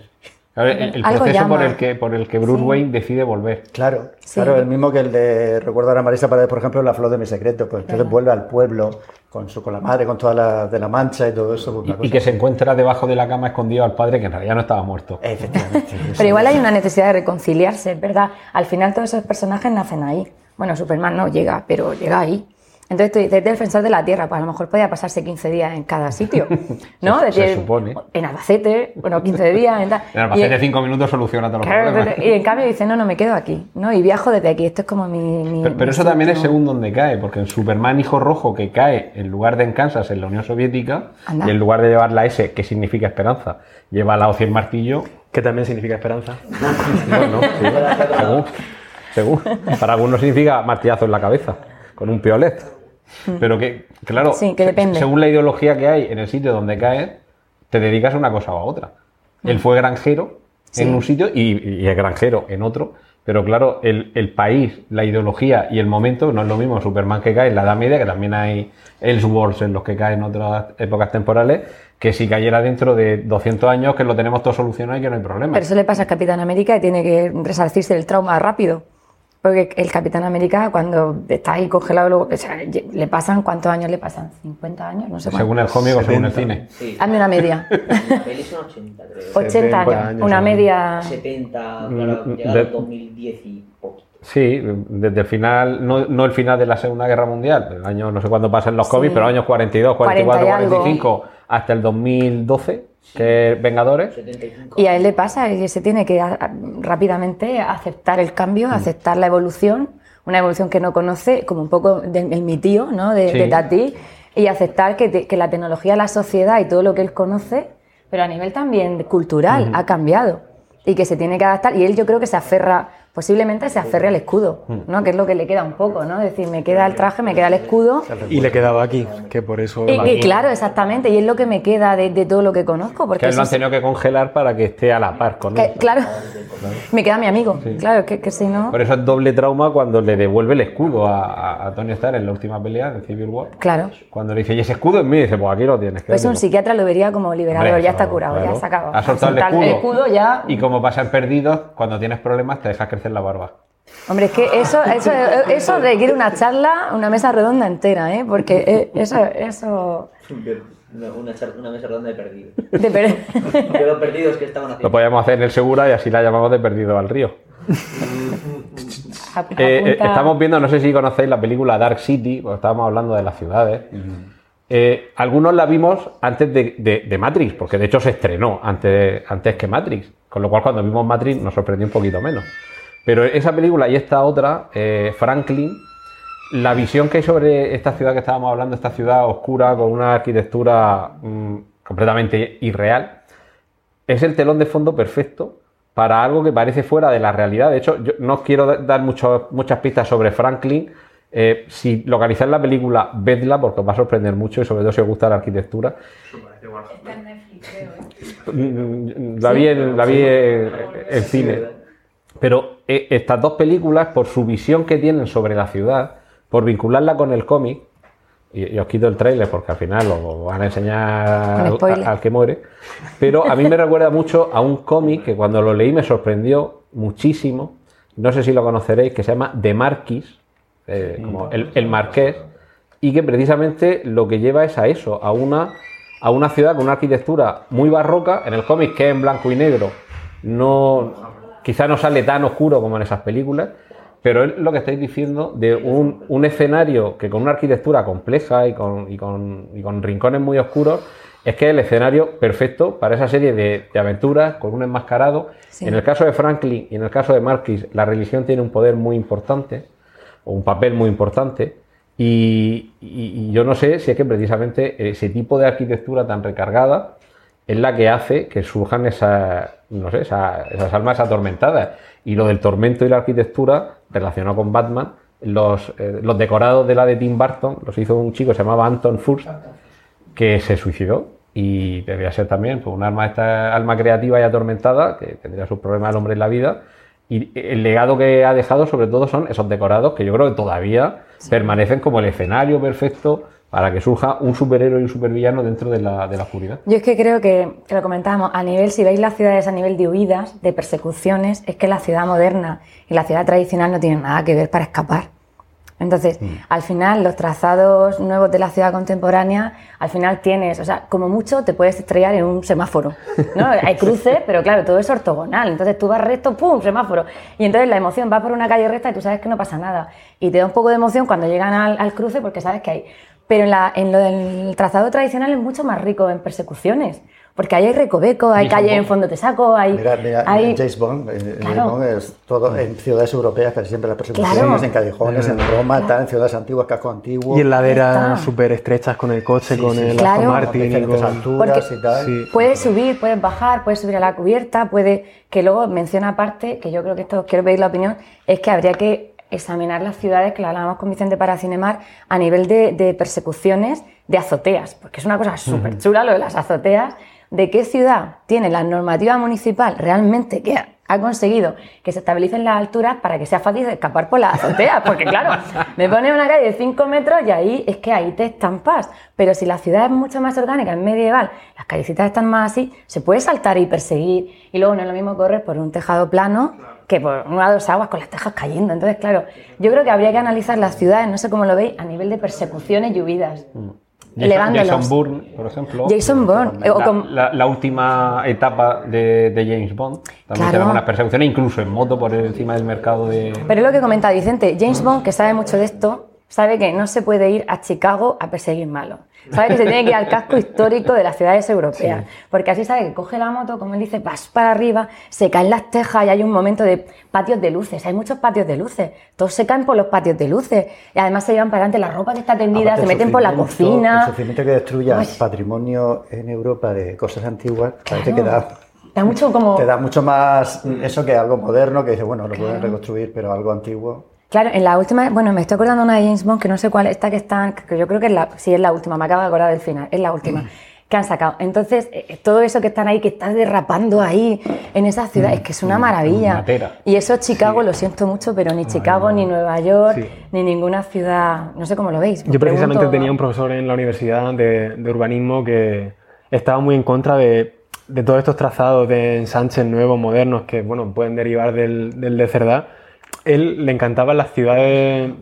Claro, el, el Algo proceso por el que, por el que Bruce Sí. Wayne decide volver. Claro, Sí. claro, el mismo que el de, recuerdo ahora Marisa Paredes, por ejemplo, La Flor de mi Secreto, pues entonces vuelve al pueblo con su con la madre, con toda la de la mancha y todo eso. pues, Y, que se encuentra debajo de la cama escondido al padre que en realidad no estaba muerto. Efectivamente. Pero igual hay una necesidad de reconciliarse, es verdad. Al final todos esos personajes nacen ahí. Bueno, Superman no llega, pero llega ahí. Entonces tú dices, defensor de la Tierra, pues a lo mejor podía pasarse 15 días en cada sitio, ¿no? Se- supone. En Albacete, bueno, 15 días. En tal. En Albacete de cinco minutos soluciona todos los Claro, problemas. y en cambio dice, no, no, me quedo aquí, ¿no? Y viajo desde aquí, esto es como mi... mi- Pero, pero mi eso también es según donde cae, porque en Superman Hijo Rojo, que cae en lugar de en Kansas, en la Unión Soviética, Anda. y en lugar de llevar la S, que significa esperanza, lleva la O 100 martillo, Que también significa esperanza. bueno, sí, según, según. Para algunos significa martillazo en la cabeza, con un piolet. Pero que, claro, Sí, que depende. según la ideología que hay en el sitio donde caes, te dedicas a una cosa o a otra. Él fue granjero Sí. en un sitio y, y es granjero en otro. Pero claro, el, el país, la ideología y el momento no es lo mismo Superman que cae en la Edad Media, que también hay Elseworlds en los que cae en otras épocas temporales, que si cayera dentro de 200 años que lo tenemos todo solucionado y que no hay problema. Pero eso le pasa al Capitán América y tiene que resarcirse del trauma rápido. Porque el Capitán América, cuando está ahí congelado, luego, o sea, le pasan, ¿cuántos años le pasan? ¿50 años? No sé cuánto. según el cómic o según el 70. cine. Sí. Hazme una media. La peli son 80, creo. 80 años, años, una sí. media. 70, Mm, claro, de- llegaron en 2010 y poquito. Sí, desde el final, no, no el final de la Segunda Guerra Mundial, el año no sé cuándo pasan los Sí. cómics, pero años 42, 44, 40 y algo. 45, hasta el 2012, que es Vengadores. 75. Y a él le pasa que se tiene que a- rápidamente aceptar el Mm. cambio, aceptar la evolución, una evolución que no conoce, como un poco de, de mi tío, ¿no? de, Sí. de Tati, y aceptar que, te- que la tecnología, la sociedad y todo lo que él conoce, pero a nivel también cultural, ha cambiado y que se tiene que adaptar. Y él yo creo que se aferra, posiblemente se aferre al escudo, Mm. ¿no? que es lo que le queda un poco, ¿no? Es decir, me queda el traje, me queda el escudo. Y le quedaba aquí, que por eso... Y, y claro, exactamente, y es lo que me queda de, de todo lo que conozco. Porque Que él lo han tenido que congelar para que esté a la par con que- él. claro, me queda mi amigo, claro, que, que si no... Por eso es doble trauma cuando le devuelve el escudo a, Tony Stark en la última pelea de Civil War. Claro. Cuando le dice, ¿y ese escudo es mío? Dice, pues aquí lo tienes. Pues un quédatelo". psiquiatra lo vería como liberador, Hombre, ya está curado, claro. ya se acabó. Ha soltado el Soltar escudo. ya. Y como pasan perdidos, cuando tienes problemas te dejas crecer la barba. Hombre, es que eso, eso, eso requiere una charla, una mesa redonda entera, ¿eh? Porque eh, eso, eso. Una, una, char- una mesa redonda de perdidos. De per- De los perdidos que estaban Lo haciendo. podíamos hacer en el Segura y así la llamamos de perdido al río. Eh, eh, estamos viendo, no sé si conocéis la película Dark City, porque estábamos hablando de las ciudades. Eh, algunos la vimos antes de, de- de Matrix, porque de hecho se estrenó antes, antes que Matrix, con lo cual cuando vimos Matrix nos sorprendió un poquito menos. Pero esa película y esta otra, eh, Franklin, la visión que hay sobre esta ciudad que estábamos hablando, esta ciudad oscura con una arquitectura mm, completamente irreal, es el telón de fondo perfecto para algo que parece fuera de la realidad. De hecho, yo no os quiero da- dar mucho- muchas pistas sobre Franklin. Eh, si localizáis la película, vedla porque os va a sorprender mucho y sobre todo si os gusta la arquitectura. Mm, La vi en, la vi en, en cine. Pero eh, estas dos películas, por su visión que tienen sobre la ciudad, por vincularla con el cómic, y, y os quito el tráiler porque al final lo van a enseñar al que muere, pero a mí me recuerda mucho a un cómic que cuando lo leí me sorprendió muchísimo, no sé si lo conoceréis, que se llama The Marquis, eh, como el, el marqués, y que precisamente lo que lleva es a eso, a una, a una ciudad con una arquitectura muy barroca, en el cómic que es en blanco y negro, no, quizá no sale tan oscuro como en esas películas, pero es lo que estáis diciendo de un, un escenario que con una arquitectura compleja y con, y con- y con rincones muy oscuros, es que es el escenario perfecto para esa serie de, de aventuras con un enmascarado. Sí. En el caso de Franklin y en el caso de Marquis, la religión tiene un poder muy importante, o un papel muy importante, y, y- y yo no sé si es que precisamente ese tipo de arquitectura tan recargada es la que hace que surjan esas, no sé, esa- esas almas atormentadas. Y lo del tormento y la arquitectura relacionado con Batman, los, eh, los decorados de la de Tim Burton los hizo un chico que se llamaba Anton Furst, que se suicidó y debía ser también pues, un alma, esta alma creativa y atormentada que tendría sus problemas el hombre en la vida. Y el legado que ha dejado sobre todo son esos decorados que yo creo que todavía permanecen como el escenario perfecto para que surja un superhéroe y un supervillano dentro de la, de la oscuridad. Yo es que creo que, que lo comentábamos, a nivel, si veis las ciudades a nivel de huidas, de persecuciones, es que la ciudad moderna y la ciudad tradicional no tienen nada que ver para escapar. Entonces, al final, los trazados nuevos de la ciudad contemporánea, al final tienes, o sea, como mucho te puedes estrellar en un semáforo, ¿no? Hay cruces, pero claro, todo es ortogonal. Entonces tú vas recto, ¡pum!, semáforo. Y entonces la emoción va por una calle recta y tú sabes que no pasa nada. Y te da un poco de emoción cuando llegan al, al cruce porque sabes que hay. Pero en, la- en lo del trazado tradicional es mucho más rico en persecuciones. Porque ahí hay recoveco, hay calle en fondo te saco, hay... Mira, mira, hay- James Bond, eh, James Claro. Bond es todo en ciudades europeas, casi siempre las persecuciones, Claro. en callejones, en Roma, tal, en ciudades antiguas, casco antiguo. Y en laderas súper estrechas con el coche, Sí, con sí, el. Claro. Aston Martin. y diferentes con- alturas Porque- y tal. Sí. Puedes subir, puedes bajar, puedes subir a la cubierta, puede que luego menciona aparte, que yo creo que esto quiero pedir la opinión, es que habría que examinar las ciudades, que hablábamos con Vicente para Cinemar, a nivel de, de persecuciones de azoteas, porque es una cosa súper chula lo de las azoteas, de qué ciudad tiene la normativa municipal realmente que ha- ha conseguido que se estabilicen las alturas para que sea fácil escapar por las azoteas, porque claro, me pone una calle de 5 metros y ahí es que ahí te estampas, pero si la ciudad es mucho más orgánica, es medieval, las callecitas están más así, se puede saltar y perseguir, y luego no es lo mismo correr por un tejado plano que por una o dos aguas con las tejas cayendo, entonces claro, yo creo que habría que analizar las ciudades, no sé cómo lo veis, a nivel de persecuciones y huidas. Jason, elevándolos. Jason Bourne, por ejemplo. Jason Bourne, La, como- la- la última etapa de, de James Bond. También Claro. algunas persecuciones, incluso en moto por encima del mercado de. Pero es lo que comenta Vicente, James Bond, que sabe mucho de esto, sabe que no se puede ir a Chicago a perseguir malos. Sabe que se tiene que ir al casco histórico de las ciudades europeas. Porque así sabe que coge la moto, como él dice, vas para arriba, se caen las tejas y hay un momento de patios de luces. Hay muchos patios de luces. Todos se caen por los patios de luces. Y además se llevan para adelante la ropa que está tendida, Aparte, se meten por la cocina. El sufrimiento que destruya patrimonio en Europa de cosas antiguas, parece Claro. que da, Da mucho como... te da mucho más eso que algo moderno, que dice, bueno, lo pueden reconstruir, pero algo antiguo. Claro, en la última, bueno, me estoy acordando una de James Bond que no sé cuál, esta que están, que yo creo que es la, sí es la última, me acabo de acordar del final, es la última que han sacado. Entonces, eh, todo eso que están ahí, que está derrapando ahí en esa ciudad, es que es una maravilla. Matera. Y eso Chicago, lo siento mucho, pero ni Chicago, ni Nueva York, Sí. ni ninguna ciudad, no sé cómo lo veis. Yo precisamente Pregunto- tenía un profesor en la universidad de, de urbanismo que estaba muy en contra de, de todos estos trazados de ensanches nuevos, modernos, que bueno, pueden derivar del, del de Cerdá. Él le encantaban las ciudades,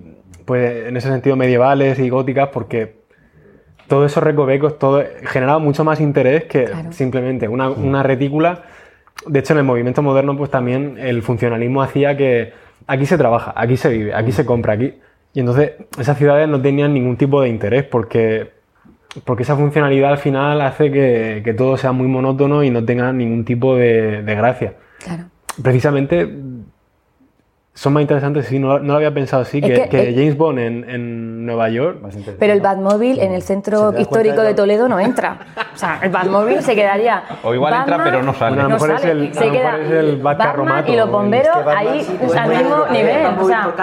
pues en ese sentido medievales y góticas, porque todos esos recovecos todo, generaba mucho más interés que Claro. simplemente una, una retícula. De hecho, en el movimiento moderno, pues también el funcionalismo hacía que aquí se trabaja, aquí se vive, aquí se compra, aquí. Y entonces esas ciudades no tenían ningún tipo de interés porque, porque esa funcionalidad al final hace que, que todo sea muy monótono y no tenga ningún tipo de, de gracia. Claro. Precisamente son más interesantes, sí, no, no lo había pensado así, Es que, que- que es- James Bond en, en Nueva York. Pero el Batmóvil en el Si centro das histórico de de Toledo no entra. O sea, el Batmóvil se quedaría. O igual entra, Batman, pero no sale. Bueno, a lo no mejor es sale, el- a se lo mejor es el Batman y los bomberos es que Batman ahí sí, pues, al mismo nivel. O sea,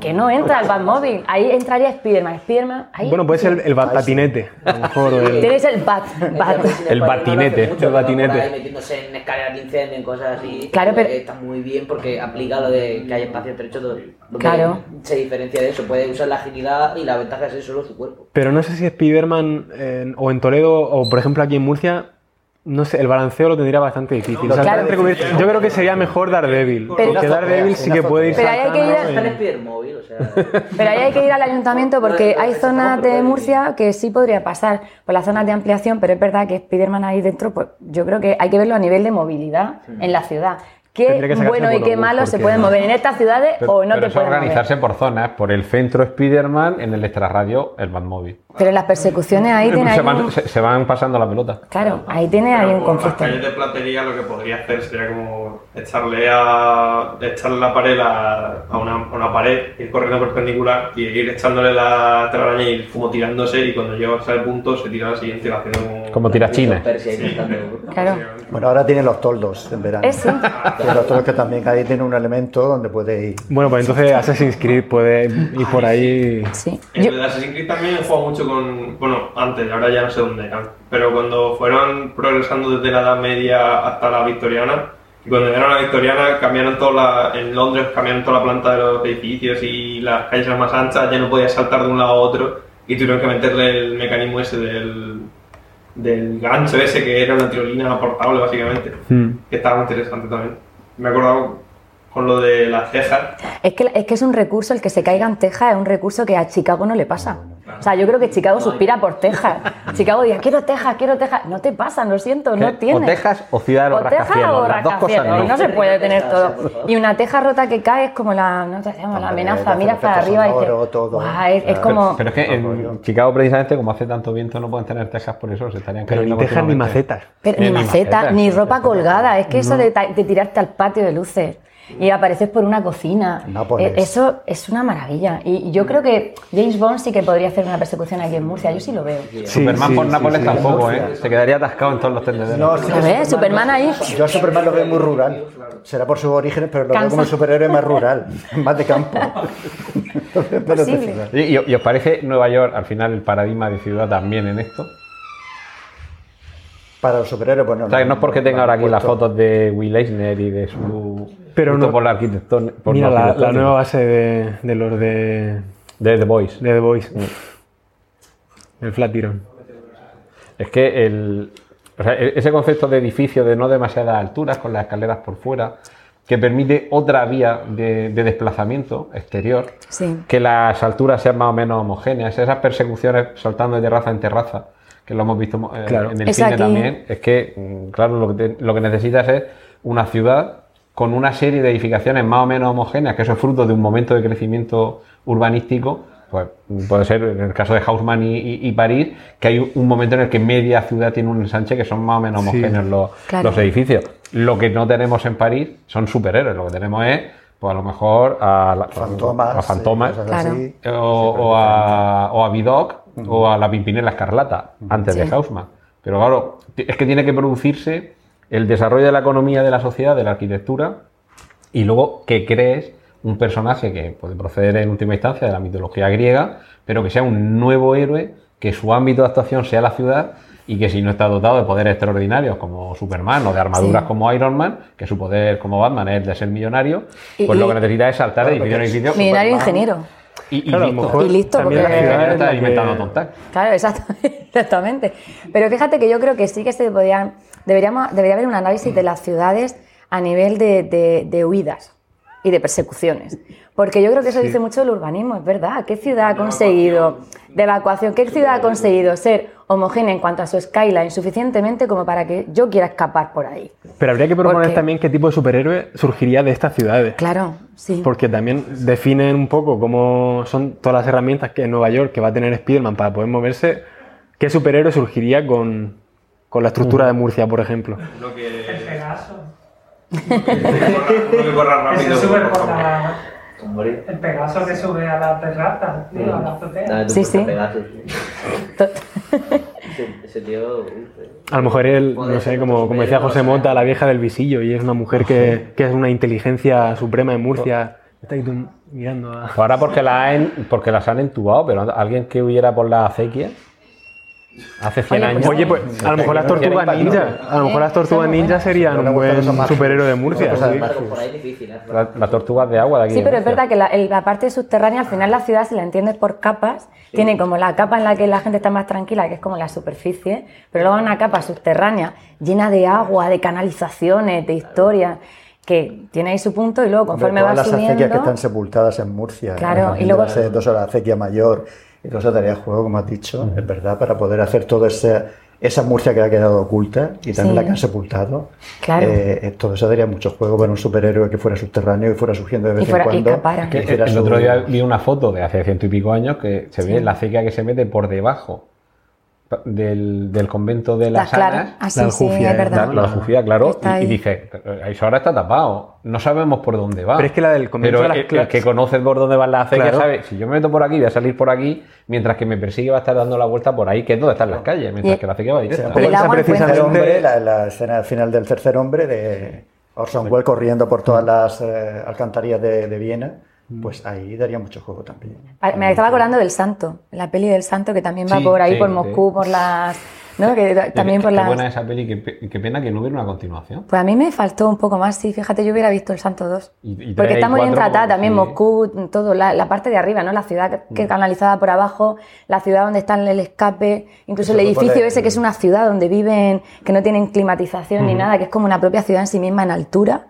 que no entra el Batmóvil. Ahí entraría Spiderman. Spiderman, ahí. Bueno, puede ser el, el patinete, a lo mejor. o el- Tienes el Bat. Bat. El batinete, el batinete. Metiéndose en escaleras de incendio, en cosas así. Claro, pero- Está muy bien porque aplica lo de que hay espacio estrecho. Claro. Se diferencia de eso. Puede usar la agilidad y la ventaja es solo su cuerpo. Pero no sé si Spider-Man en- o en Toledo o por ejemplo aquí en Murcia, no sé, el balanceo lo tendría bastante difícil. O sea, Claro. entre comillas, yo creo que sería mejor Daredevil. Pero- porque Daredevil sí que puede ir Pero ahí hay que ir. Pero ahí hay que ir al ayuntamiento porque hay zonas de Murcia que sí podría pasar por las zonas de ampliación, pero es verdad que Spiderman ahí dentro, pues yo creo que hay que verlo a nivel de movilidad en la ciudad. Qué bueno y qué malo se pueden mover en estas ciudades Pero, o no pero te pueden mover. organizarse por zonas, por el centro Spider-Man, en el extrarradio el Batmóvil. Pero en las persecuciones ahí tiene se, ahí van, un- se- se van pasando la pelota. Claro, ahí tiene ahí un conflicto. Las calles de platería lo que podría hacer sería como echarle a echarle la pared a, a una, a una pared, ir corriendo perpendicular y ir echándole la telaraña y ir como tirándose y cuando llegas al punto se tira a la siguiente y va haciendo como... Como tirachines. Claro. Bueno, ahora tienen los toldos en verano. Sí. Los toldos que también ahí tienen un elemento donde puede ir. Bueno, pues entonces Assassin's Creed puede ir por ahí. Sí. Yo- el Assassin's Creed también he jugado mucho con. Bueno, antes, ahora ya no sé dónde eran. Pero cuando fueron progresando desde la Edad Media hasta la Victoriana, y cuando llegaron a la Victoriana, cambiaron toda la. En Londres cambiaron toda la planta de los edificios y las calles eran más anchas, ya no podías saltar de un lado a otro y tuvieron que meterle el mecanismo ese del. Del gancho ese que era una tirolina portable, básicamente. Hmm. Que estaba interesante también. Me he acordado con lo de las cejas. Es que, es que es un recurso, el que se caigan tejas es un recurso que a Chicago no le pasa. O sea, yo creo que Chicago suspira por Texas. Chicago dice, quiero Texas, quiero Texas. No te pasan, lo siento, no O tienes. Texas o Ciudad de los O Texas Rascacielos. o Las dos cosas no. No se puede tener todo. Y una teja rota que cae es como la, no te hacemos, la amenaza. Miras para arriba y dices, "Guau, es, es como... Pero es que en Chicago, precisamente, como hace tanto viento, no pueden tener tejas por eso, se estarían Pero cayendo ni tejas ni macetas. Pero Eh, ni ni maceta, macetas, ni ropa colgada. Es que eso de tirarte al patio de luces y apareces por una cocina, Nápoles. eh, eso es una maravilla. Y yo creo que James Bond sí que podría hacer una persecución aquí en Murcia. Yo sí lo veo. Superman sí, por sí, Nápoles sí. tampoco, ¿eh? Se quedaría atascado en todos los tendederos. No, A ver, Superman ahí. Yo a Superman lo veo muy rural. Será por sus orígenes, pero lo veo como un superhéroe más rural, más de campo. Menos de Posible. ciudad. ¿Y, y- y os parece Nueva York, al final, el paradigma de ciudad también en esto? Para los superhéroes, pues no. O sea, que no es porque no tenga ahora aquí las fotos de Will Eisner y de su... Pero no- por la Mira, la, nueva base de, de los de, De The Voice. de The Voice. El Flatiron. Es que el, o sea, e- ese concepto de edificio de no demasiadas alturas, con las escaleras por fuera, que permite otra vía de, de desplazamiento exterior, Sí. que las alturas sean más o menos homogéneas, esas persecuciones saltando de terraza en terraza, que lo hemos visto eh, Claro. en el Es cine aquí. también, es que, mm, claro, lo que, te- lo que necesitas es una ciudad con una serie de edificaciones más o menos homogéneas, que eso es fruto de un momento de crecimiento urbanístico, pues puede ser en el caso de Haussmann y, y- y París, que hay un momento en el que media ciudad tiene un ensanche que son más o menos Sí. homogéneos los, Claro. los edificios. Lo que no tenemos en París son superhéroes, lo que tenemos es, pues a lo mejor a, la- Fantomas. a Fantomas, y cosas Claro. así. o, o a, o a Vidocq o a la Pimpinela Escarlata, antes de Sí. Haussmann. Pero claro, es que tiene que producirse el desarrollo de la economía, de la sociedad, de la arquitectura, y luego que crees un personaje que puede proceder en última instancia de la mitología griega, pero que sea un nuevo héroe, que su ámbito de actuación sea la ciudad y que si no está dotado de poderes extraordinarios como Superman o de armaduras Sí. como Iron Man, que su poder como Batman es el de ser millonario, Y- pues lo que necesita es saltar de edificio en edificio. Millonario Superman. ingeniero. Y, Claro, listo. mejor Y listo, también porque- la ciudad está inventando tontas. Claro, exactamente. Pero fíjate que yo creo que sí que se podían, deberíamos, debería haber un análisis de las ciudades a nivel de, de- de huidas y de persecuciones. Porque yo creo que eso dice mucho del urbanismo, es verdad. ¿Qué ciudad ha conseguido, de evacuación, qué ciudad ha conseguido ser homogénea en cuanto a su skyline suficientemente como para que yo quiera escapar por ahí? Pero habría que proponer Porque- también qué tipo de superhéroe surgiría de estas ciudades. Claro, sí. Porque también definen un poco cómo son todas las herramientas que en Nueva York que va a tener Spider-Man para poder moverse. ¿Qué superhéroe surgiría con, con la estructura de Murcia, por ejemplo? Lo que. El Pegaso. Que corra Ese rápido. sube El Pegaso que sube a la terraza, tío, a la azotea. Sí, sí. Ese, tío. A lo mejor él, no sé, como, como decía José. Mota, la vieja del visillo, y es una mujer que, que es una inteligencia suprema en Murcia. Está ahí mirando a... Pues Ahora porque, la han- porque las han entubado, pero alguien que huyera por la acequia hace 100 Oye, años. Oye, pues a lo mejor las tortugas ninja, a lo mejor las tortugas ninja serían un buen superhéroe de Murcia. Difícil, ¿eh? La- las tortugas de agua de aquí. Sí, pero es verdad que la, el- la parte subterránea, al final la ciudad, si la entiendes por capas, tiene como la capa en la que la gente está más tranquila, que es como la superficie, pero luego una capa subterránea llena de agua, de canalizaciones, de historias, que tiene ahí su punto y luego conforme todas va las acequias subiendo... que están sepultadas en Murcia. Claro, ¿no? y luego- Hace dos horas la acequia mayor y dos tareas de juego, como has dicho, es verdad, para poder hacer todo ese, esa Murcia que ha quedado oculta y también Sí. la que han sepultado. Claro. Eh, todo eso daría mucho juego para un superhéroe que fuera subterráneo y fuera surgiendo de vez Y fuera- en y cuando. escapara. Que y hiciera el su- otro día vi una foto de hace ciento y pico años que se ve Sí. la acequia que se mete por debajo del, del convento de las claras. Anas. Ah, sí, La sí, Aljufia. La, la claro. Y, y ahí. dice, eso ahora está tapado. No sabemos por dónde va. Pero es que la del convento Pero de las el, el que conoce por dónde van las acequias Claro. sabe, si yo me meto por aquí, voy a salir por aquí, mientras que me persigue va a estar dando la vuelta por ahí, que es donde están las calles, mientras Y- que la acequia va directa. el esa precisamente hombre, la, la escena final del tercer hombre de Orson Welles corriendo por todas las eh, alcantarillas de, de Viena, pues ahí daría mucho juego también. Ah, Me estaba acordando del Santo, la peli del Santo que también va Sí, por ahí, sí, por sí. Moscú, por las. ¿no? Que también Qué- por qué las. buena esa peli, qué, pe- qué pena que no hubiera una continuación. Pues a mí me faltó un poco más, sí, fíjate, yo hubiera visto el Santo 2. Y- y Porque está muy bien tratada también sí. Moscú, todo, la, la parte de arriba, ¿no? La ciudad que, que canalizada por abajo, la ciudad donde está el escape, incluso el Eso edificio ese que es una ciudad donde viven, que no tienen climatización ni nada, que es como una propia ciudad en sí misma en altura,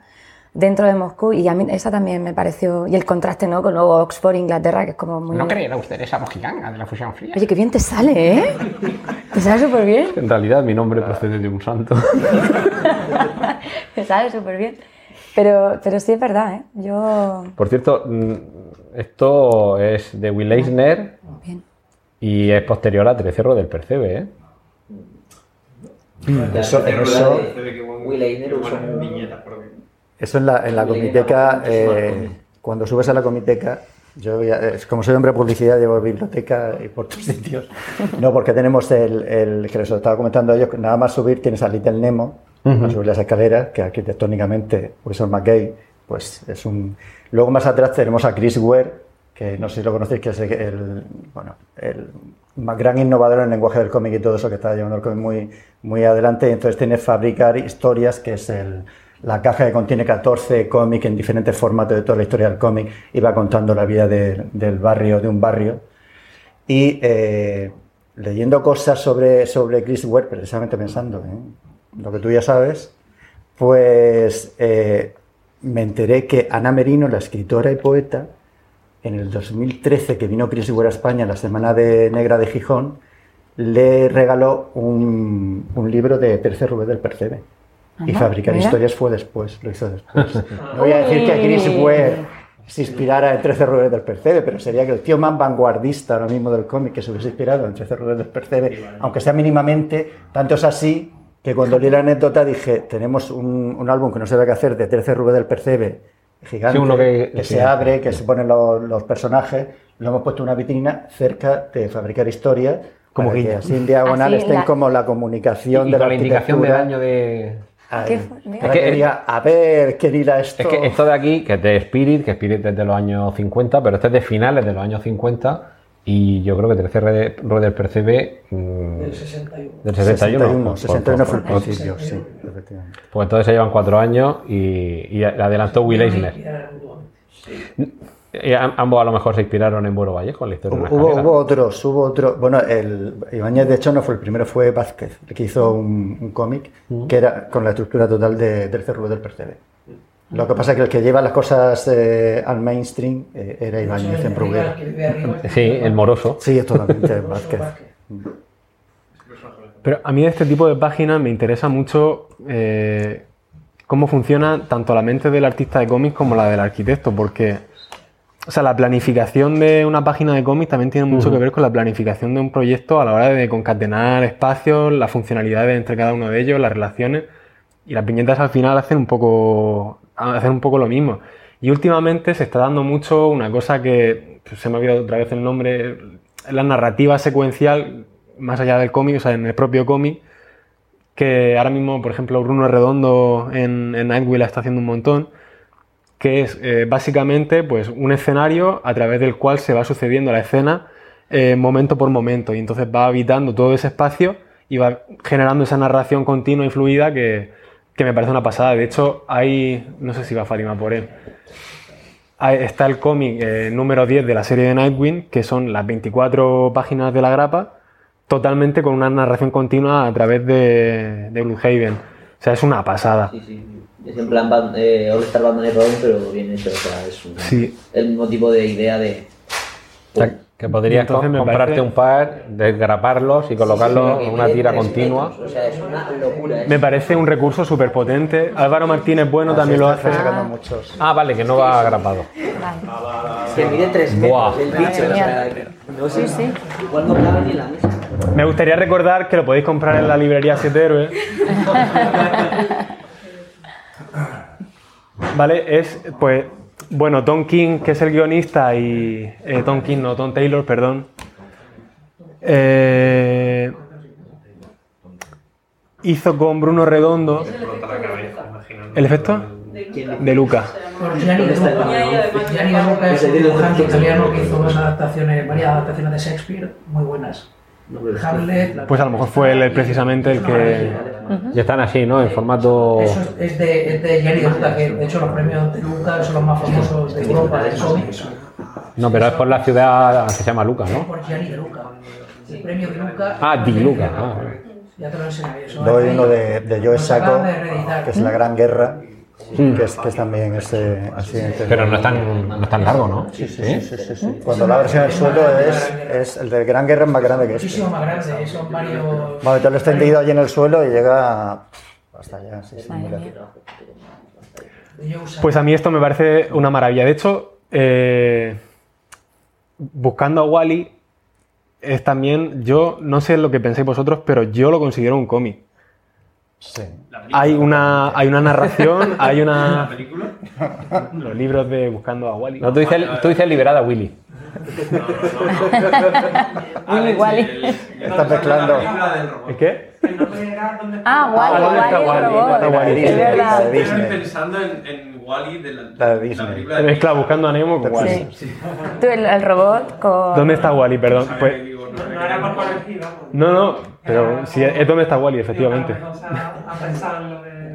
dentro de Moscú. Y a mí esa también me pareció, y el contraste, ¿no? Con luego Oxford, Inglaterra, que es como muy... No creerá usted esa mojiganga de la fusión fría. Oye, qué bien te sale, ¿eh? Te sale súper bien. En realidad mi nombre procede de un santo. Te sale súper bien. Pero, pero sí es verdad, ¿eh? Yo... Por cierto, mm, esto es de Will Eisner Bien. y es posterior a Trecerro del Percebe, ¿eh? Eso- Es eso- Will Eisner viñetas por. Eso en la, en la comiteca, eh, cuando subes a la comiteca, yo ya- como soy hombre de publicidad, llevo biblioteca y por tus sitios. No, porque tenemos el, el que les estaba comentando a ellos, nada más subir tienes a Little Nemo, a subir las escaleras, que arquitectónicamente Wilson McKay, pues es un... Luego más atrás tenemos a Chris Ware, que no sé si lo conocéis, que es el, el, bueno, el más gran innovador en el lenguaje del cómic y todo eso, que está llevando el cómic muy, muy adelante. Y entonces tiene Fabricar Historias, que es el, la caja que contiene 14 cómics en diferentes formatos de toda la historia del cómic y va contando la vida de- del barrio, de un barrio. Y eh, leyendo cosas sobre, sobre Chris Ware, precisamente pensando en lo que tú ya sabes, pues eh, me enteré que Ana Merino, la escritora y poeta, en el 2013 que vino Chris Ware a España, la Semana de Negra de Gijón, le regaló un, un libro de Tercer Rubén del Percebe. Y Fabricar mira. Historias fue después, lo hizo después. No voy a decir que Chris Ware se inspirara en 13 Rubén del Percebe, pero sería que el tío más vanguardista ahora mismo del cómic que se hubiese inspirado en 13 Rubén del Percebe, aunque sea mínimamente, tanto es así que cuando leí la anécdota dije, tenemos un, un álbum que no se ve qué hacer de 13 Rubén del Percebe, gigante, Sí, uno que- que sí. se abre, que se ponen los, los personajes, lo hemos puesto en una vitrina cerca de Fabricar Historias, Como que así en diagonal Así, estén la- como la comunicación Y de la la indicación del arquitectura. año de... Para Es que que- diga, a ver, ¿qué dirá esto? Es que esto de aquí, que es de Spirit, que Spirit es de los años 50, pero este es de finales de los años 50 y yo creo que Tercer Rue del Percebe... mm, Del 61. Del 61. 61, por- 61 por- fue el principio, sí, efectivamente. Pues entonces se llevan cuatro años y, y adelantó Will Eisner. A- ambos a lo mejor se inspiraron en Buero Vallejo, en la historia de una Hubo, hubo otros, hubo otros. Bueno, el Ibáñez de hecho no fue el primero, fue Vázquez, el que hizo un, un cómic que era con la estructura total de, del Cerro del Percebe. Lo que pasa es que el que lleva las cosas eh, al mainstream eh, era Ibáñez en Bruguera. Sí, el moroso. Sí, es totalmente Vázquez. Pero a mí de este tipo de páginas me interesa mucho eh, cómo funciona tanto la mente del artista de cómics como la del arquitecto, porque o sea, la planificación de una página de cómics también tiene mucho que ver con la planificación de un proyecto a la hora de concatenar espacios, las funcionalidades entre cada uno de ellos, las relaciones. Y las viñetas al final hacen un poco, hacen un poco lo mismo. Y últimamente se está dando mucho una cosa que pues, se me ha olvidado otra vez el nombre, la narrativa secuencial más allá del cómic, o sea, en el propio cómic, que ahora mismo, por ejemplo, Bruno Redondo en, en Nightwheel está haciendo un montón, que es eh, básicamente pues, un escenario a través del cual se va sucediendo la escena eh, momento por momento y entonces va habitando todo ese espacio y va generando esa narración continua y fluida que, que me parece una pasada. De hecho, hay, no sé si va Fátima por él, está el cómic eh, número 10 de la serie de Nightwing, que son las 24 páginas de la grapa, totalmente con una narración continua a través de, de Bloodhaven. O sea, es una pasada. Sí, sí. Es en plan eh, All Star Batman y Robin, pero bien hecho. O sea, es un- Sí. el mismo tipo de idea de. Que podrías comprarte parece- un par, desgraparlos y colocarlos en una tira continua. O sea, es una locura. Me parece un recurso súper potente. Álvaro Martínez Bueno también lo hace. sacando muchos. Ah, vale, que no va agrapado. Que mide 3 Buah. metros el bicho. O sea, no sé, Sí, sí. igual no cabe ni en la mesa. Me gustaría recordar que lo podéis comprar en la librería Siete Héroes. Vale, es pues bueno, Tom King, que es el guionista, y eh, Tom King, no, Tom Taylor, perdón. eh, hizo con Bruno Redondo el efecto de Luca. Es un dibujante italiano que hizo varias adaptaciones de Shakespeare muy buenas. Hamlet, la- Pues a lo mejor fue él precisamente el que. Y están así, ¿no? En formato. Eso es- es de, es de Gianni De Luca, que de hecho los premios de Luca son los más famosos de Europa de cómics. No, pero es por la ciudad que se llama Luca, ¿no? Por Gianni De Luca. El premio de Luca. Ah, Di Luca. ah. Ya te lo enseñaré. Doy uno de, de Joe Sacco, que es La Gran Guerra, que, es, que es también ese accidente. Pero no es tan, no es tan largo, ¿no? Sí, sí, sí, sí, sí, sí. Cuando la versión del suelo es, es el de Gran Guerra es más grande que este. Muchísimo más grande, son varios. Bueno, yo lo he extendido allí en el suelo y llega hasta allá. Sí, sí. Pues a mí esto me parece una maravilla. De hecho, eh, buscando a Wally es también, yo no sé lo que pensáis vosotros, pero yo lo considero un cómic. Sí. Hay una, hay una narración, hay una... Los libros de Buscando a Wally. No, tú dices, tú dices liberada Willy. Willy Wally. Estás mezclando. ¿El qué? Ah, Wally, ¿dónde está Wally, está Estoy pensando en, Wally de la, La de Disney. mezcla Buscando a Nemo con Wally. Sí. Tú, el, el robot con. ¿Dónde está Wally? Perdón. Pues, No, no era por corregir, vamos. no, no, pero sí, es donde está Wally, efectivamente.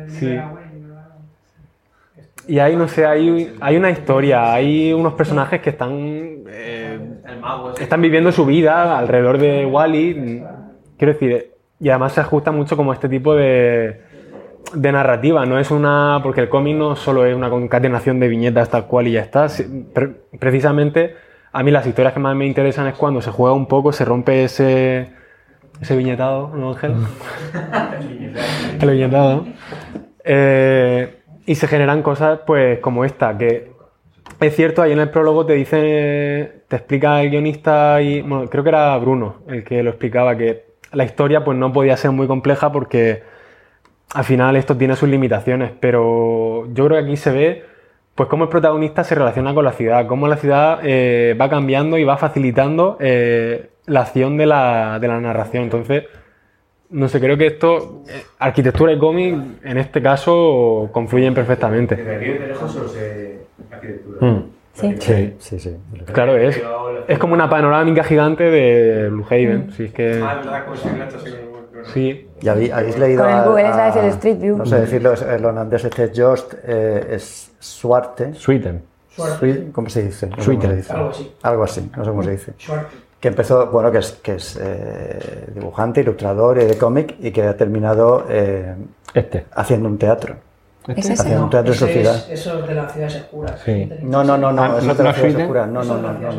Sí. Y ahí, no sé, hay, hay una historia, hay unos personajes que están, eh, están viviendo su vida alrededor de Wally. Quiero decir, y además se ajusta mucho como a este tipo de, de narrativa. No es una. Porque el cómic no solo es una concatenación de viñetas tal cual y ya está. Pre- precisamente, a mí las historias que más me interesan es cuando se juega un poco, se rompe ese. Ese viñetado, ¿no, Ángel? el viñetado. Eh, y se generan cosas pues como esta, que es cierto, ahí en el prólogo te dice, te explica el guionista y, bueno, creo que era Bruno el que lo explicaba, que la historia pues no podía ser muy compleja porque al final esto tiene sus limitaciones, pero yo creo que aquí se ve pues cómo el protagonista se relaciona con la ciudad, cómo la ciudad eh, va cambiando y va facilitando eh, la acción de la, de la narración. Entonces, no sé, creo que esto, eh, arquitectura y cómic, en este caso, confluyen perfectamente. Desde aquí de lejos solo sé arquitectura. Mm. Sí. Sí, sí, sí. Claro, es, es como una panorámica gigante de Blue Haven. Si es que. Ah, es verdad, como si. Sí. ¿Y habéis, habéis leído Con el a- Google, es a- decir, el Street View. No sé decirlo, es- el holandés este Jost eh, es Suarte. Sweeten. Sui- ¿Cómo se dice? No Suite. Algo así. Algo así, no sé cómo se dice. Short. Que empezó, bueno, que es, que es eh, dibujante, ilustrador y de cómic y que ha terminado eh, Este. haciendo un teatro. ¿Es ese? Haciendo un teatro en es- Eso es de las ciudades oscuras. Sí. No, no, no, no, Ah, eso ¿no- es de las es ciudades oscuras. No, Eso no, no, las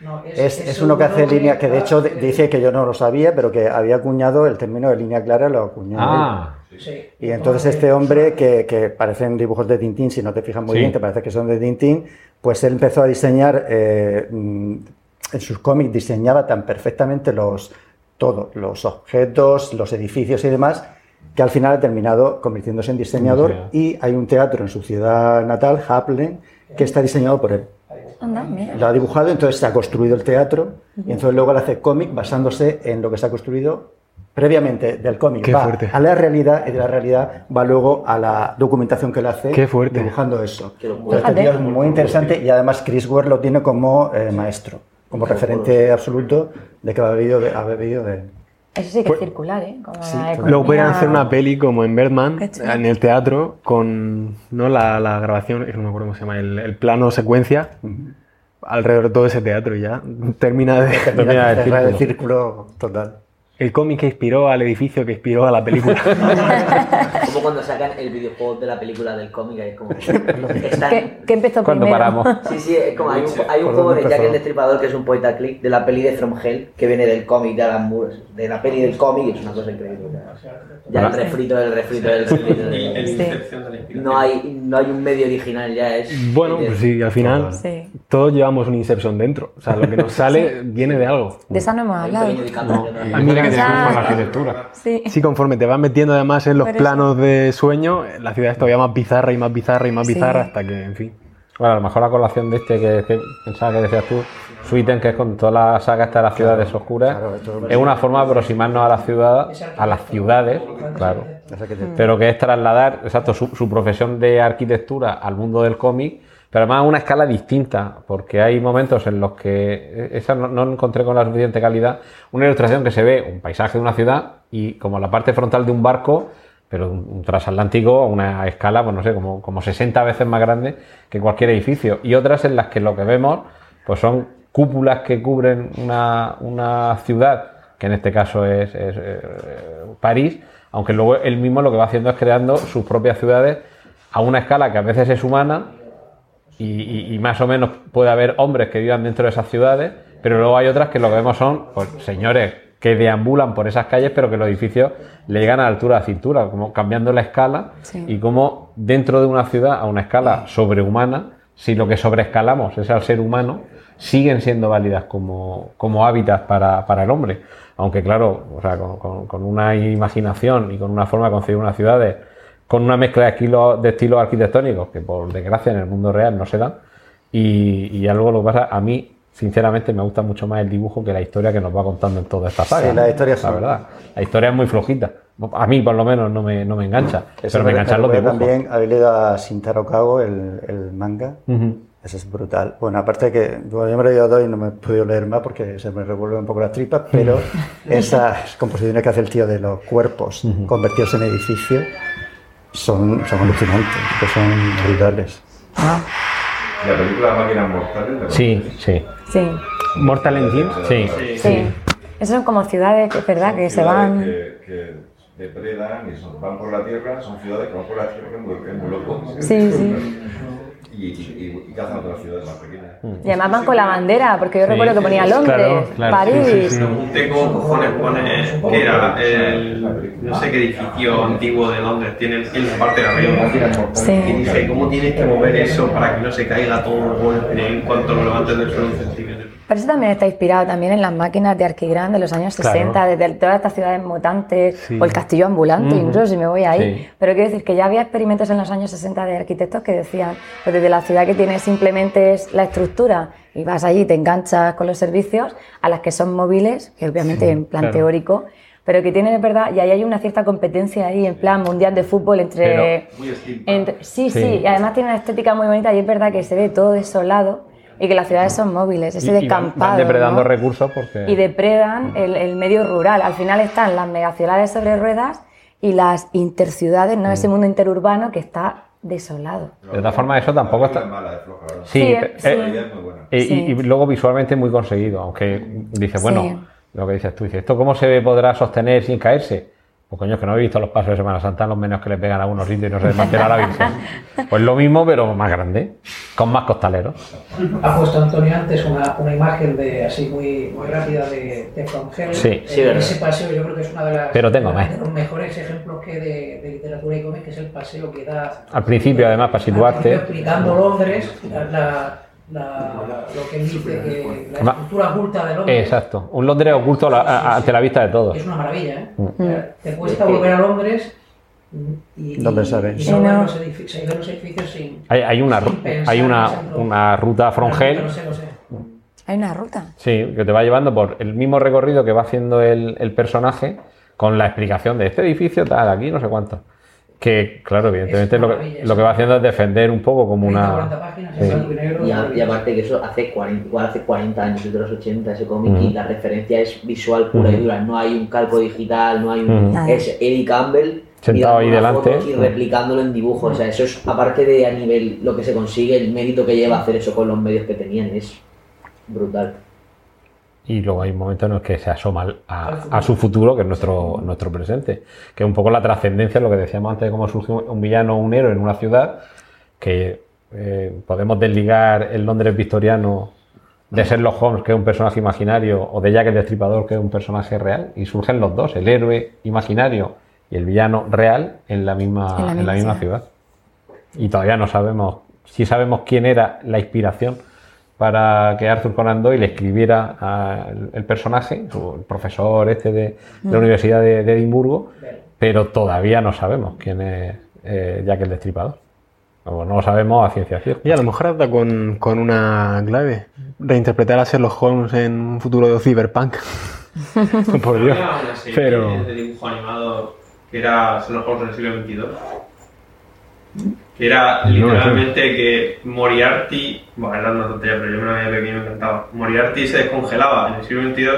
no, Es, es uno que hace línea, que de hecho dice que yo no lo sabía, pero que había acuñado el término de línea clara, lo acuñó. Ah, Sí. Y entonces este hombre, que, que parecen dibujos de Tintín, si no te fijas muy Sí. bien, te parece que son de Tintín, pues él empezó a diseñar, eh, mm, en sus cómics diseñaba tan perfectamente los, todo, los objetos, los edificios y demás, que al final ha terminado convirtiéndose en diseñador y hay un teatro en su ciudad natal, Haplin, que está diseñado por él. Anda, mira. Lo ha dibujado, entonces se ha construido el teatro y entonces luego él hace cómic basándose en lo que se ha construido previamente del cómic. Qué va fuerte. a la realidad y de la realidad va luego a la documentación que él hace Qué fuerte. dibujando eso. Qué. Entonces, este es muy interesante y además Chris Ware lo tiene como eh, maestro, como referente absoluto de que ha bebido de, ha bebido de. Eso sí que Pues- es circular, ¿eh? Como Sí, pues- Luego podrían hacer una peli como en Birdman, en el teatro, con ¿no? la, la grabación, no me acuerdo cómo se llama, el, el plano secuencia, alrededor de todo ese teatro y ya termina de... Termina el círculo. círculo total. El cómic que inspiró al edificio que inspiró a la película. Como cuando sacan el videojuego de la película del cómic, es como. están- ¿Qué, qué empezó ¿Cuándo primero? paramos? Sí, sí, es como hay un, hay un ¿Por juego de Jack el Destripador que es un point and click de la peli de From Hell que viene del cómic de Alan Moore, de la peli del cómic, es una cosa increíble. Ya el refrito del refrito del refrito. El, del- Sí. No hay, no hay un medio original, ya es. Bueno, pues sí, al final Sí. todos llevamos un Inception dentro. O sea, lo que nos sale viene de algo. De esa no hemos hablado. no- Con la arquitectura. Sí. Sí, conforme te vas metiendo además en los eso. planos de sueño, la ciudad es todavía más bizarra y más bizarra y más Sí. bizarra hasta que, en fin. Bueno, a lo mejor la colación de este que, que pensaba que decías tú, Suiten, que es con toda la saga esta de las ciudades oscuras, claro, es una forma de aproximarnos a la ciudad, a las ciudades, claro. Pero que es trasladar, exacto, su, su profesión de arquitectura al mundo del cómic, pero además a una escala distinta, porque hay momentos en los que esa no, encontré con la suficiente calidad, una ilustración que se ve un paisaje de una ciudad y como la parte frontal de un barco, pero un, un transatlántico a una escala, pues no sé, como, como 60 veces más grande que cualquier edificio. Y otras en las que lo que vemos, pues son cúpulas que cubren una, una ciudad, que en este caso es, es, eh, París, aunque luego él mismo lo que va haciendo es creando sus propias ciudades a una escala que a veces es humana y, y- y más o menos puede haber hombres que vivan dentro de esas ciudades, pero luego hay otras que lo que vemos son pues, señores que deambulan por esas calles, pero que los edificios le llegan a la altura de la cintura, como cambiando la escala Sí. y como dentro de una ciudad a una escala sobrehumana, si lo que sobreescalamos es al ser humano, siguen siendo válidas como, como hábitats para, para el hombre. Aunque claro, o sea, con, con- con una imaginación y con una forma de concebir unas ciudades, con una mezcla de, estilos- de estilos arquitectónicos que por desgracia en el mundo real no se dan. Y, y algo lo que pasa, a mí sinceramente me gusta mucho más el dibujo que la historia que nos va contando en toda esta saga. Sí, las ¿no? historias la son- verdad. La historia es muy flojita. A mí por lo menos no me, no me engancha. Eso pero me enganchan los dibujos. también haber leído a Shintaro Kago, el, el manga. Ujú. Eso es brutal. Bueno, aparte que yo me he leído dos y no me he podido leer más porque se me revuelven un poco las tripas, pero esas composiciones que hace el tío de los cuerpos convertidos en edificios son, son alucinantes, que son brutales. La película Máquinas Mortales. ¿la Sí, sí. Sí, Mortal Engines. Sí. sí. Esas son como ciudades, que es verdad, que se van... Que, que depredan y son- van por la tierra, son ciudades que van por la tierra, que es muy, muy loco. Sí, sí. Y, y, y, y cazan otras ciudades más pequeñas. Y además van con la bandera, porque yo Sí, recuerdo que ponía Londres, claro, claro, París. sí, sí, sí. Pregunté cómo cojones pone que era el no sé qué edificio antiguo de Londres tiene en la parte de arriba. Sí. Y dije, ¿cómo tienes que mover eso para que no se caiga todo el golpe en cuanto lo levantes del suelo un centímetro? Pero eso también está inspirado también en las máquinas de Arquigran de los años Claro. 60, desde todas estas ciudades mutantes, Sí. o el castillo ambulante, Ujú. incluso si me voy ahí. Sí. Pero quiero decir que ya había experimentos en los años 60 de arquitectos que decían, pues desde la ciudad que tiene simplemente es la estructura y vas allí, te enganchas con los servicios, a las que son móviles, que obviamente en plan claro. teórico, pero que tienen, es verdad, y ahí hay una cierta competencia ahí, en plan mundial de fútbol entre... entre- sí, sí, Sí. y además tiene una estética muy bonita y es verdad que se ve todo desolado y que las ciudades son móviles, ese Y- y van- descampado. van depredando ¿no? recursos porque... Y depredan el, el medio rural. Al final están las megaciudades sobre ruedas y las interciudades, ¿no? Ese mundo interurbano que está desolado. De todas formas, eso tampoco está... Sí, eh, y, Sí. y- y luego visualmente muy conseguido, aunque dice, bueno, Sí. lo que dices tú, dices, ¿esto cómo se podrá sostener sin caerse? Pues coño, es que no he visto los pasos de Semana Santa, los menos que le pegan a algunos sitios y no se desmantela la Virgen. Pues lo mismo, pero más grande, con más costaleros. Ha puesto Antonio antes una, una imagen de así muy, muy rápida de, de From Hell. Sí. Eh, Sí, verdad. ese paseo yo creo que es una de las Pero tengo de, más. de los mejores ejemplos que de, de literatura y cómic, que es el paseo que da Al principio, además, para al principio situarte. explicando Londres, la, la- la- lo que dice que la estructura oculta de Londres. Exacto, un Londres oculto a la- a- ante la vista de todos. Es una maravilla, ¿eh? Mm. Sea, Te cuesta volver a Londres y, y, ¿Dónde sabes? y no Sí, ver no. los edificios, y los edificios sin, Hay, hay una, sin pensar hay en una, una ruta from hell, No sé, no sé. Hay una ruta. sí, que te va llevando por el mismo recorrido que va haciendo el, el personaje con la explicación de este edificio, tal, aquí, no sé cuánto. Que, claro, evidentemente lo que, lo que va haciendo es defender un poco como 30, una... 40 páginas Sí. y negro. Y, a- y aparte que eso hace 40, igual hace 40 años, es de los 80 ese cómic, y Ujú. la referencia es visual pura y Ujú. dura. No hay un calco digital, no hay un. Nada. Es Eddie Campbell Sentado ahí mirando una delante. foto y replicándolo en dibujo. O sea, eso es, aparte de a nivel lo que se consigue, el mérito que lleva hacer eso con los medios que tenían, es brutal. Y luego hay un momento en el que se asoma al- a, a su futuro, que es nuestro, nuestro presente. Que es un poco la trascendencia, lo que decíamos antes de cómo surge un villano o un héroe en una ciudad, que eh, podemos desligar el Londres victoriano de Sherlock Holmes, que es un personaje imaginario, o de Jack el Destripador, que es un personaje real, y surgen los dos, el héroe imaginario y el villano real, en la misma, En la en la misma misma ciudad. Y todavía no sabemos, si sabemos quién era la inspiración para que Arthur Conan Doyle escribiera ah, el, personaje, su- el profesor este de, de la. Universidad de, de Edimburgo, pero todavía no sabemos quién es eh, Jack el Destripador. O no lo sabemos a ciencia cierta. Y a lo mejor hasta con, con una clave. Reinterpretar a Sherlock Holmes en un futuro de cyberpunk. Por Dios. Había una serie Pero. de dibujo animado que era Sherlock Holmes en el siglo XXII. Era literalmente que Moriarty, bueno, era una tontería, pero yo me lo veía pequeño me encantaba. Moriarty se descongelaba en el siglo XXII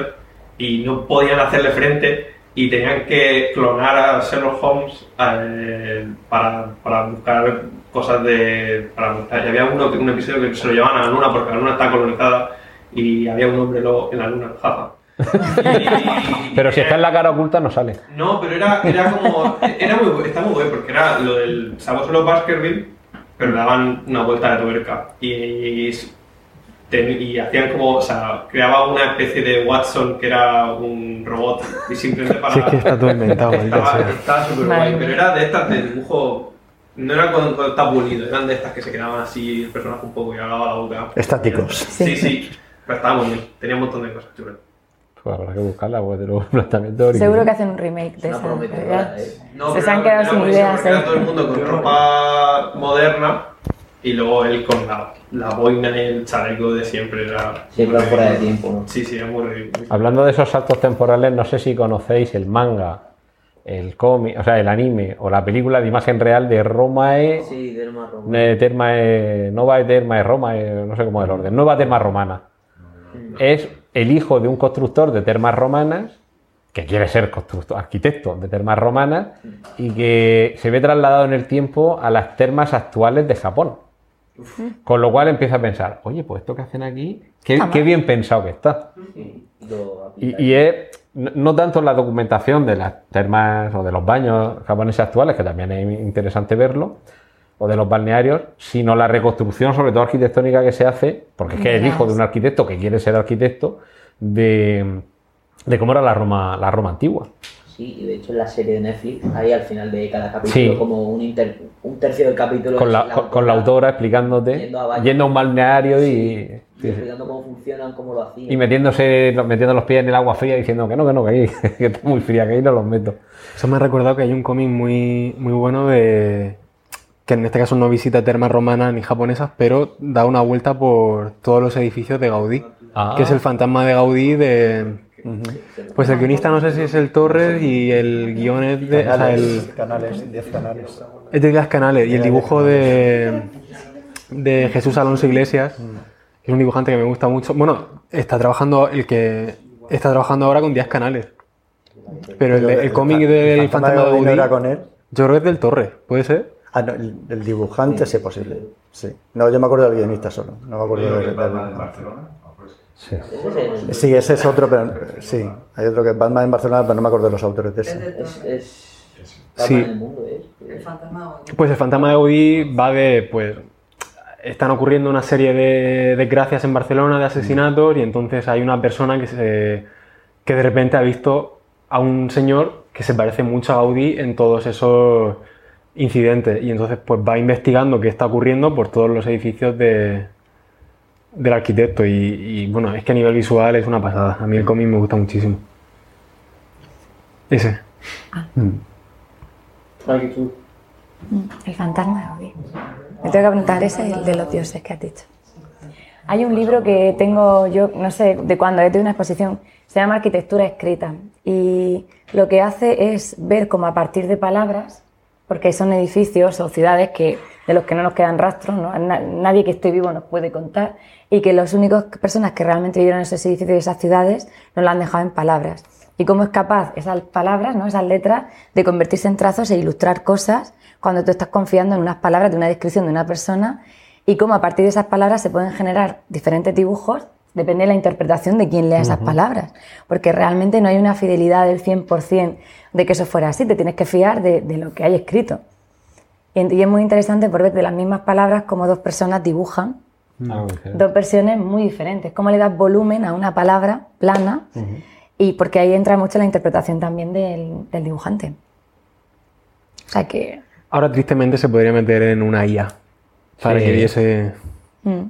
y no podían hacerle frente y tenían que clonar a Sherlock Holmes eh, para, para buscar cosas de. Para buscar. Y había uno, un episodio que se lo llevaban a la luna porque la luna está colonizada y había un hombre lobo en la luna, jaja. Pero si está en la cara oculta no sale. No, pero era, era como. Era muy, está muy bueno porque era lo del Sabueso los Baskerville, pero le daban una vuelta de tuerca. Y, ten- y hacían como. O sea, creaba una especie de Watson que era un robot y simplemente para. Si es que está todo inventado, Estaba súper guay, pero era de estas de dibujo. No era cuando, cuando está pulido, eran de estas que se quedaban así el personaje un poco y hablaba la boca. Estáticos. Sí, sí. Pero estaba muy bien, tenía un montón de cosas chulas. Pues habrá que buscarla, porque de los planteamientos originales. Seguro que hacen un remake de esa. ¿eh? No, Se pero han quedado sin ideas. ¿eh? todo el mundo con ropa moderna y luego él con la, la boina y el chaleco de siempre. Era Siempre fuera de tiempo, ¿no? Sí, sí, es muy ridículo. Hablando de esos saltos temporales, no sé si conocéis el manga, el cómic, o sea, el anime o la película de imagen real de Romae, Sí, rojo. eh, Termae, Nova Termae Romae, no sé cómo es el orden, Nueva Terma Romana. Es el hijo de un constructor de termas romanas que quiere ser constructor, arquitecto de termas romanas y que se ve trasladado en el tiempo a las termas actuales de Japón. Con lo cual empieza a pensar, oye, pues esto que hacen aquí, qué, bien pensado que está. Y, es no no tanto la documentación de las termas o de los baños japoneses actuales, que también es interesante verlo, o de los balnearios, sino la reconstrucción, sobre todo arquitectónica, que se hace, porque es que es el hijo de un arquitecto que quiere ser arquitecto, de, de cómo era la Roma, la Roma antigua. Sí, y de hecho en la serie de Netflix, ahí al final de cada capítulo, Sí. como un, inter- un tercio del capítulo Con la, con, con la autora explicándote, Yendo a baños. yendo a un balneario y, y explicando cómo funcionan, cómo lo hacían. y metiéndose, metiendo los pies en el agua fría diciendo que no, que no, que, ahí, que está muy fría, que ahí no los meto. Eso me ha recordado que hay un cómic muy, muy bueno de. Que en este caso no visita termas romanas ni japonesas, pero da una vuelta por todos los edificios de Gaudí. Ah. Que es el fantasma de Gaudí de. Pues el guionista no sé si es el Torres y el guion es de. o sea, Canales, el, canales, 10 canales. es de Díaz Canales y el dibujo de. de Jesús Alonso Iglesias, que es un dibujante que me gusta mucho. Bueno, está trabajando el que está trabajando ahora con Díaz Canales. Pero el, el cómic del fantasma de Gaudí no Gaudí, era con él. yo creo que es del Torres, ¿puede ser? Ah, no, el, el dibujante sí es posible. Sí. No, yo me acuerdo del guionista solo. No me acuerdo del. en Barcelona. Ah, pues. Sí. Ese es el- Sí, ese es otro, pero sí. Hay otro que es Batman en Barcelona, pero no me acuerdo de los autores de Es ese. de Es, es Sí. El fantasma de. Pues el fantasma de Gaudí va de, pues, están ocurriendo una serie de desgracias en Barcelona, de asesinatos, y entonces hay una persona que, se, que de repente ha visto a un señor que se parece mucho a Gaudí en todos esos incidentes, y entonces pues va investigando qué está ocurriendo por todos los edificios de, del arquitecto, y, y, bueno, es que a nivel visual es una pasada, a mí el cómic me gusta muchísimo. Ese. Mm, El fantasma de. Me tengo que preguntar ese y el de los dioses que has dicho. Hay un libro que tengo yo, no sé de cuándo, es de una exposición, se llama Arquitectura Escrita. Y lo que hace es ver cómo a partir de palabras, porque son edificios o ciudades que, de los que no nos quedan rastros, ¿no? Na- nadie que esté vivo nos puede contar, y que las únicas personas que realmente vivieron esos edificios y esas ciudades nos lo han dejado en palabras. Y cómo es capaz esas palabras, ¿no? esas letras, de convertirse en trazos e ilustrar cosas cuando tú estás confiando en unas palabras de una descripción de una persona y cómo a partir de esas palabras se pueden generar diferentes dibujos Depende de la interpretación de quien lea esas palabras, porque realmente no hay una fidelidad del 100% de que eso fuera así, te tienes que fiar de, de lo que hay escrito. Y, y es muy interesante por ver de las mismas palabras como dos personas dibujan Algo diferente. dos versiones muy diferentes, cómo le das volumen a una palabra plana y porque ahí entra mucho la interpretación también del, del dibujante. O sea que... Ahora tristemente se podría meter en una IA para Sí. que diese... mm.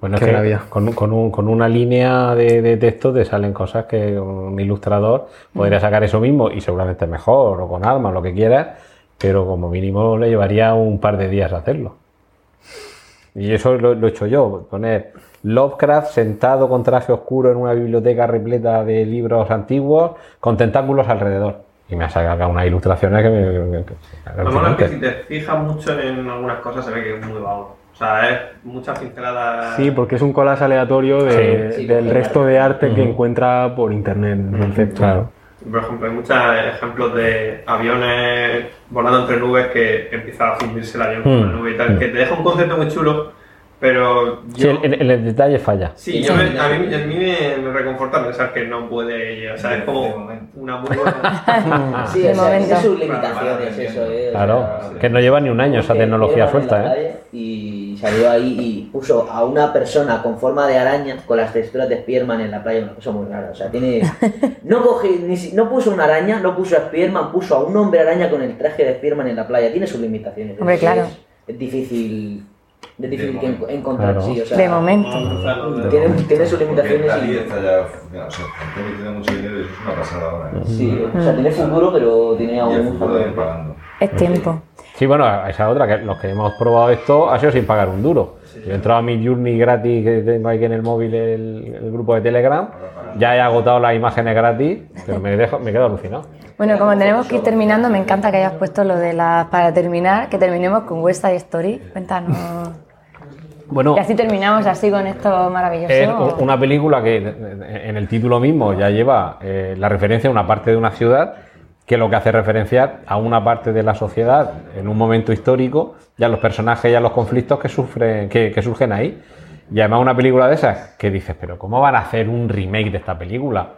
Bueno, es que con, con un- con una línea de, de texto te salen cosas que un ilustrador podría sacar eso mismo y seguramente mejor, o con armas, lo que quieras, pero como mínimo le llevaría un par de días hacerlo. Y eso lo, lo he hecho yo, poner Lovecraft sentado con traje oscuro en una biblioteca repleta de libros antiguos con tentáculos alrededor. Y me ha sacado unas ilustraciones que me... que- que- Lo malo es que si te fijas mucho en algunas cosas se ve que es muy vago. O sea, es muchas pinceladas. Sí, porque es un collage aleatorio de- Sí, sí, del sí. resto de arte que encuentra por internet. Entonces, Claro. Por ejemplo, hay muchos ejemplos de aviones volando entre nubes que empieza a fundirse el avión con la Mm. nube y tal, que te deja un concepto muy chulo, pero Sí, yo... el, el- el detalle falla. Sí, yo me- a mí, a mí me, me reconforta pensar que no puede, o sea, es como una muy buena... Sí, tiene sus limitaciones eso, eh. o Claro, sea, que no lleva ni un año esa tecnología suelta, ¿eh? Y salió ahí y puso a una persona con forma de araña con las texturas de Spearman en la playa, una cosa muy rara. O sea, tiene. No, coge, ni si- no puso una araña, no puso a Spearman, puso a un hombre araña con el traje de Spearman en la playa. Tiene sus limitaciones. Hombre, Es- claro. Es, difícil. Es difícil que en- encontrar, Claro. sí, o sea, De momento. Tiene, tiene sus limitaciones y. está ya, o sea, Antonio tiene mucho dinero y eso es una pasada ahora. ¿eh? Sí, o sea, tiene futuro, pero tiene Y el aún futuro de ir pagando. Es tiempo. Sí, bueno, esa otra, que los que hemos probado esto ha sido sin pagar un duro. Yo he entrado a mi Journey gratis que tengo aquí en el móvil, el, el grupo de Telegram, ya he agotado las imágenes gratis, pero me, dejo, me quedo alucinado. Bueno, como tenemos que ir terminando, me encanta que hayas puesto lo de las... Para terminar, que terminemos con West Side Story. Cuéntanos... Bueno, Y así terminamos así con esto maravilloso. Es una película que en el título mismo ya lleva eh, la referencia a una parte de una ciudad que lo que hace referenciar a una parte de la sociedad en un momento histórico y a los personajes y a los conflictos que, sufren, que, que surgen ahí. Y además una película de esas que dices, pero ¿cómo van a hacer un remake de esta película?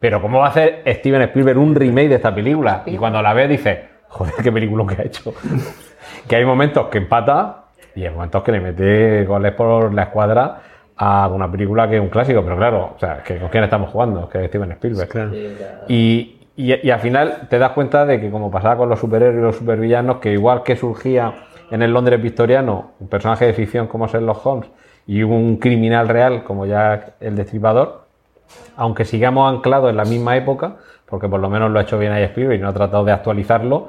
Pero ¿cómo va a hacer Steven Spielberg un remake de esta película? Y cuando la ves dices, joder, qué película que ha hecho. que hay momentos que empata y hay momentos que le mete goles por la escuadra a una película que es un clásico, pero claro, o sea, que ¿con quién estamos jugando? Que es Steven Spielberg. Y, y- y al final te das cuenta de que como pasaba con los superhéroes y los supervillanos, que igual que surgía en el Londres victoriano un personaje de ficción como Sherlock Holmes y un criminal real como ya el destripador, aunque sigamos anclados en la misma época, porque por lo menos lo ha hecho bien ahí Spielberg y no ha tratado de actualizarlo,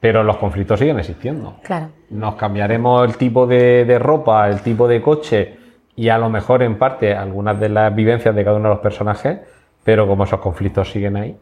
pero los conflictos siguen existiendo. Claro. Nos cambiaremos el tipo de, de ropa, el tipo de coche y a lo mejor en parte algunas de las vivencias de cada uno de los personajes, pero como esos conflictos siguen ahí.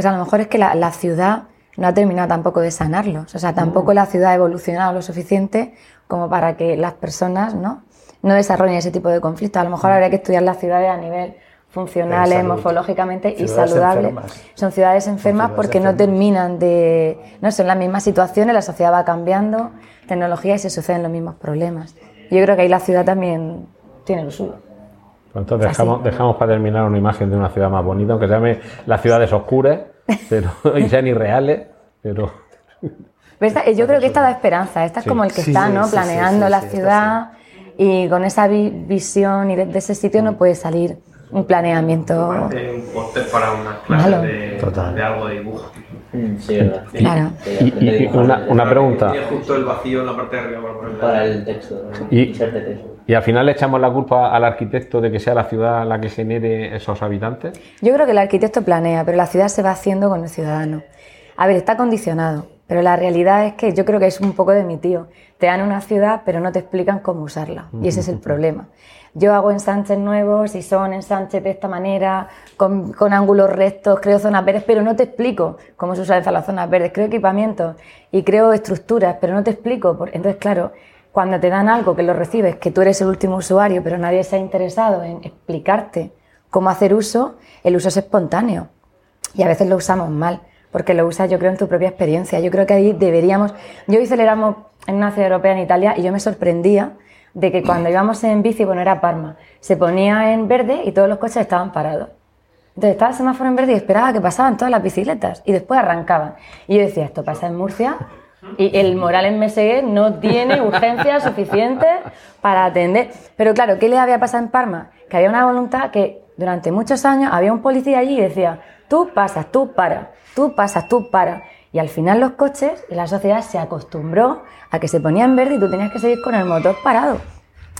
Pues a lo mejor es que la, la ciudad no ha terminado tampoco de sanarlos. O sea, tampoco la ciudad ha evolucionado lo suficiente como para que las personas ¿no? no desarrollen ese tipo de conflictos. A lo mejor habría que estudiar las ciudades a nivel funcionales, morfológicamente y saludables. enfermas. Son ciudades enfermas ciudades porque no terminan de... No son las mismas situaciones, la sociedad va cambiando, tecnología y se suceden los mismos problemas. Yo creo que ahí la ciudad también tiene lo suyo. Pues Entonces Así. dejamos, dejamos para terminar una imagen de una ciudad más bonita, aunque se llame las ciudades oscuras pero, y sean irreales, pero Pero esta- yo creo que esta da esperanza. Esta es Sí. como el que Sí, está, sí, ¿no? sí, Planeando sí, la ciudad y con esa vi- visión y de, de ese sitio no puede salir un planeamiento. Parece un póster para una clase de algo de dibujo. Sí, verdad. Claro. Y- y- y una, una pregunta. Tiene justo el vacío en la parte de arriba para ponerle. Para el texto. Y- y al final le echamos la culpa al arquitecto de que sea la ciudad la que genere esos habitantes. Yo creo que el arquitecto planea, pero la ciudad se va haciendo con el ciudadano. A ver, está condicionado, pero la realidad es que yo creo que es un poco de mi tío. Te dan una ciudad, pero no te explican cómo usarla. Y ese es el problema. Yo hago ensanches nuevos y son ensanches de esta manera, con, ángulos rectos, creo zonas verdes, pero no te explico cómo se usan las zonas verdes. Creo equipamientos y creo estructuras, pero no te explico. Entonces, claro, cuando te dan algo que lo recibes, que tú eres el último usuario, pero nadie se ha interesado en explicarte cómo hacer uso, el uso es espontáneo. Y a veces lo usamos mal, porque lo usas, yo creo, en tu propia experiencia. Yo creo que ahí deberíamos. Yo hoy celebramos en una ciudad europea en Italia y yo me sorprendía de que cuando íbamos en bici, bueno, era Parma, se ponía en verde y todos los coches estaban parados. Entonces estaba el semáforo en verde y esperaba que pasaban todas las bicicletas y después arrancaban. Y yo decía, esto pasa en Murcia y el Morales Meseguer no tiene urgencia suficiente para atender. Pero claro, ¿qué le había pasado en Parma? Que había una voluntad que durante muchos años había un policía allí y decía, tú pasas, tú para, tú pasas, tú para. Y al final los coches y la sociedad se acostumbró a que se ponía en verde y tú tenías que seguir con el motor parado.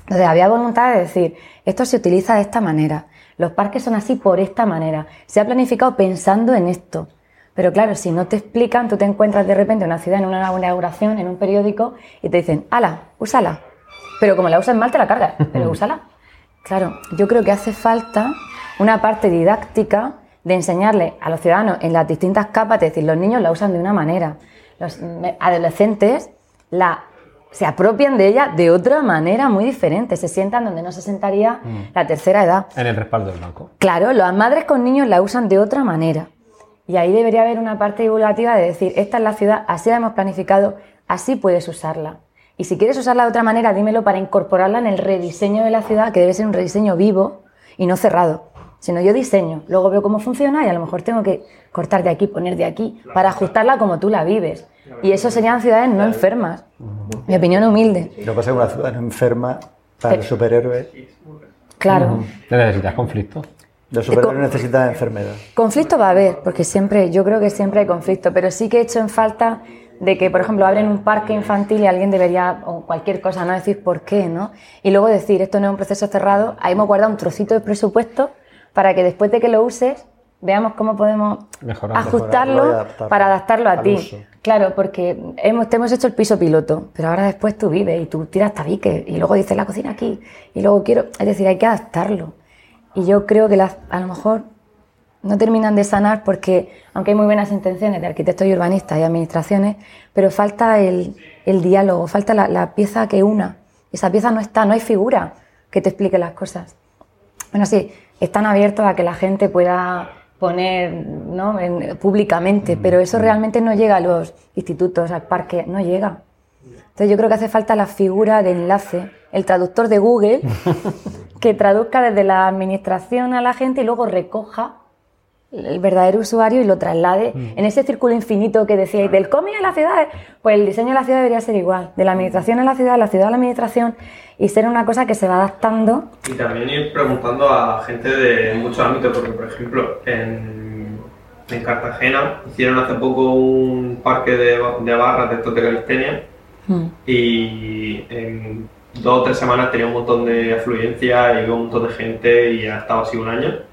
Entonces había voluntad de decir, esto se utiliza de esta manera, los parques son así por esta manera, se ha planificado pensando en esto. Pero claro, si no te explican, tú te encuentras de repente en una ciudad, en una inauguración, en un periódico, y te dicen, ala, úsala. Pero como la usas mal, te la cargas, pero úsala. Claro, yo creo que hace falta una parte didáctica de enseñarle a los ciudadanos en las distintas capas, es decir, los niños la usan de una manera, los adolescentes la, se apropian de ella de otra manera muy diferente, se sientan donde no se sentaría Mm. la tercera edad. En el respaldo del banco. Claro, las madres con niños la usan de otra manera. Y ahí debería haber una parte divulgativa de decir, esta es la ciudad, así la hemos planificado, así puedes usarla. Y si quieres usarla de otra manera, dímelo para incorporarla en el rediseño de la ciudad, que debe ser un rediseño vivo y no cerrado. Sino yo diseño, luego veo cómo funciona y a lo mejor tengo que cortar de aquí, poner de aquí, para ajustarla como tú la vives. Y eso serían ciudades no enfermas. Mi opinión humilde. Lo que pasa es que una ciudad no enferma para el superhéroe. Claro. ¿Necesitas conflicto? Los superhéroes necesitan enfermedad. Conflicto va a haber, porque siempre, yo creo que siempre hay conflicto, pero sí que he hecho en falta de que, por ejemplo, abren un parque infantil y alguien debería, o cualquier cosa, no decir por qué, ¿no? Y luego decir, esto no es un proceso cerrado, ahí hemos guardado un trocito de presupuesto para que después de que lo uses, veamos cómo podemos Mejorar. ajustarlo Mejorarlo y adaptarlo para adaptarlo a ti. uso. Claro, porque hemos, te hemos hecho el piso piloto, pero ahora después tú vives y tú tiras tabiques y luego dices la cocina aquí y luego quiero, es decir, hay que adaptarlo. Y yo creo que las, a lo mejor no terminan de sanar porque, aunque hay muy buenas intenciones de arquitectos y urbanistas y administraciones, pero falta el, el diálogo, falta la, la pieza que una. Esa pieza no está, no hay figura que te explique las cosas. Bueno, sí, están abiertos a que la gente pueda poner ¿no? en- públicamente, pero eso realmente no llega a los institutos, al parque, no llega. Entonces yo creo que hace falta la figura de enlace, el traductor de Google, que traduzca desde la administración a la gente y luego recoja el verdadero usuario y lo traslade en ese círculo infinito que decíais del cómic a la ciudad, pues el diseño de la ciudad debería ser igual, de la administración a la ciudad, de la ciudad a la administración y ser una cosa que se va adaptando. Y también ir preguntando a gente de muchos ámbitos, porque por ejemplo en, en Cartagena hicieron hace poco un parque de, de barras de estos de calistenia y en dos o tres semanas tenía un montón de afluencia y había un montón de gente y ha estado así un año.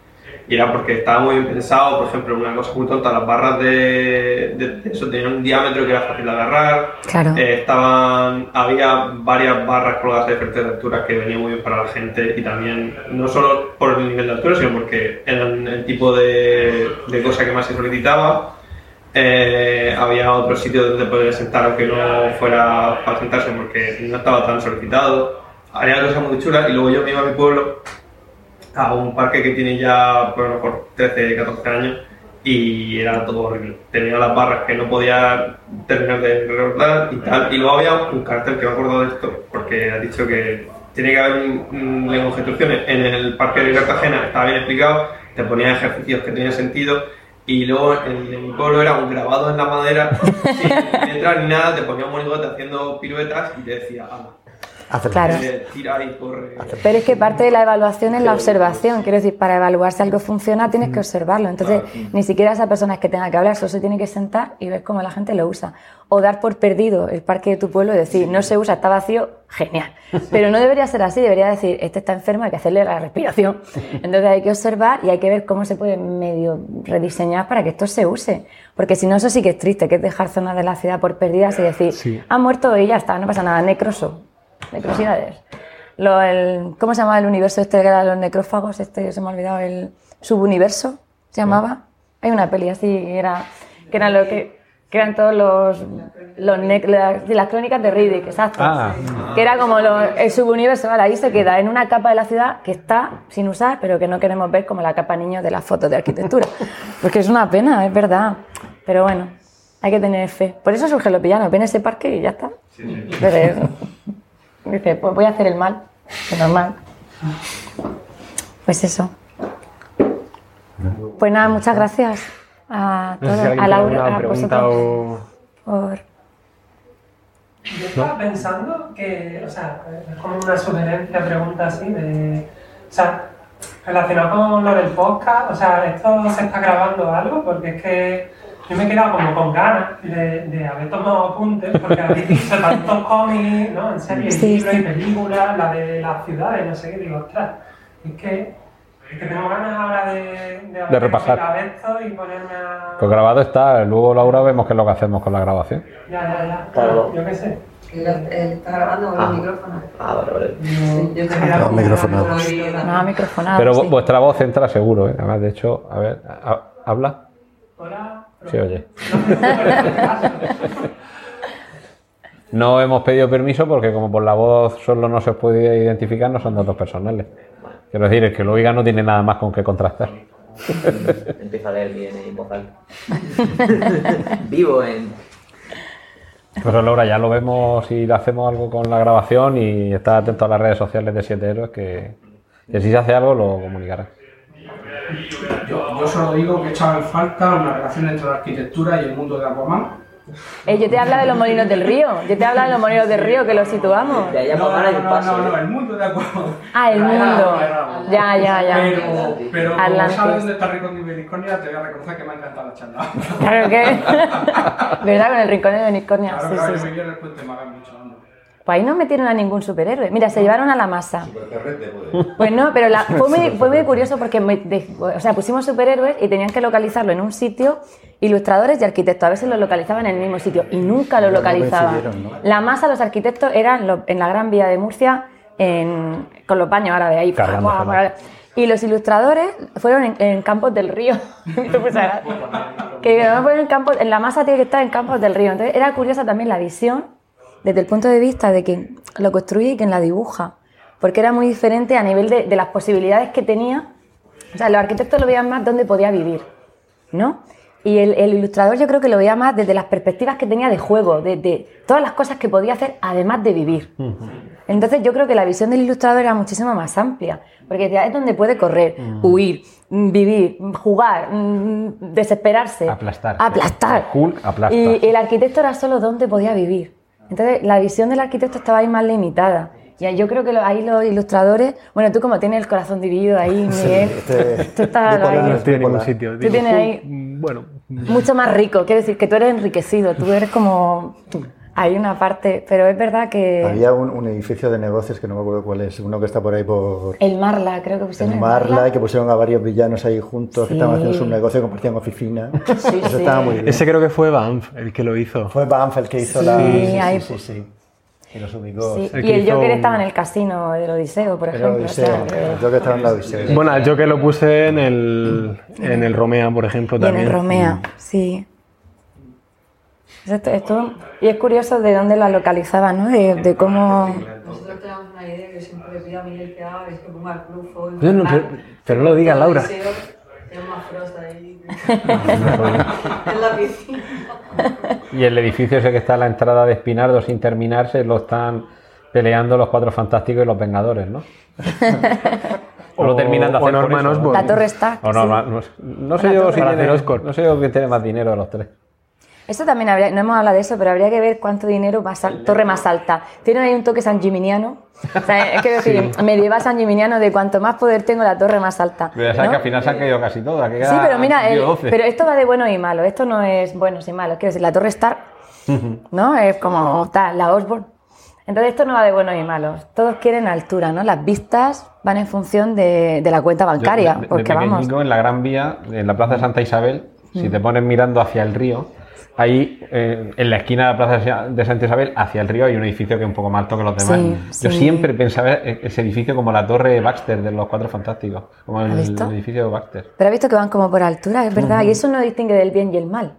Y era porque estaba muy bien pensado, por ejemplo, una cosa muy tonta, las barras de, de- de eso tenían un diámetro que era fácil de agarrar, Claro. eh, estaban, había varias barras colgadas de diferentes alturas que venían muy bien para la gente y también, no solo por el nivel de altura, sino porque eran el tipo de, de cosa que más se solicitaba. Eh, había otro sitio donde poder sentar aunque no fuera para sentarse porque no estaba tan solicitado. Había cosas muy chulas y luego yo me iba a mi pueblo a un parque que tiene ya por lo mejor 13, 14 años y era todo horrible. Tenía las barras que no podía terminar de recordar y tal. Y luego había un cartel que me acuerdo de esto porque ha dicho que tiene que haber un, lenguaje de instrucciones. En el parque de Cartagena estaba bien explicado, te ponía ejercicios que tenían sentido y luego el de mi pueblo era un grabado en la madera sin letras ni nada, te ponía un monigote haciendo piruetas y te decía, anda. Claro. Tira y corre. Pero es que parte de la evaluación es la observación. Quiero decir, para evaluar si algo funciona tienes que observarlo. Entonces, ni siquiera esa persona es que tenga que hablar, solo se tiene que sentar y ver cómo la gente lo usa. O dar por perdido el parque de tu pueblo y decir, no se usa, está vacío, genial. Pero no debería ser así, debería decir, este está enfermo, hay que hacerle la respiración. Entonces hay que observar y hay que ver cómo se puede medio rediseñar para que esto se use. Porque si no, eso sí que es triste, que es dejar zonas de la ciudad por perdidas y decir, ha muerto y ya está, no pasa nada, necroso necrosidades. Lo, el, ¿Cómo se llama el universo este que era los necrófagos? Este se me ha olvidado, el subuniverso se llamaba. Hay una peli así, que era, que eran lo que, que eran todos los, los las, las crónicas de Riddick, exacto. Ah. Que era como lo- el subuniverso, ¿vale? ahí se queda en una capa de la ciudad que está sin usar, pero que no queremos ver como la capa niño de las fotos de arquitectura. Porque es una pena, es verdad. Pero bueno, hay que tener fe. Por eso surge lo pillano, ven ese parque y ya está. Pero- Dice, pues voy a hacer el mal, es normal. Pues eso. Pues nada, muchas gracias a No sé todos, si alguien a Laura, a pregunta vosotros, o... por... Yo estaba pensando que, o sea, es como una sugerencia, pregunta así, de. O sea, relacionado con lo del podcast, o sea, ¿esto se está grabando algo? Porque es que yo me he quedado como con ganas de, de haber tomado apuntes, porque habéis dicho tantos cómics, ¿no? En series, Sí, libros sí. y películas, la de las ciudades, no sé qué, digo, ostras, es que, es que tengo ganas ahora de, de, haber repasar. esto y ponerme a. Pues grabado está, luego Laura vemos qué es lo que hacemos con la grabación. Ya, ya, ya. Claro. Yo qué sé. Él está grabando con Ah. el micrófono. Ah, vale, vale. Sí, yo te No, microfonado. No, microfonado. Pero sí. vuestra voz entra seguro, ¿eh? Además, de hecho, a ver, ha- ¿habla? Hola. Sí, oye. No hemos pedido permiso porque como por la voz solo no se puede identificar, no son datos personales. Quiero decir, el que lo oiga no tiene nada más con qué contrastar. Empieza a leer bien en voz alta. Vivo en. Pero Laura, ya lo vemos si le hacemos algo con la grabación y está atento a las redes sociales de Siete Héroes que, que si se hace algo lo comunicará. Yo, yo solo digo que echaba en falta una relación entre la arquitectura y el mundo de Aquaman. Eh, yo te habla de los molinos del río. Yo te habla de los molinos del río que los situamos. De allá No, no, no, paso. no, no, el mundo de Aquaman. Ah, el mundo. Ya, ya, ya. Pero, pero como sabes dónde está Rincón de Discordia, te voy a reconocer que me ha encantado la charla. Claro que. ¿Verdad? Con el rincón de Unicornia. Claro, Sí, claro, sí, yo en el puente Magan mucho. Pues ahí no metieron a ningún superhéroe. Mira, se llevaron a la masa. Puede. Pues no, pero la- fue, muy, fue muy curioso porque me- de- o sea, pusimos superhéroes y tenían que localizarlo en un sitio, ilustradores y arquitectos, a si lo localizaban en el mismo sitio y nunca lo Pero localizaban. La masa, los arquitectos eran lo- en la Gran Vía de Murcia en- con los baños árabes ahí. Guau. Y los ilustradores fueron en, en Campos del Río. Que fueron en campos, en la masa tiene que estar en Campos del Río. Entonces era curiosa también la visión desde el punto de vista de quien lo construye y quien la dibuja. Porque era muy diferente a nivel de, de las posibilidades que tenía. O sea, los arquitectos lo veían más donde podía vivir, ¿no? Y el, el ilustrador yo creo que lo veía más desde las perspectivas que tenía de juego, de, de todas las cosas que podía hacer además de vivir. Entonces yo creo que la visión del ilustrador era muchísimo más amplia, porque es donde puede correr, huir, mm, vivir, jugar, mm, desesperarse, Aplastar. aplastar. Hulk aplasta. Y el arquitecto era solo donde podía vivir. Entonces la visión del arquitecto estaba ahí más limitada. Y yo creo que lo- ahí los ilustradores, bueno, tú como tienes el corazón dividido ahí, Miguel, este- tú estás ahí No estoy en ningún Bipolar. sitio. Tú Digo, tienes "Fu- ahí- mm, Bueno, mucho más rico. Quiero decir que tú eres enriquecido, tú eres como... Hay una parte, pero es verdad que... Había un, un edificio de negocios que no me acuerdo cuál es, uno que está por ahí por El Marla, creo que pusieron el el Marla, y que pusieron a varios villanos ahí juntos, que Sí. estaban haciendo su negocio, compartían oficina. Sí, Eso sí. estaba muy bien. ese creo que fue Banff el que lo hizo. Fue Banff el que hizo Sí, la... Sí, ahí sí, sí, sí. Y los ubicó. Sí, El Y que el Joker un- estaba en el casino del Odiseo, por ejemplo. o Odiseo, sea, que- yo que estaba en la Odiseo. Bueno, yo que lo puse en el, en el Romea, por ejemplo, Y en también. el Romea, sí. Esto, esto- y es curioso de dónde la localizaba, ¿no? De, de cómo... Nosotros tenemos una idea que siempre le pido a Miguel que haga, es que ponga el clufo. Yo no, pero, pero no lo digas, Laura. En la piscina. Y el edificio ese que está a la entrada de Espinardo sin terminarse lo están peleando los Cuatro Fantásticos y los Vengadores, ¿no? O lo O- terminan de o hacer por Norman eso, ¿no? La Torre O sí. Norman- no, no sé yo si tiene, no sé yo quién tiene más dinero de los tres. Esto también habría, no hemos hablado de eso, pero habría que ver cuánto dinero va a ser torre más alta. Tienen ahí un toque san Gimignano. O sea, es que decir, medieval san Gimignano de cuanto más poder tengo, la torre más alta. Pero ya sabes ¿no? que al final se han caído casi todas. que Sí, pero mira, el- 12. pero esto va de bueno y malo. Esto no es buenos y malos. Quiero decir, la Torre Stark, ¿no? Es como tal, la Osborne. Entonces esto no va de buenos y malos. Todos quieren altura, ¿no? Las vistas van en función de, de la cuenta Yo, bancaria. de- de porque vamos. pequeñico, en la Gran Vía, en la Plaza de Santa Isabel, si Mm. te pones mirando hacia el río, ahí eh, en la esquina de la Plaza de Santa Isabel, hacia el río, hay un edificio que es un poco más alto que los demás. Sí, Yo sí. siempre pensaba e- ese edificio como la Torre Baxter de los Cuatro Fantásticos, como el, edificio de Baxter. Pero has visto que van como por altura, es verdad. Y eso no distingue del bien y el mal.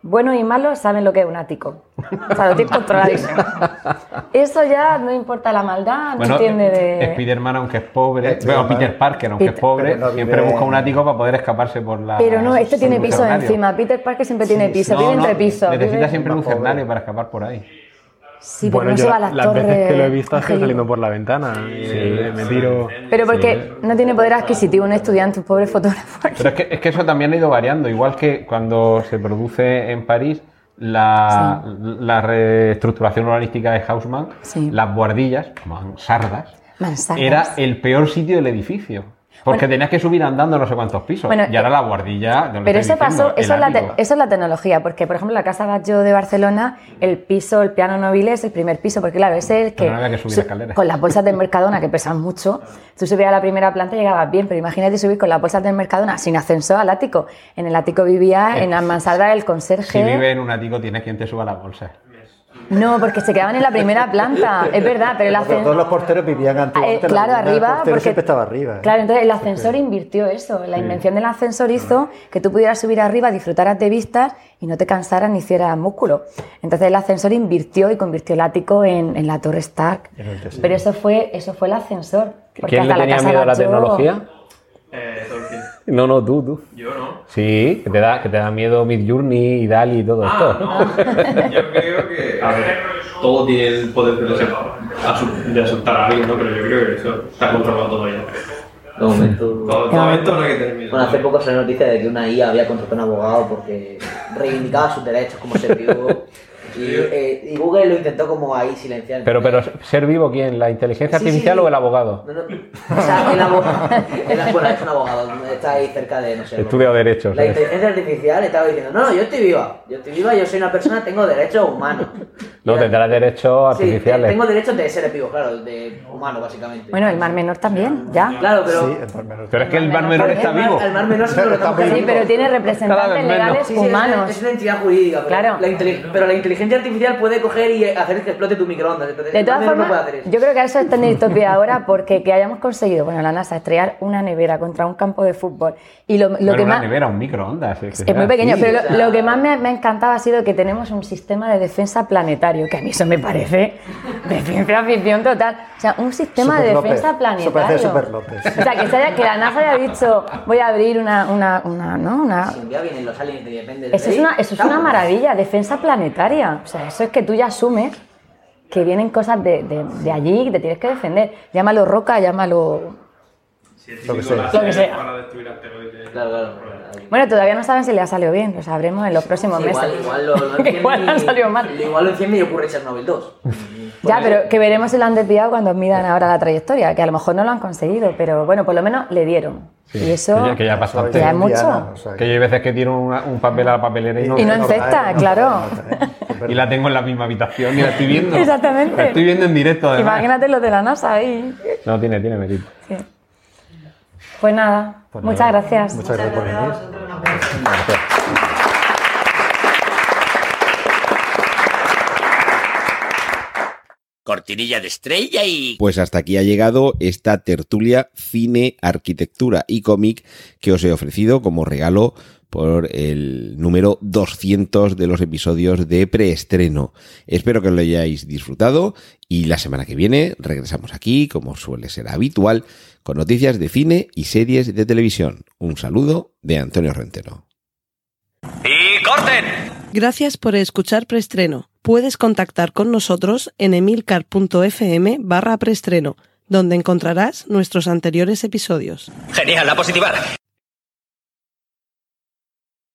Buenos y malos saben lo que es un ático. O sea, lo tienes controladísimo. Eso ya no importa la maldad, no Bueno, entiende de... Spider-Man, aunque es pobre, Spider-Man. bueno, Peter Parker, aunque Peter- es pobre, Pero no siempre busca un ático para poder escaparse por la. Pero no, este tiene pisos lucernario. encima. Peter Parker siempre tiene piso, No, vive no, entre pisos. Necesita siempre un para escapar por ahí. Sí, pero bueno, no yo se va a las las torres. veces que lo he visto ha sido saliendo por la ventana. y me tiro. Pero porque no tiene poder adquisitivo un estudiante, un pobre fotógrafo. Pero es que, es que eso también ha ido variando, igual que cuando se produce en París la, la reestructuración urbanística de Haussmann, Sí. las guardillas, mansardas, Mansardas. era el peor sitio del edificio. Porque Bueno. tenías que subir andando no sé cuántos pisos. Bueno, y ahora la guardilla. ¿dónde Pero estoy eso pasó, eso es, la te- eso es la tecnología, porque por ejemplo la Casa Batlló de Barcelona, el piso, el piano Nobile es el primer piso, porque claro, ese es el que, Pero no había que subir su- escaleras. con las bolsas del Mercadona que pesan mucho, tú subías a la primera planta y llegabas bien, pero imagínate subir con las bolsas del Mercadona sin ascensor al ático. En el ático vivía, en la mansarda el conserje. Si vive en un ático, tienes quien te suba la bolsa. No, porque se quedaban en la primera planta, es verdad, pero el ascensor... todos los porteros vivían antiguamente. en la claro, arriba, portero porque- siempre estaba arriba. ¿eh? Claro, entonces el ascensor invirtió eso. La invención del ascensor hizo que tú pudieras subir arriba, disfrutaras de vistas y no te cansaras ni hicieras músculo. Entonces el ascensor invirtió y convirtió el ático en, en la Torre Stark. Pero eso fue, eso fue el ascensor. porque ¿Quién le la tenía Casa miedo a la Batlló- tecnología? Eh. No, no, tú, tú. Yo no. Sí, que te da, que te da miedo Midjourney y Dali y todo Ah, esto. no. Yo creo que. A ver, todo tiene el poder de, de asustar a alguien, ¿no? Pero yo creo que eso está controlado todo ya. De momento. Todo, de momento no hay que tener miedo. Bueno, hace poco salió noticia de que una IA había contratado a un abogado porque reivindicaba sus derechos como ser vivo. Y, eh, y Google lo intentó como ahí silenciar. Pero, pero, ¿ser vivo quién? ¿La inteligencia Sí, artificial sí. o el abogado? No, no. O sea, el abogado. el- bueno, es un abogado, está ahí cerca de, no sé. Estudio derechos. La inteligencia artificial estaba diciendo: No, no, yo estoy viva. Yo estoy viva, yo soy una persona, tengo derechos humanos. No, tendrá derechos Sí, artificiales. tengo derechos de seres vivos, claro, de humano, básicamente. Bueno, el Mar Menor también, ya. Claro, pero. Pero es que el Mar Menor está vivo. El mar menor sí que lo estamos Sí, pero tiene representantes legales Sí, sí, es una- humanos. Es una entidad jurídica. Pero, Claro. la pero la inteligencia artificial puede coger y hacer que explote tu microondas. Entonces, De todas no formas, puede hacer eso. yo creo que eso está en distopía ahora porque que hayamos conseguido, bueno, la NASA, estrellar una nevera contra un campo de fútbol y lo, lo Bueno, que una más... nevera, un microondas. Es, Es muy pequeño, pero o lo- sea- lo, que más me, me ha encantado ha sido que tenemos un sistema de defensa planetario, que a mí eso me parece de ciencia ficción total. O sea, un sistema Super de López. defensa parece planetario. Super López. O sea, que, se haya- que la NASA haya dicho, voy a abrir una... una, una, ¿no? una Si un día vienen los aliens depende del eso es una, eso es una maravilla, defensa planetaria. O sea, eso es que tú ya asumes que vienen cosas de, de, de allí que te tienes que defender. Llámalo roca, llámalo... Lo que sea. Lo que sea. Para destruir asteroides. Claro, claro. Bueno, todavía no saben si le ha salido bien, lo sabremos en los próximos Sí, meses. igual, igual lo, lo enciende Igual han y- salido mal. Igual lo enciende y ocurre Chernobyl 2. Ya, pero que veremos si lo han desviado cuando midan ahora la trayectoria, que a lo mejor no lo han conseguido, pero bueno, por lo menos le dieron. Sí, y eso que ya, que ya pasó antes. ya es mucho. O sea, Que yo hay veces que tiro una- un papel a la papelera y no, Y no infecta, claro. y la tengo en la misma habitación y la estoy viendo. Exactamente. La estoy viendo en directo además. Imagínate los de la NASA ahí. No, tiene, tiene mérito. Sí. Pues nada, Pues muchas nada, gracias. Muchas gracias por venir. Cortinilla de estrella y... Pues hasta aquí ha llegado esta tertulia cine, arquitectura y cómic que os he ofrecido como regalo por el número 200 de los episodios de preestreno. Espero que lo hayáis disfrutado y la semana que viene regresamos aquí, como suele ser habitual, con noticias de cine y series de televisión. Un saludo de Antonio Rentero. ¡Y corten! Gracias por escuchar Preestreno. Puedes contactar con nosotros en emilcar.fm barra preestreno, donde encontrarás nuestros anteriores episodios. Genial, la positiva.